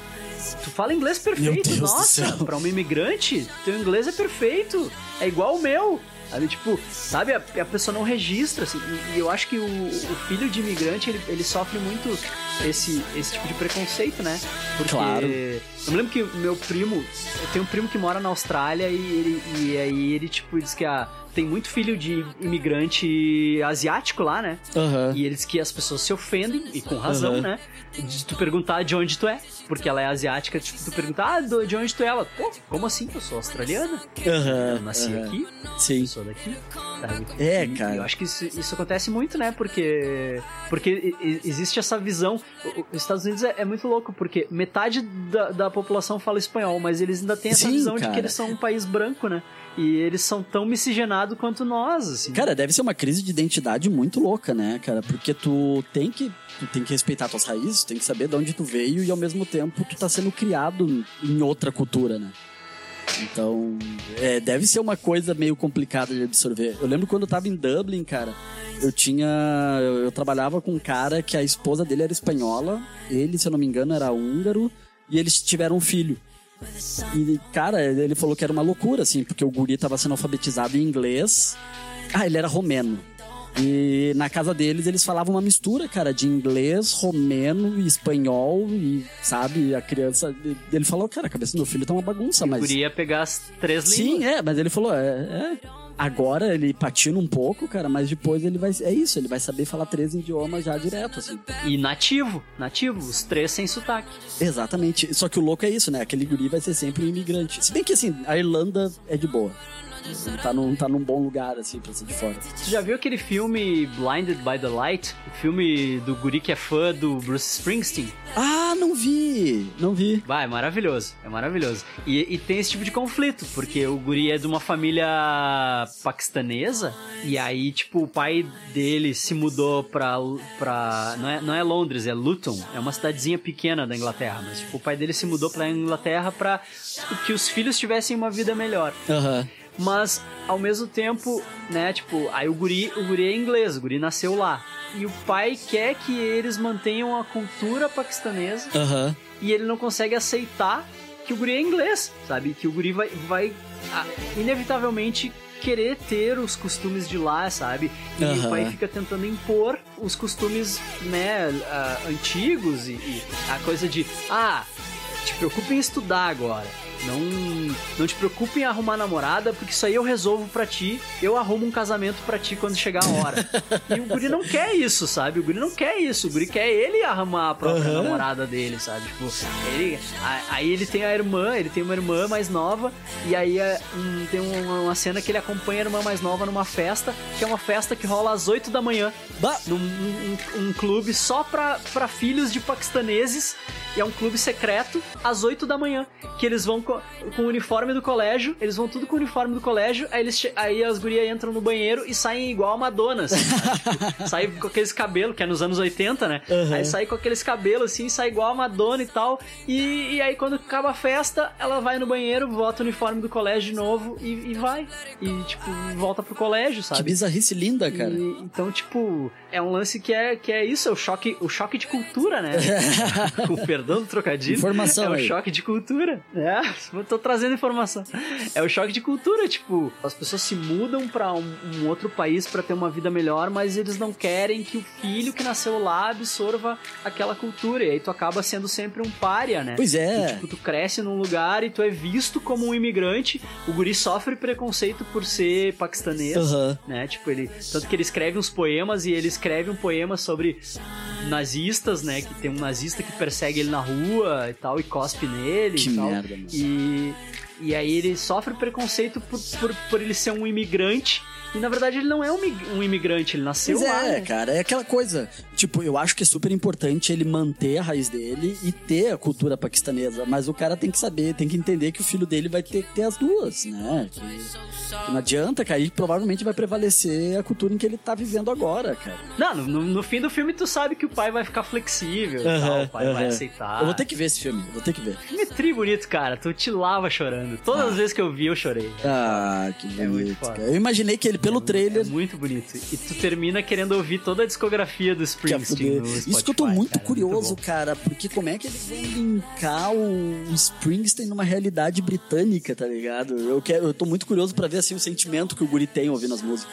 tu fala inglês perfeito, nossa, pra um imigrante, teu inglês é perfeito, é igual o meu. Ali, tipo, sabe, a, a pessoa não registra, assim, e, e eu acho que o, o filho de imigrante, ele, ele sofre muito esse, esse tipo de preconceito, né? Porque Claro. eu me lembro que meu primo, eu tenho um primo que mora na Austrália e, ele, e aí ele, tipo, diz que a, tem muito filho de imigrante asiático lá, né? Aham. E eles que as pessoas se ofendem, e com razão, Aham. né? De tu perguntar de onde tu é. Porque ela é asiática, tipo, tu perguntar, ah, de onde tu é? Ela, pô, como assim? Eu sou australiana. Aham, Eu nasci aqui, Sim. sou daqui. sabe? É, E- cara. Eu acho que isso, isso acontece muito, né? Porque, porque existe essa visão. Os Estados Unidos é, é muito louco, porque metade da, da população fala espanhol, mas eles ainda têm essa Sim, visão de cara. que eles são um país branco, né? E eles são tão miscigenados quanto nós, assim. Cara, deve ser uma crise de identidade muito louca, né, cara? Porque tu tem que, tu tem que respeitar tuas raízes, tem que saber de onde tu veio e ao mesmo tempo tu tá sendo criado em outra cultura, né? Então, é, deve ser uma coisa meio complicada de absorver. Eu lembro quando eu tava em Dublin, cara, eu tinha. Eu, eu trabalhava com um cara que a esposa dele era espanhola, ele, se eu não me engano, era húngaro, e eles tiveram um filho. E, cara, ele falou que era uma loucura, assim, porque o guri tava sendo alfabetizado em inglês. Ah, ele era romeno. E na casa deles eles falavam uma mistura, cara, de inglês, romeno e espanhol. E, sabe, a criança. Ele falou, cara, a cabeça do meu filho tá uma bagunça, O mas. guri ia pegar as três Sim, línguas. é, mas ele falou, é, é. Agora ele patina um pouco, cara, mas depois ele vai. É isso, ele vai saber falar três idiomas já direto, assim. E nativo, nativo, os três sem sotaque. Exatamente. Só que o louco é isso, né? Aquele guri vai ser sempre um imigrante. Se bem que, assim, a Irlanda é de boa. Tá num, tá num bom lugar, assim, pra ser de fora. Tu já viu aquele filme Blinded by the Light? O filme do guri que é fã do Bruce Springsteen? Ah, não vi! Não vi. Vai, é maravilhoso, é maravilhoso. E, e tem esse tipo de conflito, porque o guri é de uma família paquistanesa, e aí, tipo, o pai dele se mudou pra. pra não, é, não é Londres, é Luton, é uma cidadezinha pequena da Inglaterra, mas, tipo, o pai dele se mudou pra Inglaterra pra que os filhos tivessem uma vida melhor. Aham. Mas, ao mesmo tempo, né, tipo, aí o guri, o guri é inglês, o guri nasceu lá. E o pai quer que eles mantenham a cultura paquistanesa Aham. e ele não consegue aceitar que o guri é inglês, sabe? Que o guri vai, vai ah, inevitavelmente querer ter os costumes de lá, sabe? E Aham. o pai fica tentando impor os costumes, né, ah, antigos e, e a coisa de, ah, te preocupa em estudar agora. Não, não te preocupe em arrumar namorada, porque isso aí eu resolvo pra ti. Eu arrumo um casamento pra ti quando chegar a hora. e o guri não quer isso, sabe? O guri não quer isso. O guri quer ele arrumar a própria Aham. namorada dele, sabe? Tipo, ele, aí ele tem a irmã, ele tem uma irmã mais nova, e aí é, um- tem uma, uma cena que ele acompanha a irmã mais nova numa festa, que é uma festa que rola às 8 da manhã. Num um, um- um clube só pra, pra filhos de paquistaneses. E é um clube secreto às 8 da manhã. Que eles vão co- com, o uniforme do colégio. Eles vão tudo com o uniforme do colégio. Aí, eles, aí as gurias entram no banheiro e saem igual a Madonna. Assim? Tipo, sai com aqueles cabelos, que é nos anos 80, né? Aham. Aí sai com aqueles cabelos assim, sai igual a Madonna e tal. E, e aí quando acaba a festa, ela vai no banheiro, bota o uniforme do colégio de novo e, e vai. E, tipo, volta pro colégio, sabe? Que bizarrice linda, cara. E- então, tipo, é um lance que é, que é isso, é o choque, o choque de cultura, né? Com o perdão do trocadilho. Informação É o aí. choque de cultura. É, eu tô trazendo informação. É o choque de cultura, tipo, as pessoas se mudam pra um, um outro país pra ter uma vida melhor, mas eles não querem que o filho que nasceu lá absorva aquela cultura. E aí tu acaba sendo sempre um pária, né? Pois é. Tu, tipo, tu cresce num lugar e tu é visto como um imigrante. O guri sofre preconceito por ser paquistanês Aham. né? Tipo, ele. Tanto que ele escreve uns poemas e ele escreve um poema sobre nazistas, né? Que tem um nazista que persegue ele na rua e tal, e cospe nele Que e tal. merda. E, e aí ele sofre preconceito por, por, por ele ser um imigrante. E na verdade ele não é um, mi- imigrante, ele nasceu Pois lá. é, né? cara, é aquela coisa. Tipo, eu acho que é super importante ele manter a raiz dele e ter a cultura paquistanesa. Mas o cara tem que saber, tem que entender que o filho dele vai ter que ter as duas, né? Que, que não adianta, cara. E provavelmente vai prevalecer a cultura em que ele tá vivendo agora, cara. Não, no, no fim do filme tu sabe que o pai vai ficar flexível e tal, o pai vai aceitar. Eu vou ter que ver esse filme, vou ter que ver. Filme tri bonito, cara. Tu te lava chorando. Todas as vezes que eu vi, eu chorei. Ah, que É muito bonito. cara. Eu imaginei que ele, pelo trailer. É muito bonito. E tu termina querendo ouvir toda a discografia do ia Springsteen. no Isso que eu tô Spotify, muito cara, curioso, bom. cara, porque como é que eles vão linkar o Springsteen numa realidade britânica, tá ligado? Eu, quero, eu tô muito curioso pra ver assim, o sentimento que o Guri tem ouvindo as músicas.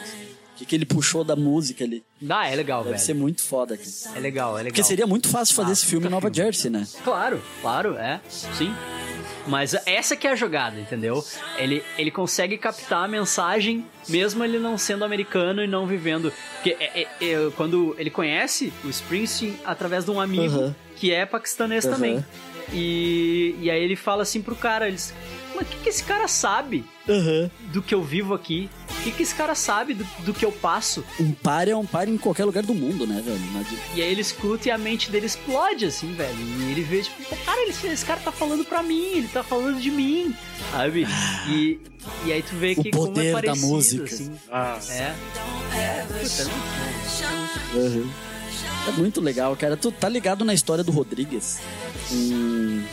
O que, que ele puxou da música ali. Ah, é legal, Deve velho. ser muito foda, cara. É legal, é legal. Porque seria muito fácil fazer Ah, esse filme em Nova filme. Jersey, né? Claro, claro, é. Sim. Mas essa que é a jogada, entendeu? Ele, ele consegue captar a mensagem, mesmo ele não sendo americano e não vivendo. Porque é- é- é- quando ele conhece o Springsteen através de um amigo Aham. que é paquistanês Aham. também. E, e aí ele fala assim pro cara, eles. Mas o que, que esse cara sabe do que eu vivo aqui? O que, que esse cara sabe do, do que eu passo? Um par é um par em qualquer lugar do mundo, né, velho? E aí ele escuta e a mente dele explode, assim, velho. E ele vê, tipo, cara, ele- esse cara tá falando pra mim, ele tá falando de mim, sabe? E, e aí tu vê O que como é poder da parecido, música. assim. Ah. É. Puta. Uhum. É muito legal, cara. Tu tá ligado na história do Rodrigues? Um,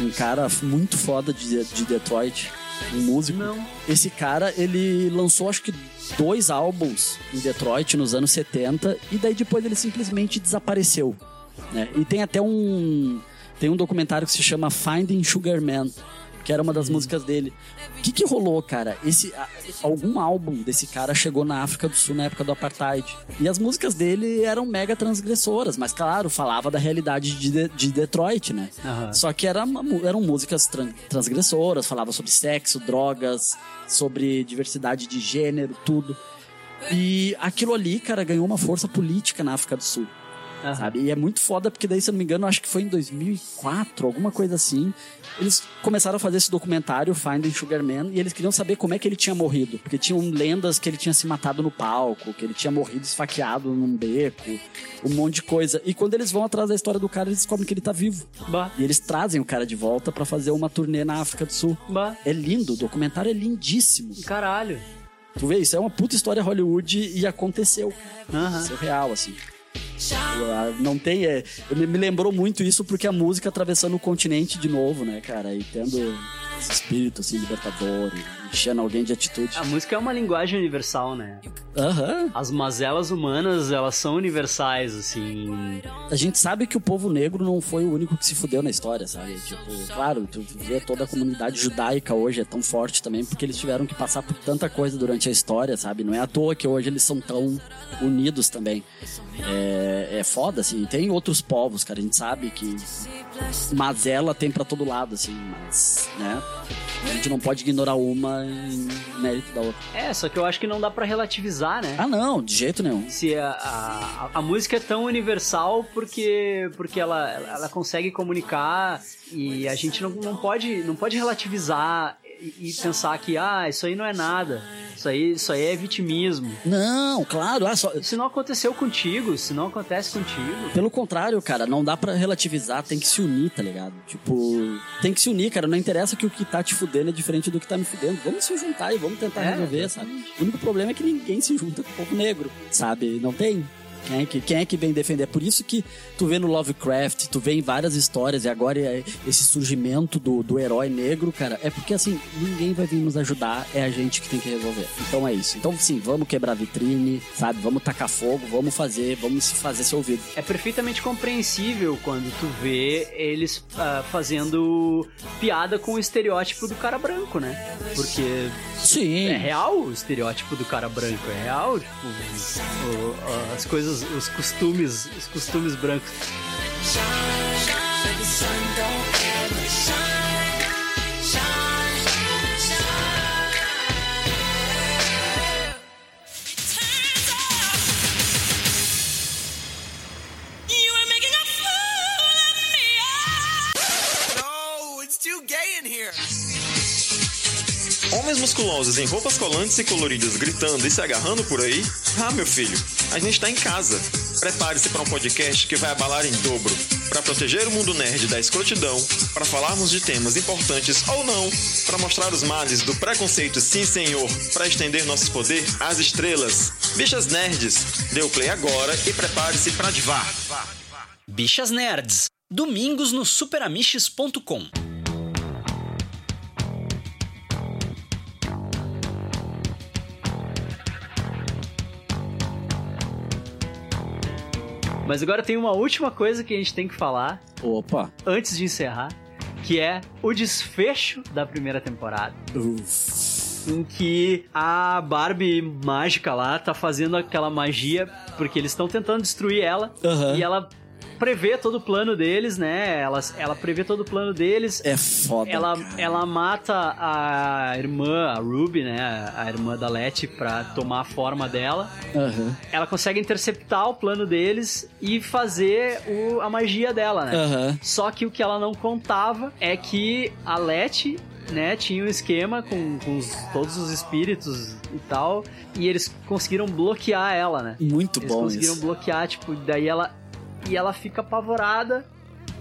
um cara muito foda de, de Detroit. Um músico. Não. Esse cara, ele lançou acho que dois álbuns em Detroit nos anos 70 e daí depois ele simplesmente desapareceu. Né? E tem até um. Tem um documentário que se chama Finding Sugar Man. Que era uma das músicas dele. O que que rolou, cara? Esse, algum álbum desse cara chegou na África do Sul na época do Apartheid. E as músicas dele eram mega transgressoras, mas claro, falava da realidade de, de- de Detroit, né? Aham. Só que era eram músicas tran- transgressoras, falava sobre sexo, drogas, sobre diversidade de gênero, tudo. E aquilo ali, cara, ganhou uma força política na África do Sul. Sabe? E é muito foda, porque daí, se eu não me engano, acho que foi em 2004, alguma coisa assim. Eles começaram a fazer esse documentário, Finding Sugar Man, e eles queriam saber como é que ele tinha morrido. Porque tinham lendas que ele tinha se matado no palco, que ele tinha morrido esfaqueado num beco, um monte de coisa. E quando eles vão atrás da história do cara, eles descobrem que ele tá vivo. E eles trazem o cara de volta pra fazer uma turnê na África do Sul. É lindo, o documentário é lindíssimo. Caralho. Tu vê, isso é uma puta história Hollywood e aconteceu. Aham. Isso é real, assim. Não tem. É, me lembrou muito isso porque a música atravessando o continente de novo, né, cara? E tendo esse espírito, assim, libertador, enchendo alguém de atitude. A música é uma linguagem universal, né? Aham. As mazelas humanas, elas são universais, assim. A gente sabe que o povo negro não foi o único que se fudeu na história, sabe? Tipo, claro, tu vê toda a comunidade judaica hoje é tão forte também porque eles tiveram que passar por tanta coisa durante a história, sabe? Não é à toa que hoje eles são tão unidos também. É, é foda, assim. Tem outros povos, cara. A gente sabe que mazela tem pra todo lado, assim, mas, né? A gente não pode ignorar uma em mérito da outra. É, só que eu acho que não dá pra relativizar, né? Ah, não, de jeito nenhum. Se a, a, a música é tão universal porque, porque ela, ela consegue comunicar e a gente não, não, pode, não pode relativizar e, e pensar que, ah, isso aí não é nada. Isso aí, isso aí é vitimismo. Não, claro. Ah, só... Se não aconteceu contigo, se não acontece contigo. Pelo contrário, cara, não dá pra relativizar, tem que se unir, tá ligado? Tipo, tem que se unir, cara. Não interessa que o que tá te fudendo é diferente do que tá me fudendo. Vamos se juntar e vamos tentar É, resolver, sabe? O único problema é que ninguém se junta com o povo negro, sabe? Não tem. Quem é, que, quem é que vem defender? É por isso que tu vê no Lovecraft, tu vê em várias histórias, e agora é esse surgimento do, do herói negro, cara, é porque assim, ninguém vai vir nos ajudar, é a gente que tem que resolver. Então é isso. Então sim, vamos quebrar vitrine, sabe? Vamos tacar fogo, vamos fazer, vamos se fazer ser ouvido. É perfeitamente compreensível quando tu vê eles ah, fazendo piada com o estereótipo do cara branco, né? Porque Sim. é real o estereótipo do cara branco, é real, tipo, as coisas, os costumes, os costumes brancos. Homens musculosos em roupas colantes e coloridas gritando e se agarrando por aí? Ah, meu filho, a gente tá em casa. Prepare-se para um podcast que vai abalar em dobro. Para proteger o mundo nerd da escrotidão, para falarmos de temas importantes ou não, para mostrar os males do preconceito, sim senhor, para estender nosso poder às estrelas. Bichas nerds, dê o play agora e prepare-se para divar. Bichas Nerds. Domingos no superamiches.com. Mas agora tem uma última coisa que a gente tem que falar Opa. antes de encerrar, que é o desfecho da primeira temporada. Em que a Barbie mágica lá tá fazendo aquela magia, porque eles estão tentando destruir ela. Aham. E ela prevê todo o plano deles, né? Ela, ela prevê todo o plano deles. É foda. Ela, ela mata a irmã, a Ruby, né? A irmã da Letty, pra tomar a forma dela. Aham. Ela consegue interceptar o plano deles e fazer o- a magia dela, né? Aham. Só que o que ela não contava é que a Letty, né, tinha um esquema com, com os- todos os espíritos e tal, e eles conseguiram bloquear ela, né? Muito Eles bom conseguiram isso. bloquear, tipo, daí ela. E ela fica apavorada.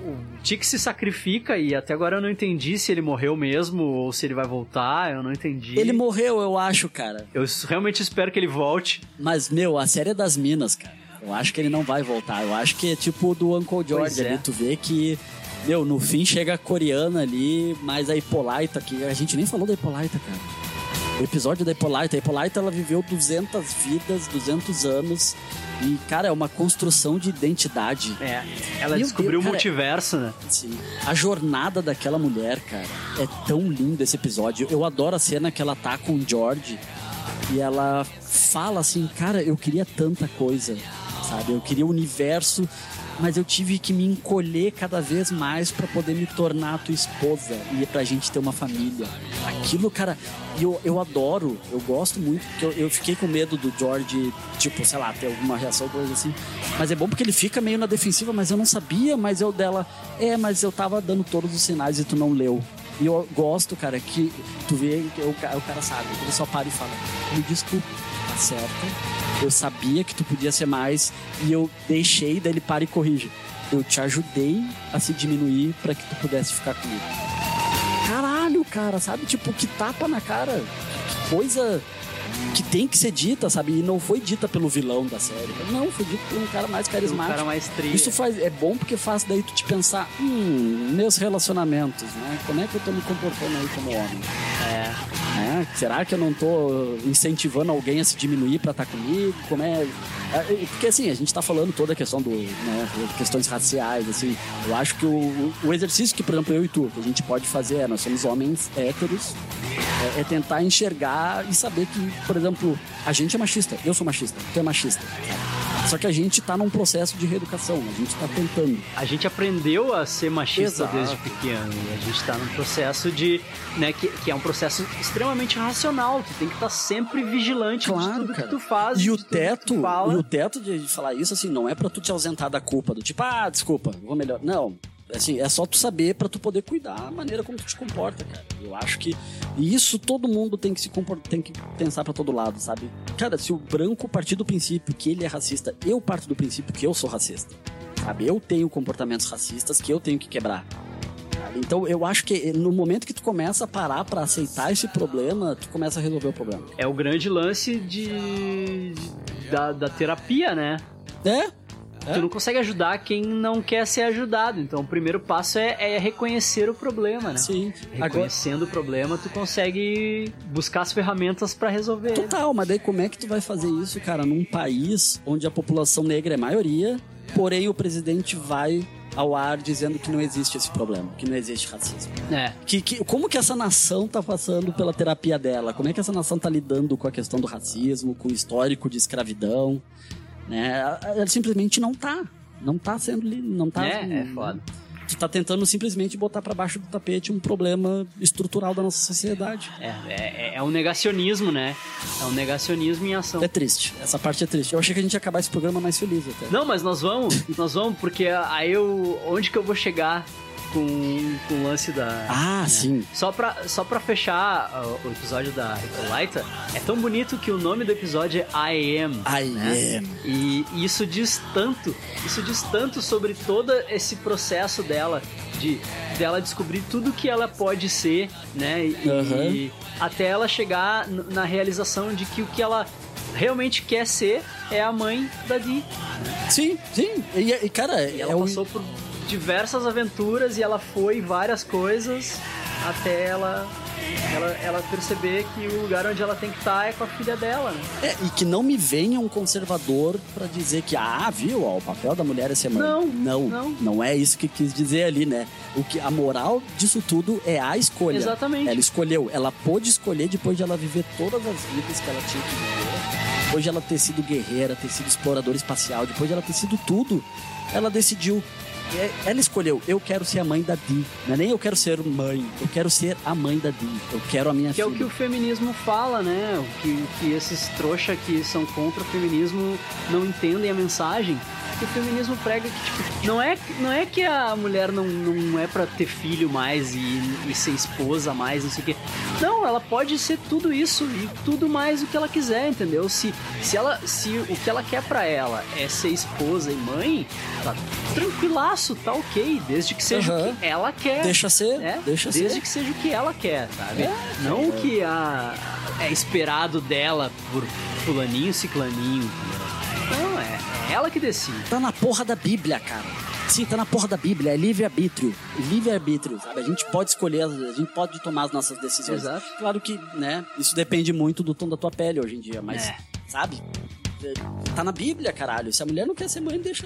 O Tic se sacrifica e até agora eu não entendi se ele morreu mesmo ou se ele vai voltar, eu não entendi. Ele morreu, eu acho, cara. Eu realmente espero que ele volte. Mas, meu, a série é das minas, cara. Eu acho que ele não vai voltar. Eu acho que é tipo do Uncle George Pois é. ali. Tu vê que, meu, no fim chega a coreana ali, mas a Hippolyta, que a gente nem falou da Hippolyta, cara. O episódio da Hippolyta. A Hippolyta, ela viveu 200 vidas, 200 anos. E, cara, é uma construção de identidade. É, ela Meu descobriu Deus, o cara, multiverso, né? Sim. A jornada daquela mulher, cara, é tão linda esse episódio. Eu adoro a cena que ela tá com o George e ela fala assim, cara, eu queria tanta coisa, sabe? Eu queria o universo, mas eu tive que me encolher cada vez mais pra poder me tornar a tua esposa e pra gente ter uma família. Aquilo, cara, eu, eu adoro, eu gosto muito, porque eu, eu fiquei com medo do George, tipo, sei lá, ter alguma reação, coisa assim. Mas é bom porque ele fica meio na defensiva, mas eu não sabia, mas eu dela, é, mas eu tava dando todos os sinais e tu não leu. E eu gosto, cara, que tu vê o, o cara sabe, ele só para e fala, me desculpa, tá certo? Eu sabia que tu podia ser mais e eu deixei, daí ele para e corrige. Eu te ajudei a se diminuir pra que tu pudesse ficar comigo. Caralho, cara, sabe? Tipo, que tapa na cara. Que coisa que tem que ser dita, sabe? E não foi dita pelo vilão da série. Não, foi dito por um cara mais carismático. cara mais trilha. Isso faz, é bom porque faz daí tu te pensar, hum, meus relacionamentos, né? Como é que eu tô me comportando aí como homem? É. É, será que eu não tô incentivando alguém a se diminuir pra estar comigo? Como é... é, Porque assim, a gente tá falando toda a questão do, né, questões raciais, assim. Eu acho que o, o exercício que, por exemplo, eu e tu, que a gente pode fazer é, nós somos homens héteros, é, é tentar enxergar e saber que, por exemplo, a gente é machista, eu sou machista, tu é machista. Só que a gente tá num processo de reeducação, a gente tá tentando. A gente aprendeu a ser machista Exato. desde pequeno. E a gente tá num processo de. Né, que, que é um processo extremamente racional. Tu tem que estar sempre vigilante de tudo que tu faz. E o teto, e o teto de falar isso, assim, não é pra tu te ausentar da culpa, do tipo, ah, desculpa, vou melhor. Não. Assim, é só tu saber pra tu poder cuidar a maneira como tu te comporta, cara. Eu acho que isso todo mundo tem que se comportar, tem que pensar pra todo lado, sabe? Cara, se o branco partir do princípio que ele é racista, eu parto do princípio que eu sou racista. Sabe? Eu tenho comportamentos racistas que eu tenho que quebrar. Então eu acho que no momento que tu começa a parar pra aceitar esse problema, tu começa a resolver o problema. É o grande lance de. de- da, da terapia, né? É? Tu não consegue ajudar quem não quer ser ajudado. Então, o primeiro passo é, é reconhecer o problema, né? Sim. Reconhecendo o problema, tu consegue buscar as ferramentas pra resolver. ele. Total, mas daí como é que tu vai fazer isso, cara, num país onde a população negra é maioria, porém o presidente vai ao ar dizendo que não existe esse problema, que não existe racismo. É. Que, que- como que essa nação tá passando pela terapia dela? Como é que essa nação tá lidando com a questão do racismo, com o histórico de escravidão? Né? Ela- simplesmente não tá. Não tá sendo. Não tá, É, é foda. Tu tá tentando simplesmente botar pra baixo do tapete um problema estrutural da nossa sociedade. É, é, é um negacionismo, né? É um negacionismo em ação. É triste. Essa parte é triste. Eu achei que a gente ia acabar esse programa mais feliz até. Não, mas nós vamos, nós vamos, porque aí eu. Onde que eu vou chegar com, com o lance da. Ah, né? sim. Só pra, só pra fechar uh, o episódio da Hippolyta, é tão bonito que o nome do episódio é I Am. I né? Am. E isso diz tanto, isso diz tanto sobre todo esse processo dela, de dela descobrir tudo que ela pode ser, né? E, Aham. e até ela chegar na realização de que o que ela realmente quer ser é a mãe da Dee. Sim, sim. E, e, cara, E ela é um- passou por diversas aventuras e ela foi várias coisas até ela, ela, ela perceber que o lugar onde ela tem que estar é com a filha dela, né? É, e que não me venha um conservador pra dizer que, ah, viu, ó, o papel da mulher é ser mãe. Não, não, não. não é isso que quis dizer ali, né? O que a moral disso tudo é a escolha. Exatamente. Ela escolheu, ela pôde escolher depois de ela viver todas as vidas que ela tinha que viver. Depois de ela ter sido guerreira, ter sido exploradora espacial, depois de ela ter sido tudo, ela decidiu. É, Ela escolheu, eu quero ser a mãe da Dee. Não é nem eu quero ser mãe, eu quero ser a mãe da Dee. Eu quero a minha Que é filha. o que o feminismo fala, né? O que, que esses trouxa que são contra o feminismo não entendem a mensagem. Que o feminismo prega que, tipo, não é, não é que a mulher não, não é pra ter filho mais e, e ser esposa mais, não sei o quê. Não, ela pode ser tudo isso e tudo mais o que ela quiser, entendeu? Se, se, ela, se o que ela quer pra ela é ser esposa e mãe, tá tranquilaço, tá ok, desde que seja Aham. o que ela quer. Deixa ser, né? deixa desde ser. que seja o que ela quer, sabe? É, não é. o que a, é esperado dela por fulaninho, ciclaninho. Não, é, é ela que decide. Tá na porra da Bíblia, cara. Sim, tá na porra da Bíblia, é livre-arbítrio. Livre-arbítrio, sabe? A gente pode escolher, a gente pode tomar as nossas decisões. Exato. Claro que, né, isso depende muito do tom da tua pele hoje em dia, mas, É. sabe? Tá na Bíblia, caralho. Se a mulher não quer ser mãe, deixa.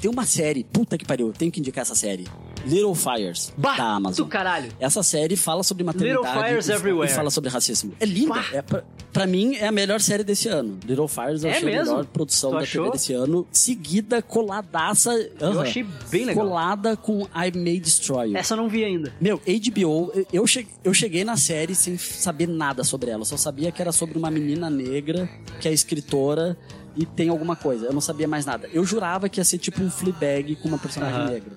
Tem uma série, puta que pariu, eu tenho que indicar essa série. Little Fires, Bah, da Amazon. caralho. Essa série fala sobre maternidade Little Fires e, Everywhere. e fala sobre racismo. É linda. É, pra, pra mim, é a melhor série desse ano. Little Fires eu É achei a mesmo? melhor produção Tu da achou? TV desse ano. Seguida, coladaça. aham, achei bem legal. Colada com I May Destroy You. Essa eu não vi ainda. Meu, HBO, eu che- eu cheguei na série sem saber nada sobre ela. Eu só sabia que era sobre uma menina negra que é escritora e tem alguma coisa. Eu não sabia mais nada. Eu jurava que ia ser tipo um Fleabag com uma personagem Aham. negra.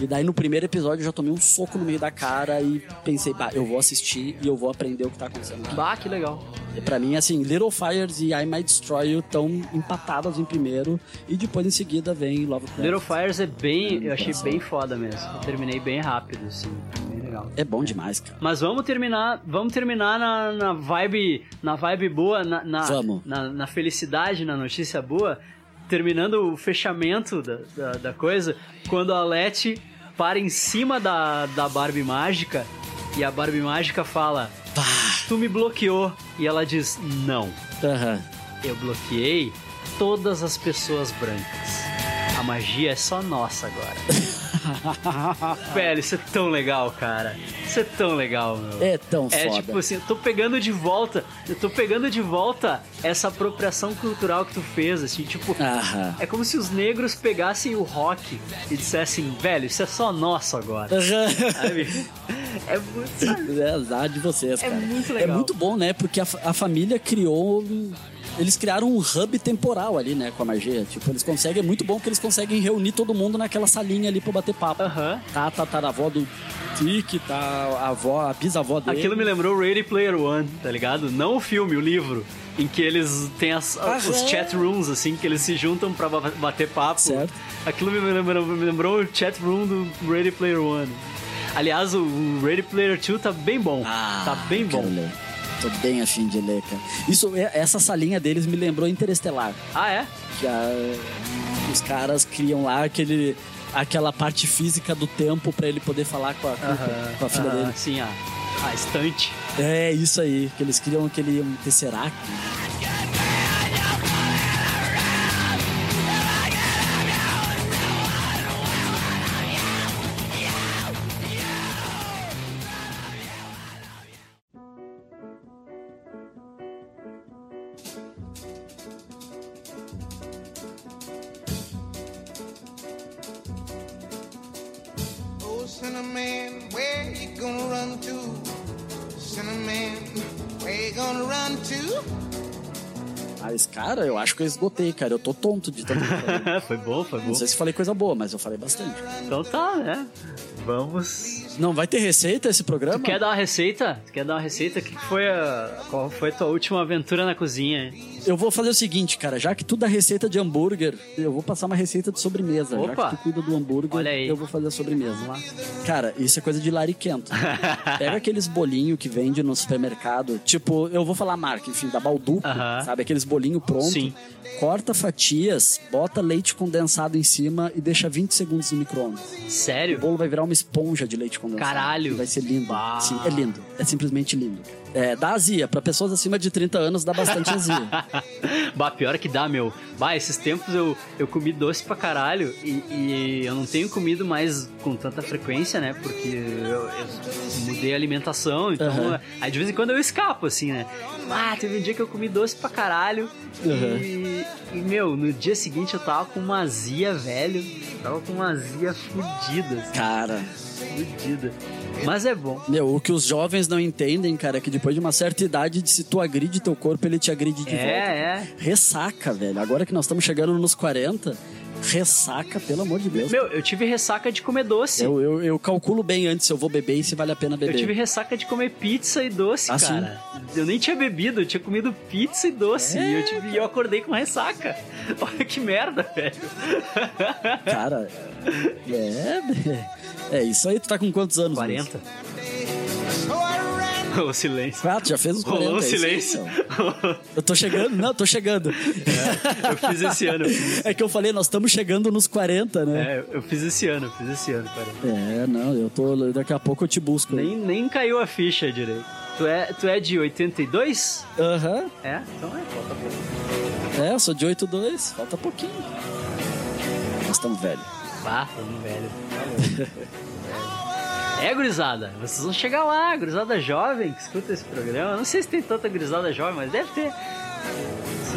E daí no primeiro episódio eu já tomei um soco no meio da cara e pensei, bah, eu vou assistir e eu vou aprender o que tá acontecendo aqui. Bah, que legal. E pra mim, assim, Little Fires e I Might Destroy You estão empatadas em primeiro e depois em seguida vem Lovecraft. Little Fires é bem. Eu achei bem foda mesmo. Eu terminei bem rápido, assim. Bem legal. É bom demais, cara. Mas vamos terminar, vamos terminar na, na vibe, na vibe boa, na, na, Vamos. na, na felicidade, na notícia boa, terminando o fechamento da, da, da coisa, quando a Leti para em cima da, da Barbie mágica e a Barbie mágica fala: Tu me bloqueou. E ela diz: Não, Aham. eu bloqueei todas as pessoas brancas. A magia é só nossa agora. Velho, isso é tão legal, cara. Isso é tão legal, meu. É tão É foda. tipo assim, eu tô pegando de volta, eu tô pegando de volta essa apropriação cultural que tu fez, assim, tipo, Aham. é como se os negros pegassem o rock e dissessem, velho, isso é só nosso agora. É muito? É azar de vocês, É cara. muito É legal. muito bom, né? Porque a, a família criou. um- Eles criaram um hub temporal ali, né? Com a magia. Tipo, eles conseguem. É muito bom que eles conseguem reunir todo mundo naquela salinha ali pra bater papo. Aham. Tá a tataravó do Tic, tá a avó, a bisavó dele. Aquilo me lembrou Ready Player One, tá ligado? Não o filme, o livro. Em que eles têm as- os Aham. chat rooms, assim, que eles se juntam pra ba- bater papo. Certo. Aquilo me lembrou, me lembrou o chat room do Ready Player One. Aliás, o Ready Player 2 tá bem bom. tá bem bom. Ah, ler. Tô bem afim de ler, cara. Isso, é- essa salinha deles me lembrou Interestelar. Ah, é? Que a- os caras criam lá aquele, aquela parte física do tempo pra ele poder falar com a, Aham, com a filha aham, dele. Sim, a, a estante. É, isso aí. Que eles criam aquele um Tesseract. Que eu esgotei, cara. Eu tô tonto de tanto. que foi bom, foi bom. Não sei se falei coisa boa, mas eu falei bastante. Então tá, né? Vamos. Não vai ter receita esse programa? Tu quer dar uma receita? Tu quer dar uma receita? O que foi a. Qual foi a tua última aventura na cozinha? Eu vou fazer o seguinte, cara. Já que tu dá receita de hambúrguer, eu vou passar uma receita de sobremesa. Já Opa! que tu cuida do hambúrguer, eu vou fazer a sobremesa. Cara, isso é coisa de lariquento. Pega aqueles bolinhos que vende no supermercado. Tipo, eu vou falar a marca, enfim, da Balduco. Aham. Sabe? Aqueles bolinhos prontos. Sim. Corta fatias, bota leite condensado em cima e deixa 20 segundos no micro-ondas. O Sério? bolo vai virar uma esponja de leite condensado. Caralho. Vai ser lindo. Sim, é lindo. É simplesmente lindo. É, dá azia. Pra pessoas acima de 30 anos, dá bastante azia. bah, pior que dá, meu. Bah, esses tempos eu, eu comi doce pra caralho e, e eu não tenho comido mais com tanta frequência, né? Porque eu, eu mudei a alimentação, então Aham. aí de vez em quando eu escapo, assim, né? Ah, teve um dia que eu comi doce pra caralho Aham. e, e, meu, no dia seguinte eu tava com uma azia, velho. Tava com uma azia fudida, assim, Cara, fudida. Mas é bom. Meu, o que os jovens não entendem, cara, é que depois de uma certa idade, se tu agride teu corpo, ele te agride de É, volta. é. Ressaca, velho. Agora que nós estamos chegando nos 40, ressaca, pelo amor de Deus. Meu, eu tive ressaca de comer doce. Eu, eu, eu calculo bem antes se eu vou beber e se vale a pena beber. Eu tive ressaca de comer pizza e doce, Ah, cara. Eu nem tinha bebido, eu tinha comido pizza e doce. É, e eu, tive, eu acordei com ressaca. Olha que merda, velho. Cara, é. É isso aí, tu tá com quantos anos? 40. So I ran o silêncio. Ah, tu já fez os 40. Rolou é isso aí, silêncio. então. Eu tô chegando, não, tô chegando. eu fiz esse ano. fiz- É que eu falei, nós estamos chegando nos 40, né? É, eu fiz esse ano, eu fiz esse ano, cara. É, não, eu tô. Daqui a pouco eu te busco. Nem, nem caiu a ficha direito. Tu é, tu é de 82? Aham. É? Então é, falta pouco. É, eu sou de 8,2, falta pouquinho. Nós estamos velhos. Tamo velho. É, gurizada, vocês vão chegar lá, gurizada jovem que escuta esse programa. Não sei se tem tanta gurizada jovem, mas deve ter.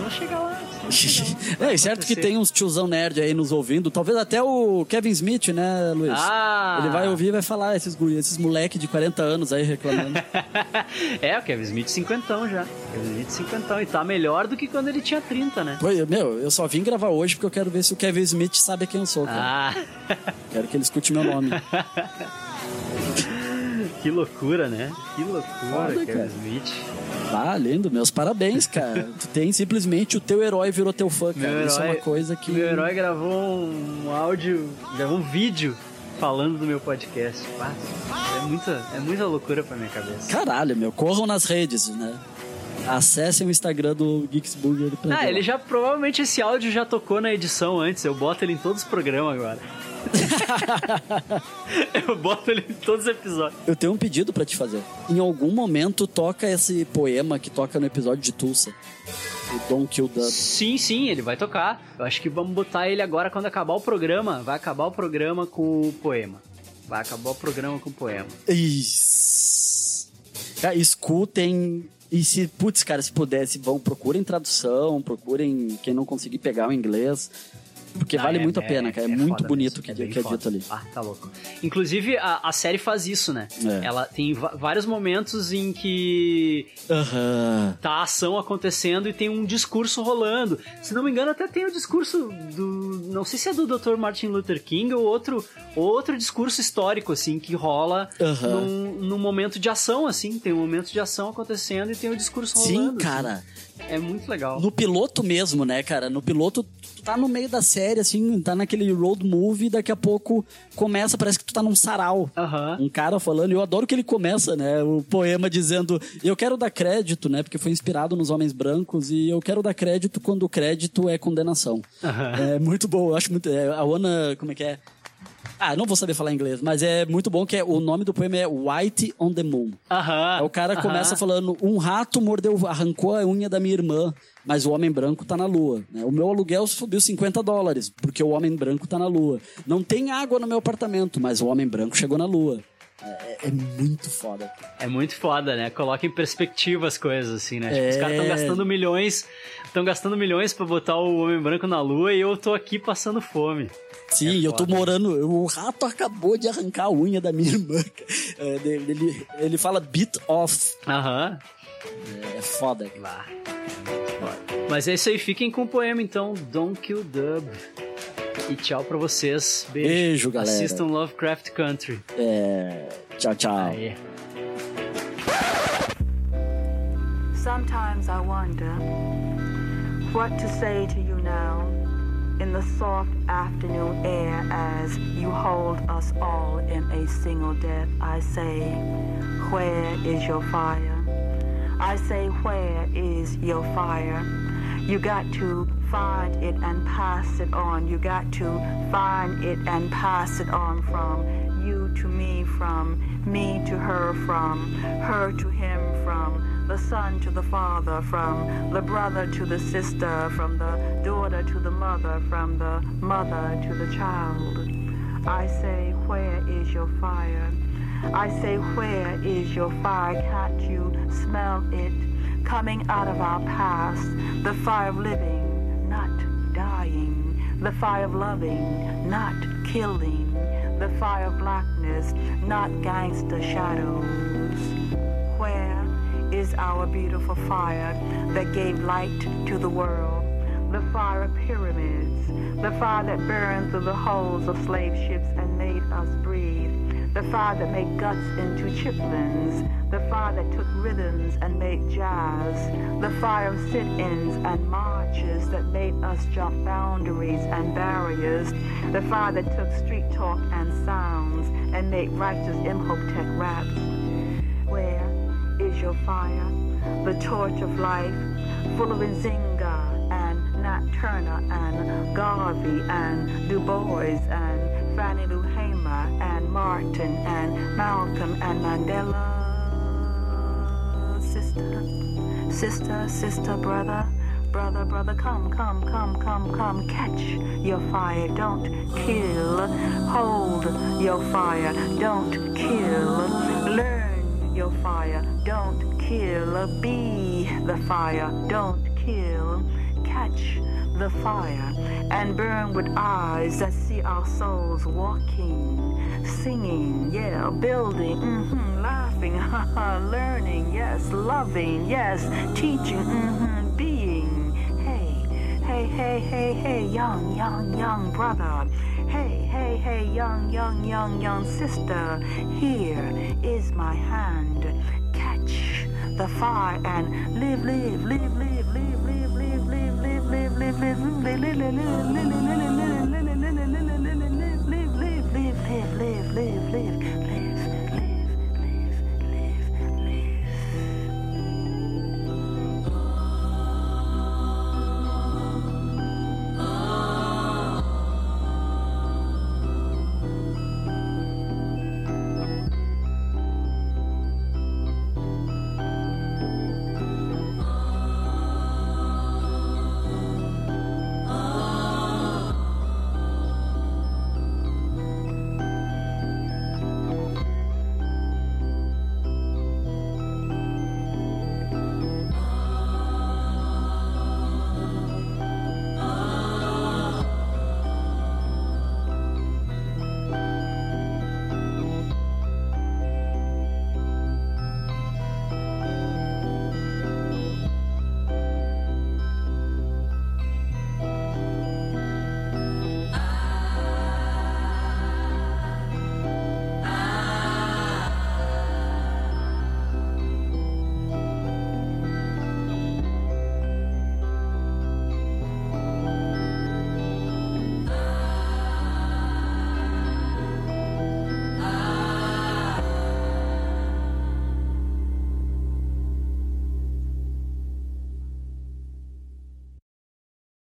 Chegar lá. chegar. É, e certo que tem uns tiozão nerd aí nos ouvindo. Talvez até o Kevin Smith, né, Luiz? Ah! Ele vai ouvir e vai falar, esses, esses moleque de 40 anos aí reclamando. É, o Kevin Smith cinquentão já. Kevin Smith cinquentão. E tá melhor do que quando ele tinha 30, né? Eu- meu, eu só vim gravar hoje porque eu quero ver se o Kevin Smith sabe quem eu sou. Cara. Ah, Quero que ele escute meu nome. que loucura, né? Que loucura, Foda, Kevin cara. Smith. Ah, lindo, meus parabéns, cara. tu tem simplesmente o teu herói virou teu fã, cara. Meu Isso é uma coisa que. Meu herói gravou um áudio, gravou um vídeo falando do meu podcast. Pá, É muita, é muita loucura pra minha cabeça. Caralho, meu, corram nas redes, né? Acessem o Instagram do Geeks Burger pra Ah, ele já provavelmente esse áudio já tocou na edição antes. Eu boto ele em todos os programas agora. eu boto ele em todos os episódios. Eu tenho um pedido pra te fazer. Em algum momento toca esse poema que toca no episódio de Tulsa. O Don't Kill. Sim, sim, ele vai tocar. Eu acho que vamos botar ele agora quando acabar o programa. Vai acabar o programa com o poema. Vai acabar o programa com o poema. Isso. Cara, escutem. E se, putz, cara, se pudesse, vão, procurem tradução, procurem quem não conseguir pegar o inglês. Porque vale é- muito a pena, é- cara. É, é muito bonito mesmo, que, é que é dito ali. Ah, tá louco. Inclusive, a, a série faz isso, né? É. Ela tem vários momentos em que Aham. tá a ação acontecendo e tem um discurso rolando. Se não me engano, até tem o discurso do. Não sei se é do Dr. Martin Luther King ou outro, outro discurso histórico, assim, que rola Aham. num, num momento de ação, assim. Tem um momento de ação acontecendo e tem o discurso rolando. Sim, assim. cara. É muito legal. No piloto mesmo, né, cara? No piloto, tu tá no meio da série, assim, tá naquele road movie, daqui a pouco começa, parece que tu tá num sarau. Aham. Um cara falando, e eu adoro que ele começa, né? O poema dizendo, eu quero dar crédito, né? Porque foi inspirado nos homens brancos, e eu quero dar crédito quando o crédito é condenação. Aham. É muito bom, eu acho muito. É, a Wanna, como é que é? Ah, não vou saber falar inglês, mas é muito bom que é, o nome do poema é White on the Moon. Aham. Aí o cara aham. começa falando: um rato mordeu, arrancou a unha da minha irmã, mas o homem branco tá na lua. né? O meu aluguel subiu 50 dólares, porque o homem branco tá na lua. Não tem água no meu apartamento, mas o homem branco chegou na lua. É, é muito foda. É muito foda, né? Coloca em perspectiva as coisas, assim, né? Tipo, É. os caras estão gastando milhões, estão gastando milhões pra botar o Homem Branco na Lua e eu tô aqui passando fome. Sim, eu tô morando. O rato acabou de arrancar a unha da minha irmã. É, ele, ele fala bit off. Aham. É foda. Mas é isso aí, fiquem com o poema então, Don't Kill Dub. E tchau pra vocês. Beijo. Beijo, galera. Assistam Lovecraft Country. É, tchau, tchau. Aê. Sometimes I wonder what to say to you now in the soft afternoon air as you hold us all in a single death. I say, Where is your fire? I say, Where is your fire? You got to find it and pass it on. You got to find it and pass it on from you to me, from me to her, from her to him, from the son to the father, from the brother to the sister, from the daughter to the mother, from the mother to the child. I say, Where is your fire? I say, Where is your fire? Can't you smell it coming out of our past? The fire of living, not dying. The fire of loving, not killing. The fire of blackness, not gangster shadows. Where is our beautiful fire that gave light to the world? The fire of pyramids, the fire that burned through the holes of slave ships and made us breathe. The fire that made guts into chitlins, the fire that took rhythms and made jazz, the fire of sit-ins and marches that made us jump boundaries and barriers, the fire that took street talk and sounds and made righteous Imhotep raps. Where is your fire, the torch of life, full of Nzinga and Nat Turner and Garvey and Du Bois and Fannie Lou Hamer and Martin and Malcolm and Mandela. Sister, sister, sister, brother. Brother, brother, come, come, come, come, come, catch your fire, don't kill. Hold your fire, don't kill. Learn your fire, don't kill. Be the fire, don't kill. Catch the fire and burn with eyes that see our souls walking, singing, yeah, building, mm-hmm, laughing, learning, yes, loving, yes, teaching, mm-hmm, being. Hey, hey, hey, hey, hey, young, young, young brother. Hey, hey, hey, young, young, young, young sister. Here is my hand. Catch the fire and live, live, live, live, live live, live, live, live, live.